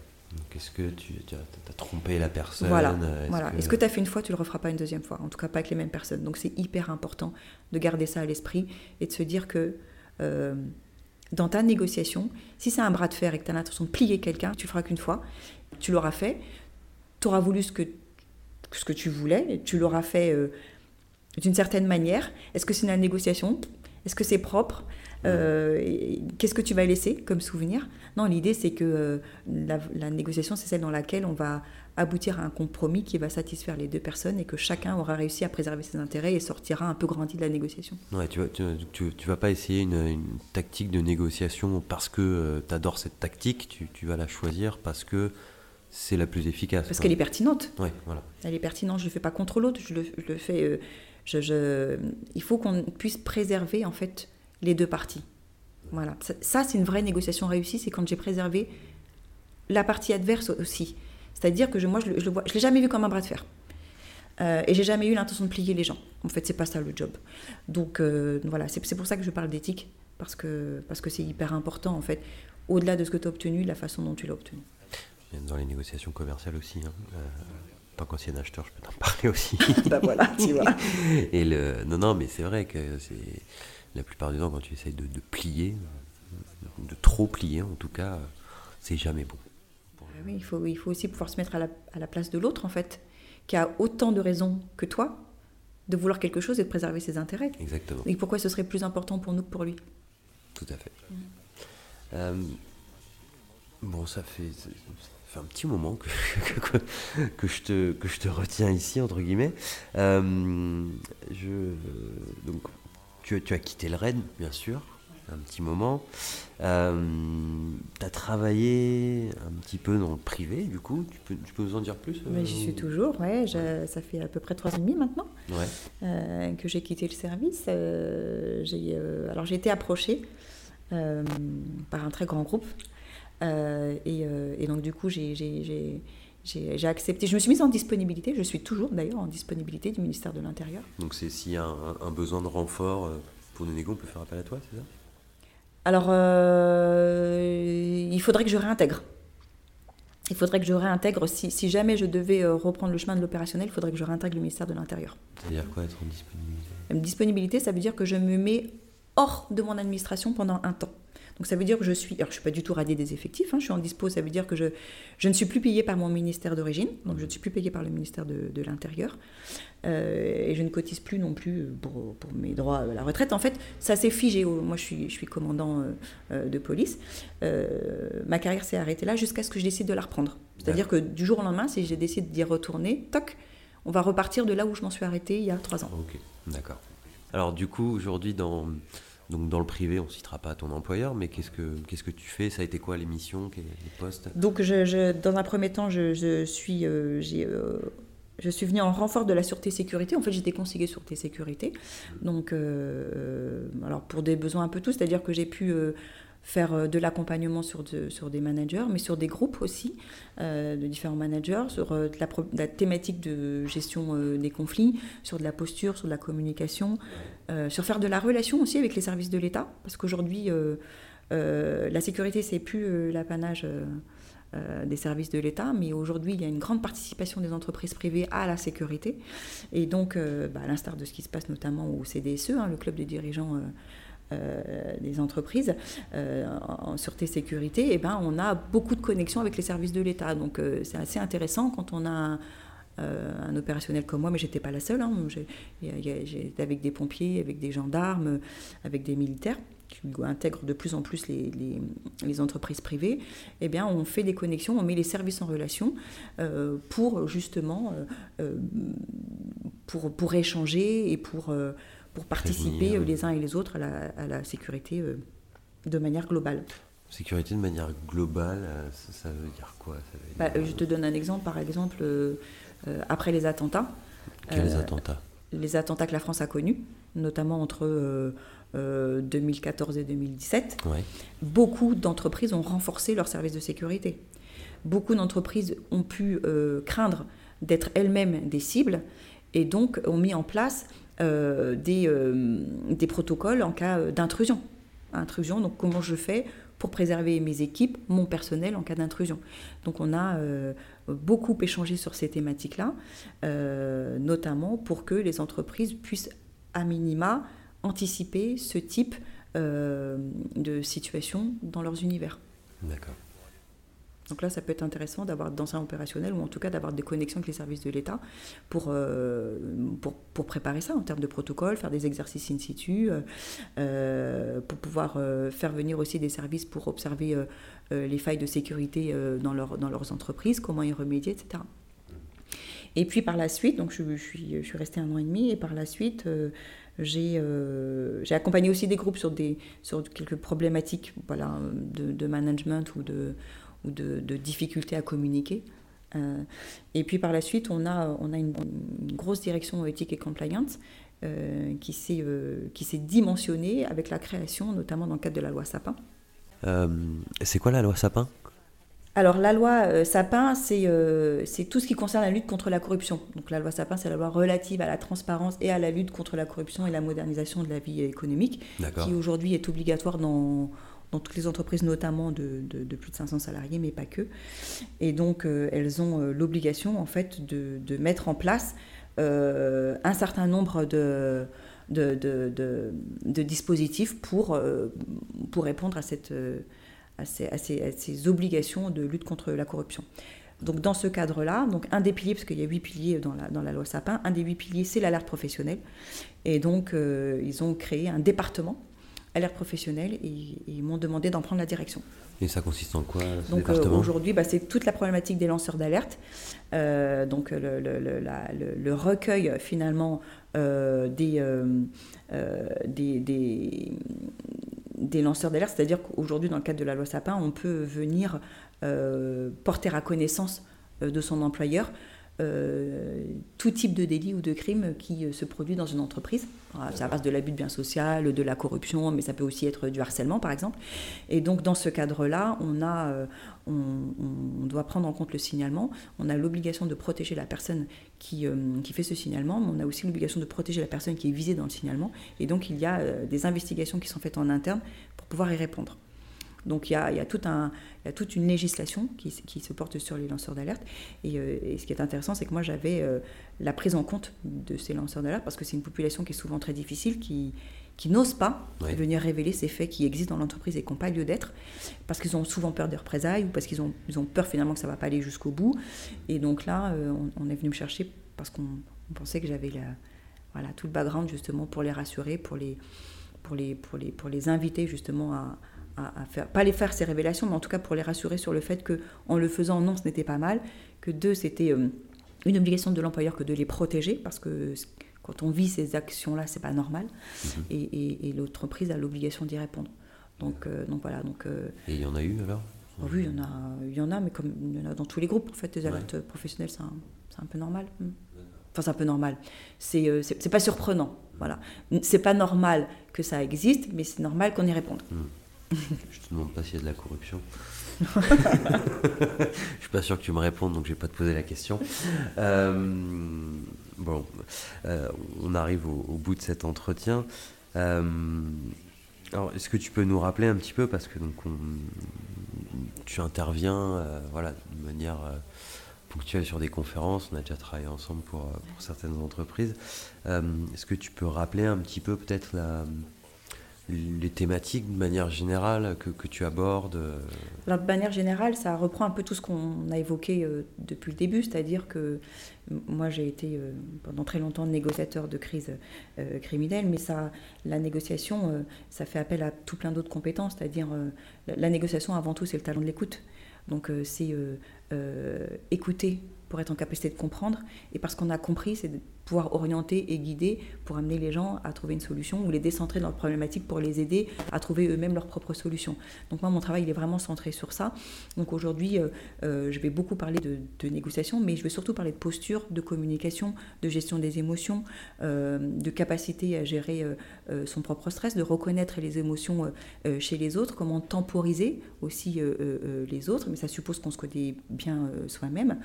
Speaker 3: Est-ce que tu, as, trompé la personne
Speaker 1: Voilà. Est-ce voilà. que, Est-ce que tu as fait une fois, tu ne le referas pas une deuxième fois? En tout cas, pas avec les mêmes personnes. Donc c'est hyper important de garder ça à l'esprit et de se dire que euh, dans ta négociation, si c'est un bras de fer et que tu as l'intention de plier quelqu'un, tu le feras qu'une fois, tu l'auras fait, tu auras voulu ce que, ce que tu voulais, tu l'auras fait euh, d'une certaine manière. Est-ce que c'est une négociation? Est-ce que c'est propre? Euh, qu'est-ce que tu vas laisser comme souvenir? Non, l'idée c'est que euh, la, négociation, c'est celle dans laquelle on va aboutir à un compromis qui va satisfaire les deux personnes et que chacun aura réussi à préserver ses intérêts et sortira un peu grandi de la négociation.
Speaker 3: Ouais, tu, vas, tu, vas pas essayer une, tactique de négociation parce que euh, tu adores cette tactique, tu, vas la choisir parce que c'est la plus efficace.
Speaker 1: Parce qu'elle est pertinente.
Speaker 3: Ouais, voilà.
Speaker 1: Elle est pertinente, je ne le fais pas contre l'autre, je le, fais... je, je, il faut qu'on puisse préserver en fait les deux parties. Voilà. Ça, c'est une vraie négociation réussie, c'est quand j'ai préservé la partie adverse aussi. C'est-à-dire que je, moi, je, je, le vois, je l'ai jamais vu comme un bras de fer. Euh, et j'ai jamais eu l'intention de plier les gens. En fait, c'est pas ça le job. Donc euh, voilà, c'est pour ça que je parle d'éthique, parce que parce que c'est hyper important en fait. Au-delà de ce que tu as obtenu, la façon dont tu l'as obtenu.
Speaker 3: Dans les négociations commerciales aussi. Hein. Euh, tant qu'ancien acheteur, je peux t'en <laughs> parler aussi. <laughs>
Speaker 1: bah voilà, tu vois.
Speaker 3: Et le, non, non, mais c'est vrai que c'est la plupart du temps, quand tu essayes de, plier, de trop plier en tout cas, c'est jamais bon.
Speaker 1: Ah oui, il, faut, il faut aussi pouvoir se mettre à la, place de l'autre, en fait, qui a autant de raisons que toi de vouloir quelque chose et de préserver ses intérêts.
Speaker 3: Exactement.
Speaker 1: Et pourquoi ce serait plus important pour nous que pour lui?
Speaker 3: Tout à fait. Mm. Euh, bon, ça fait, un petit moment <laughs> que, que, je te, que je te retiens ici, entre guillemets. Euh, je, donc, tu, as quitté le Rennes, bien sûr, un petit moment. Euh, tu as travaillé un petit peu dans le privé, du coup. Tu peux, tu peux nous en dire plus
Speaker 1: Mais J'y suis toujours, ouais, Ça fait à peu près trois ans et demi maintenant euh, que j'ai quitté le service. Euh, j'ai, alors, j'ai été approchée par un très grand groupe. Et, et, donc, du coup, j'ai j'ai accepté, je me suis mise en disponibilité, je suis toujours d'ailleurs en disponibilité du ministère de l'Intérieur.
Speaker 3: Donc c'est s'il y a un, besoin de renfort euh, pour nos négos, on peut faire appel à toi, c'est ça?
Speaker 1: Alors, euh, il faudrait que je réintègre. Il faudrait que je réintègre, si, si jamais je devais euh, reprendre le chemin de l'opérationnel, il faudrait que je réintègre le ministère de l'Intérieur.
Speaker 3: C'est-à-dire quoi être en disponibilité?
Speaker 1: Disponibilité, ça veut dire que je me mets hors de mon administration pendant un temps. Donc ça veut dire que je suis, alors je suis pas du tout radiée des effectifs, hein, je suis en dispo, ça veut dire que je, je ne suis plus payée par mon ministère d'origine, donc je ne suis plus payée par le ministère de, de l'Intérieur, euh, et je ne cotise plus non plus pour, pour, mes droits à la retraite. En fait, ça s'est figé. Moi, je suis, je suis commandant euh, de police. ma carrière s'est arrêtée là jusqu'à ce que je décide de la reprendre. C'est-à-dire que du jour au lendemain, si j'ai décidé d'y retourner, toc, on va repartir de là où je m'en suis arrêtée il y a trois ans.
Speaker 3: Ok, d'accord. Alors du coup, aujourd'hui, dans, donc dans le privé, on ne citera pas ton employeur, mais qu'est-ce que, qu'est-ce que tu fais? Ça a été quoi les missions, les postes
Speaker 1: Donc je, dans un premier temps, je, je suis, euh, euh, je suis venue en renfort de la sûreté-sécurité. En fait, j'étais conseillée sûreté-sécurité. Donc, euh, alors pour des besoins un peu tous, c'est-à-dire que j'ai pu faire euh, de l'accompagnement sur, des managers, mais sur des groupes aussi, euh, de différents managers, sur euh, la, thématique de gestion des conflits, sur de la posture, sur de la communication, sur faire de la relation aussi avec les services de l'État, parce qu'aujourd'hui, la sécurité, c'est plus l'apanage. des services de l'État, mais aujourd'hui, il y a une grande participation des entreprises privées à la sécurité. Et donc, bah, à l'instar de ce qui se passe notamment au CDSE, hein, le club des dirigeants des entreprises euh, en sûreté sécurité, eh ben, on a beaucoup de connexions avec les services de l'État. Donc euh, c'est assez intéressant quand on a un, opérationnel comme moi, mais j'étais pas la seule. Hein, J'étais avec des pompiers, avec des gendarmes, avec des militaires qui intègrent de plus en plus les, les, entreprises privées, eh bien, on fait des connexions, on met les services en relation pour justement pour, pour échanger et pour pour participer les uns et les autres à la, sécurité euh, de manière globale.
Speaker 3: Sécurité de manière globale, euh, ça, veut dire quoi
Speaker 1: bah, Je te donne un exemple, par exemple, euh, après les attentats.
Speaker 3: Quels attentats?
Speaker 1: Les attentats que la France a connus, notamment entre 2014 et 2017. Beaucoup d'entreprises ont renforcé leurs services de sécurité. Beaucoup d'entreprises ont pu craindre d'être elles-mêmes des cibles et donc ont mis en place euh, des, euh, des, protocoles en cas euh, d'intrusion. Intrusion, donc comment je fais pour préserver mes équipes, mon personnel en cas d'intrusion. Donc on a beaucoup échangé sur ces thématiques-là, notamment pour que les entreprises puissent à minima anticiper ce type de situation dans leurs univers.
Speaker 3: D'accord.
Speaker 1: Donc là, ça peut être intéressant d'avoir dans un opérationnel ou en tout cas d'avoir des connexions avec les services de l'État pour, euh, pour, préparer ça en termes de protocole, faire des exercices in situ, euh, euh, pour pouvoir faire venir aussi des services pour observer les failles de sécurité dans, leur, dans leurs entreprises, comment y remédier, etc. Et puis par la suite, donc je, suis, restée un an et demi, et par la suite, j'ai accompagné aussi des groupes sur, des, sur quelques problématiques voilà, de management ou de ou de, difficultés à communiquer. Euh, et puis par la suite, on a, on a une, grosse direction éthique et compliance euh, qui s'est euh, dimensionnée avec la création, notamment dans le cadre de la loi Sapin.
Speaker 3: c'est quoi la loi Sapin?
Speaker 1: Alors la loi Sapin, c'est tout ce qui concerne la lutte contre la corruption. Donc la loi Sapin, c'est la loi relative à la transparence et à la lutte contre la corruption et la modernisation de la vie économique, qui aujourd'hui est obligatoire dans, dans toutes les entreprises, notamment de, plus de 500 salariés, mais pas que. Et donc, euh, elles ont euh, l'obligation, en fait, de, mettre en place euh, un certain nombre de, dispositifs pour, répondre à, ces, obligations de lutte contre la corruption. Donc dans ce cadre-là, donc un des piliers, parce qu'il y a huit piliers dans la, dans la loi Sapin, un des huit piliers, c'est l'alerte professionnelle. Et donc ils ont créé un département alerte professionnelle et, ils m'ont demandé d'en prendre la direction.
Speaker 3: Et ça consiste en quoi
Speaker 1: Donc euh, aujourd'hui, bah, c'est toute la problématique des lanceurs d'alerte. Euh, donc le, le, le, recueil finalement euh, des, des, des, des, lanceurs d'alerte, c'est-à-dire qu'aujourd'hui, dans le cadre de la loi Sapin, on peut venir porter à connaissance de son employeur euh, tout type de délit ou de crime qui euh, se produit dans une entreprise. Ça passe de l'abus de biens social, de la corruption, mais ça peut aussi être du harcèlement, par exemple. Et donc, dans ce cadre-là, on, a, euh, on, doit prendre en compte le signalement. On a l'obligation de protéger la personne qui, qui fait ce signalement, mais on a aussi l'obligation de protéger la personne qui est visée dans le signalement. Et donc, il y a des investigations qui sont faites en interne pour pouvoir y répondre. Donc il y a, tout un, toute une législation qui, se porte sur les lanceurs d'alerte. Euh, et, ce qui est intéressant, c'est que moi j'avais euh, la prise en compte de ces lanceurs d'alerte parce que c'est une population qui est souvent très difficile, qui, qui n'osent pas venir révéler ces faits qui existent dans l'entreprise et qui n'ont pas lieu d'être, parce qu'ils ont souvent peur des représailles ou parce qu'ils ont, ils ont peur finalement que ça ne va pas aller jusqu'au bout. Et donc là, euh, on, est venu me chercher parce qu'on pensait que j'avais voilà, tout le background justement pour les rassurer, pour les, pour les, pour les, pour les inviter justement à, à, faire, pas les faire ces révélations, mais en tout cas pour les rassurer sur le fait que en le faisant, non, ce n'était pas mal, que deux, c'était euh, une obligation de l'employeur que de les protéger, parce que quand on vit ces actions-là, c'est pas normal. Mhm. Et, et, l'entreprise a l'obligation d'y répondre. Donc, euh, donc voilà. Donc,
Speaker 3: euh, et il y en a eu alors?
Speaker 1: Oh Oui, il y, en a, il y en a, mais comme il y en a dans tous les groupes, en fait, des alertes professionnelles, c'est un, un, peu normal. Hmm. Enfin, c'est un peu normal. C'est c'est pas surprenant. Voilà. C'est pas normal que ça existe, mais c'est normal qu'on y réponde. Hmm. <laughs>
Speaker 3: Je te demande pas s'il y a de la corruption. <laughs> je suis pas sûr que tu me répondes, donc je vais pas te poser la question. Bon, euh, on arrive au, bout de cet entretien. Euh, alors, est-ce que tu peux nous rappeler un petit peu, parce que donc tu interviens euh, voilà, de manière ponctuelle sur des conférences, on a déjà travaillé ensemble pour, pour certaines entreprises. est-ce que tu peux rappeler un petit peu peut-être la, les thématiques de manière générale que, tu abordes
Speaker 1: Alors, De manière générale, ça reprend un peu tout ce qu'on a évoqué euh, depuis le début, c'est-à-dire que moi j'ai été euh, pendant très longtemps négociateur de crise euh, criminelle, mais ça, la négociation, ça fait appel à tout plein d'autres compétences, c'est-à-dire la, négociation avant tout c'est le talent de l'écoute. Donc c'est écouter pour être en capacité de comprendre, et parce qu'on a compris, c'est de pouvoir orienter et guider pour amener les gens à trouver une solution ou les décentrer dans leur problématique pour les aider à trouver eux-mêmes leurs propres solutions. Donc moi, mon travail, il est vraiment centré sur ça. Donc aujourd'hui, euh, euh, je vais beaucoup parler de, négociation, mais je vais surtout parler de posture, de communication, de gestion des émotions, euh, de capacité à gérer son propre stress, de reconnaître les émotions chez les autres, comment temporiser aussi les autres, mais ça suppose qu'on se connaît bien soi-même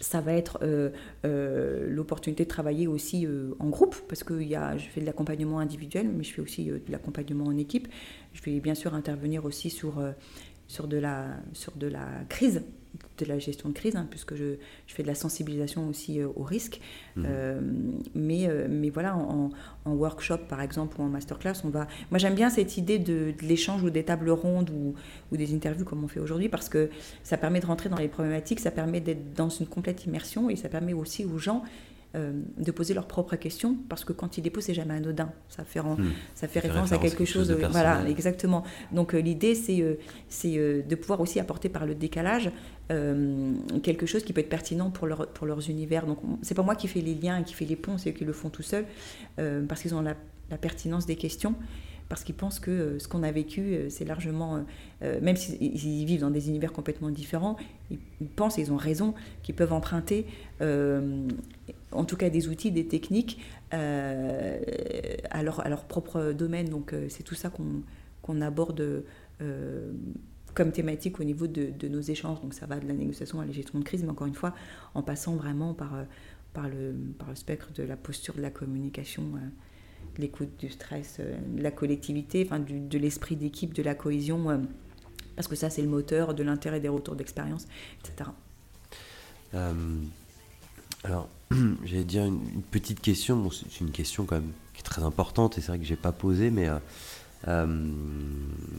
Speaker 1: ça va être euh, euh, l'opportunité de travailler aussi euh, en groupe, parce que y a, je fais de l'accompagnement individuel, mais je fais aussi de l'accompagnement en équipe. Je vais bien sûr intervenir aussi sur, sur, de, la, sur de la crise de la gestion de crise, hein, puisque je, je, fais de la sensibilisation aussi euh, au risque. Mmh. Euh, mais, euh, mais voilà, en, workshop par exemple ou en masterclass, on va. Moi j'aime bien cette idée de, de l'échange ou des tables rondes ou, ou, des interviews comme on fait aujourd'hui, parce que ça permet de rentrer dans les problématiques, ça permet d'être dans une complète immersion et ça permet aussi aux gens euh, de poser leurs propres questions, parce que quand ils les posent, c'est jamais anodin. Ça fait, hmm. ça fait référence, à quelque chose. voilà, exactement. Donc euh, l'idée, c'est euh, c'est de pouvoir aussi apporter par le décalage quelque chose qui peut être pertinent pour, leur, pour leurs univers. Donc c'est pas moi qui fais les liens et qui fais les ponts, c'est eux qui le font tout seuls, parce qu'ils ont la, la pertinence des questions parce qu'ils pensent que ce qu'on a vécu, c'est largement, même s'ils vivent dans des univers complètement différents, ils, pensent, ils ont raison, qu'ils peuvent emprunter en tout cas des outils, des techniques euh, à, leur, propre domaine. Donc euh, c'est tout ça qu'on aborde euh, comme thématique au niveau de, nos échanges. Donc ça va de la négociation à la gestion de crise, mais encore une fois, en passant vraiment par le spectre de la posture de la communication, l'écoute du stress, de la collectivité, enfin de l'esprit d'équipe, de la cohésion, parce que ça c'est le moteur de l'intérêt des retours d'expérience, etc.
Speaker 3: alors, <clears throat> j'allais dire une, petite question. Bon, c'est une question quand même qui est très importante et c'est vrai que j'ai pas posé, mais euh, euh,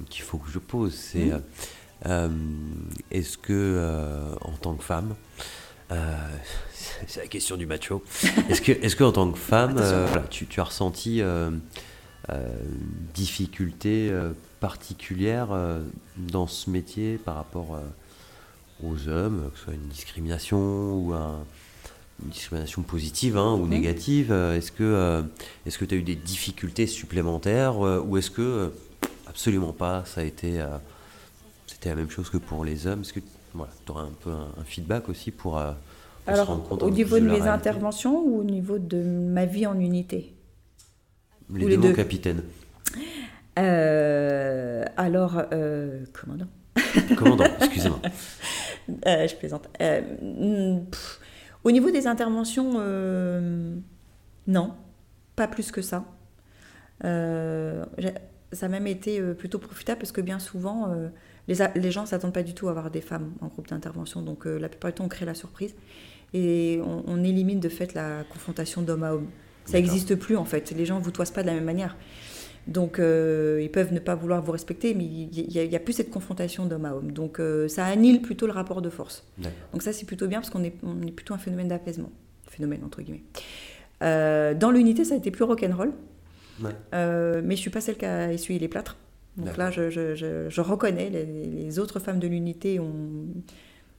Speaker 3: qu'il faut que je pose. C'est euh, est-ce que en tant que femme, c'est la question du macho. Est-ce que, est-ce que en tant que femme, tu, tu, as ressenti difficulté particulière dans ce métier par rapport aux hommes, que ce soit une discrimination ou un une discrimination positive hein, ou négative euh, Est-ce que euh, est-ce que tu as eu des difficultés supplémentaires euh, ou est-ce que absolument pas Ça a été c'était la même chose que pour les hommes? Est-ce que voilà, tu aurais un peu un, feedback aussi pour,
Speaker 1: Alors, se rendre compte au niveau de, mes interventions ou au niveau de ma vie en unité?
Speaker 3: Les, deux, deux. capitaine.
Speaker 1: alors, commandant. <laughs>
Speaker 3: Commandant, excusez-moi.
Speaker 1: je plaisante. Au niveau des interventions, euh, non, pas plus que ça. Euh, ça a même été euh, plutôt profitable parce que bien souvent, les, les, gens ne s'attendent pas du tout à avoir des femmes en groupe d'intervention. Donc la plupart du temps, on crée la surprise et on, élimine de fait la confrontation d'homme à homme. Ça n'existe plus en fait. Les gens ne vous toisent pas de la même manière. Donc, euh, ils peuvent ne pas vouloir vous respecter, mais il n'y a, plus cette confrontation d'homme à homme. Donc, euh, ça annule plutôt le rapport de force. Donc, ça, c'est plutôt bien parce qu'on est, on est plutôt un phénomène d'apaisement. Phénomène, entre guillemets. Euh, dans l'unité, ça a été plus rock'n'roll. Ouais. mais je ne suis pas celle qui a essuyé les plâtres. Donc là, je, je, je, reconnais, les, les, autres femmes de l'unité ont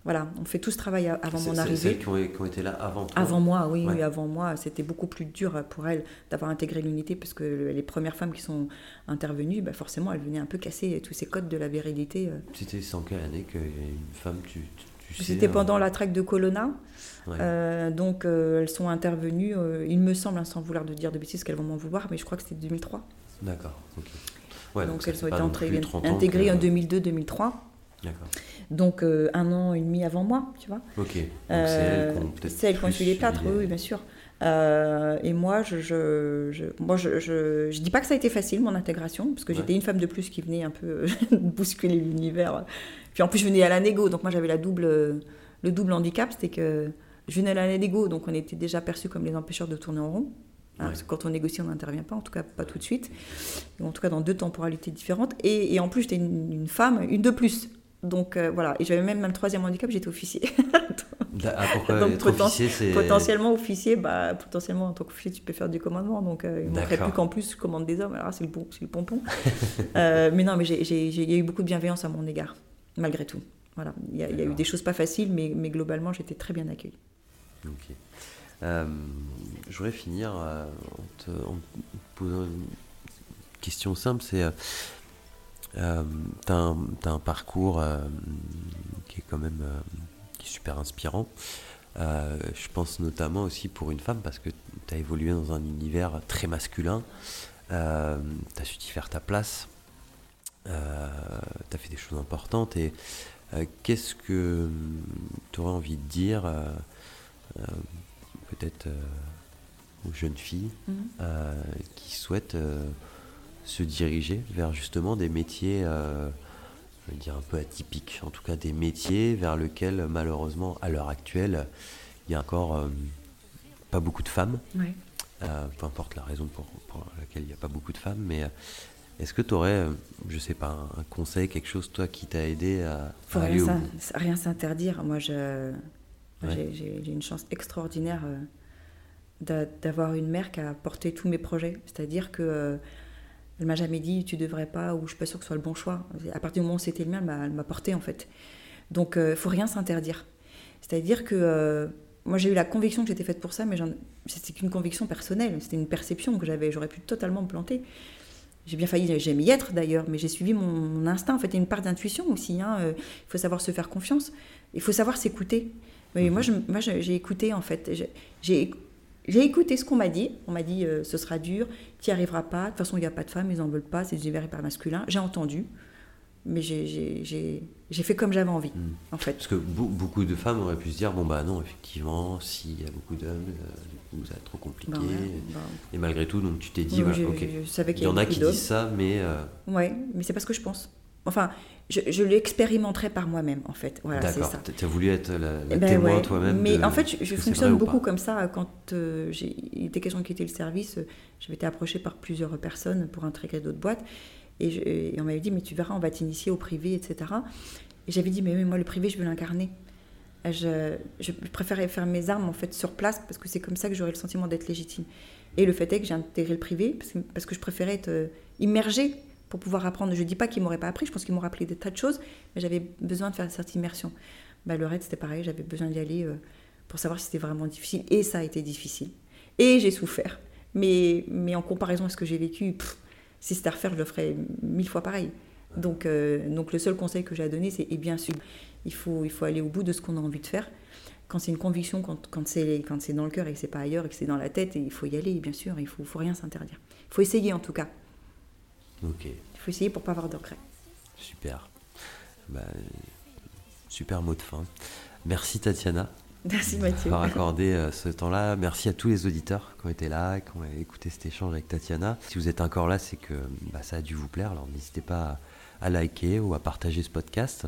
Speaker 1: voilà, on fait tout ce travail avant mon arrivée.
Speaker 3: Celles qui ont, été là avant toi
Speaker 1: Avant moi, oui, oui avant moi. C'était beaucoup plus dur pour elles d'avoir intégré l'unité parce que les premières femmes qui sont intervenues, bah forcément, elles venaient un peu casser tous ces codes de la virilité. Euh.
Speaker 3: C'était sans quelle année qu'une femme, tu,
Speaker 1: tu C'était hein pendant la traque de Colonna. Euh, donc, euh, elles sont intervenues, il me semble, hein, sans vouloir de dire de bêtises qu'elles vont m'en vouloir, mais je crois que c'était 2003.
Speaker 3: D'accord,
Speaker 1: ok. Donc, elles ont été intégrées en 2002-2003. D'accord. Donc euh, un an et demi avant moi, tu vois.
Speaker 3: Ok. Donc
Speaker 1: euh, c'est elles qui ont suivi les plâtres, oui, bien sûr. Euh, et moi, je, je, je, moi je, je, dis pas que ça a été facile, mon intégration, parce que j'étais une femme de plus qui venait un peu <laughs> bousculer l'univers. Puis en plus, je venais à la négo, donc moi j'avais la double, le double handicap, c'était que je venais à la négo, donc on était déjà perçus comme les empêcheurs de tourner en rond. Hein, parce que quand on négocie, on n'intervient pas, en tout cas pas tout de suite. En tout cas dans deux temporalités différentes. Et, et en plus, j'étais une, une, femme, une de plus. Donc euh, voilà, et j'avais même un troisième handicap, j'étais officier. <laughs>
Speaker 3: ah, pourquoi donc, officier.
Speaker 1: Potentiellement officier, bah, potentiellement en tant qu'officier, tu peux faire du commandement. Donc euh, il ne manquerait plus qu'en plus, je commande des hommes. Alors c'est le, bon, le pompon. <laughs> euh, mais non, mais il y a eu beaucoup de bienveillance à mon égard, malgré tout. Voilà, il y, a, eu des choses pas faciles, mais, mais globalement, j'étais très bien accueillie.
Speaker 3: Ok. Euh, je voudrais finir en te, en, te, posant une question simple, c'est euh, tu as, un parcours euh, qui est quand même euh, super inspirant. je pense notamment aussi pour une femme parce que tu as évolué dans un univers très masculin. tu as su t'y faire ta place. tu as fait des choses importantes. Et qu'est-ce que tu aurais envie de dire peut-être aux jeunes filles mmh. qui souhaitent se diriger vers justement des métiers, euh, je vais dire un peu atypiques, en tout cas des métiers vers lesquels malheureusement à l'heure actuelle il y a encore euh, pas beaucoup de femmes. Euh, peu importe la raison pour, laquelle il n'y a pas beaucoup de femmes, mais est-ce que tu aurais, je sais pas, un, conseil, quelque chose toi qui t'a aidé à,
Speaker 1: Faut rien, rien s'interdire. Moi, je, j'ai une chance extraordinaire d'avoir une mère qui a porté tous mes projets. C'est-à-dire que elle m'a jamais dit tu devrais pas ou je suis pas sûre que ce soit le bon choix. À partir du moment où c'était le mien, elle m'a porté en fait. Donc il euh, faut rien s'interdire. C'est-à-dire que euh, moi j'ai eu la conviction que j'étais faite pour ça, mais c'était qu'une conviction personnelle, c'était une perception que j'avais. J'aurais pu totalement me planter. J'ai bien failli, j'aime y être d'ailleurs, mais j'ai suivi mon, instinct. En fait, il y a une part d'intuition aussi. Hein, euh, il faut savoir se faire confiance. Il faut savoir s'écouter. Mais moi, moi, j'ai écouté en fait. J'ai écouté ce qu'on m'a dit. On m'a dit euh, ce sera dur, tu n'y arriveras pas. De toute façon, il n'y a pas de femmes, ils n'en veulent pas, c'est des univers hyper masculin. J'ai entendu, mais j'ai fait comme j'avais envie, hmm. en fait.
Speaker 3: Parce que beaucoup de femmes auraient pu se dire bon, bah non, effectivement, s'il y a beaucoup d'hommes, euh, du coup, ça va être trop compliqué. Bah bah Et malgré tout, donc tu t'es dit, bah, ok. il y, en a qui disent ça, mais. Euh...
Speaker 1: Ouais, mais c'est pas ce que je pense. Enfin, je, l'expérimenterai par moi-même, en fait. Voilà, c'est ça.
Speaker 3: Tu as voulu être la, eh ben témoin toi-même.
Speaker 1: Mais en fait, je, fonctionne beaucoup comme ça. Quand euh, il était question de quitter le service, euh, j'avais été approchée par plusieurs personnes pour intégrer d'autres boîtes. Et, on m'avait dit, mais tu verras, on va t'initier au privé, etc. Et j'avais dit, mais, moi, le privé, je veux l'incarner. Je, je, préférais faire mes armes en fait sur place parce que c'est comme ça que j'aurais le sentiment d'être légitime. Et le fait est que j'ai intégré le privé parce que, parce que je préférais être euh, immergée pour pouvoir apprendre. Je dis pas qu'ils m'auraient pas appris, je pense qu'ils m'ont appris des tas de choses, mais j'avais besoin de faire cette immersion. Bah, le RAID, c'était pareil, j'avais besoin d'y aller euh, pour savoir si c'était vraiment difficile, et ça a été difficile. Et j'ai souffert. Mais, mais en comparaison à ce que j'ai vécu, si c'était à refaire, je le ferais mille fois pareil. Donc, euh, donc le seul conseil que j'ai à donner, c'est, et bien sûr, il faut, il faut aller au bout de ce qu'on a envie de faire. Quand c'est une conviction, quand, quand c'est, dans le cœur et que c'est pas ailleurs et que c'est dans la tête, il faut y aller, bien sûr, il faut, faut rien s'interdire. Il faut essayer en tout cas.
Speaker 3: Ok.
Speaker 1: Il faut essayer pour pas avoir de regrets.
Speaker 3: Super. Bah, super mot de fin. Merci Tatiana.
Speaker 1: Merci Mathieu.
Speaker 3: D'avoir accordé euh, ce temps-là. Merci à tous les auditeurs qui ont été là, qui ont écouté cet échange avec Tatiana. Si vous êtes encore là, c'est que bah, ça a dû vous plaire. Alors n'hésitez pas à, liker ou à partager ce podcast.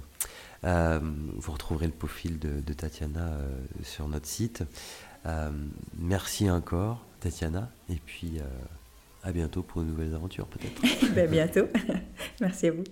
Speaker 3: Euh, vous retrouverez le profil de, Tatiana euh, sur notre site. merci encore Tatiana. Et puis À bientôt pour de nouvelles aventures peut-être. <laughs>
Speaker 1: ben, bientôt. <laughs> Merci à vous.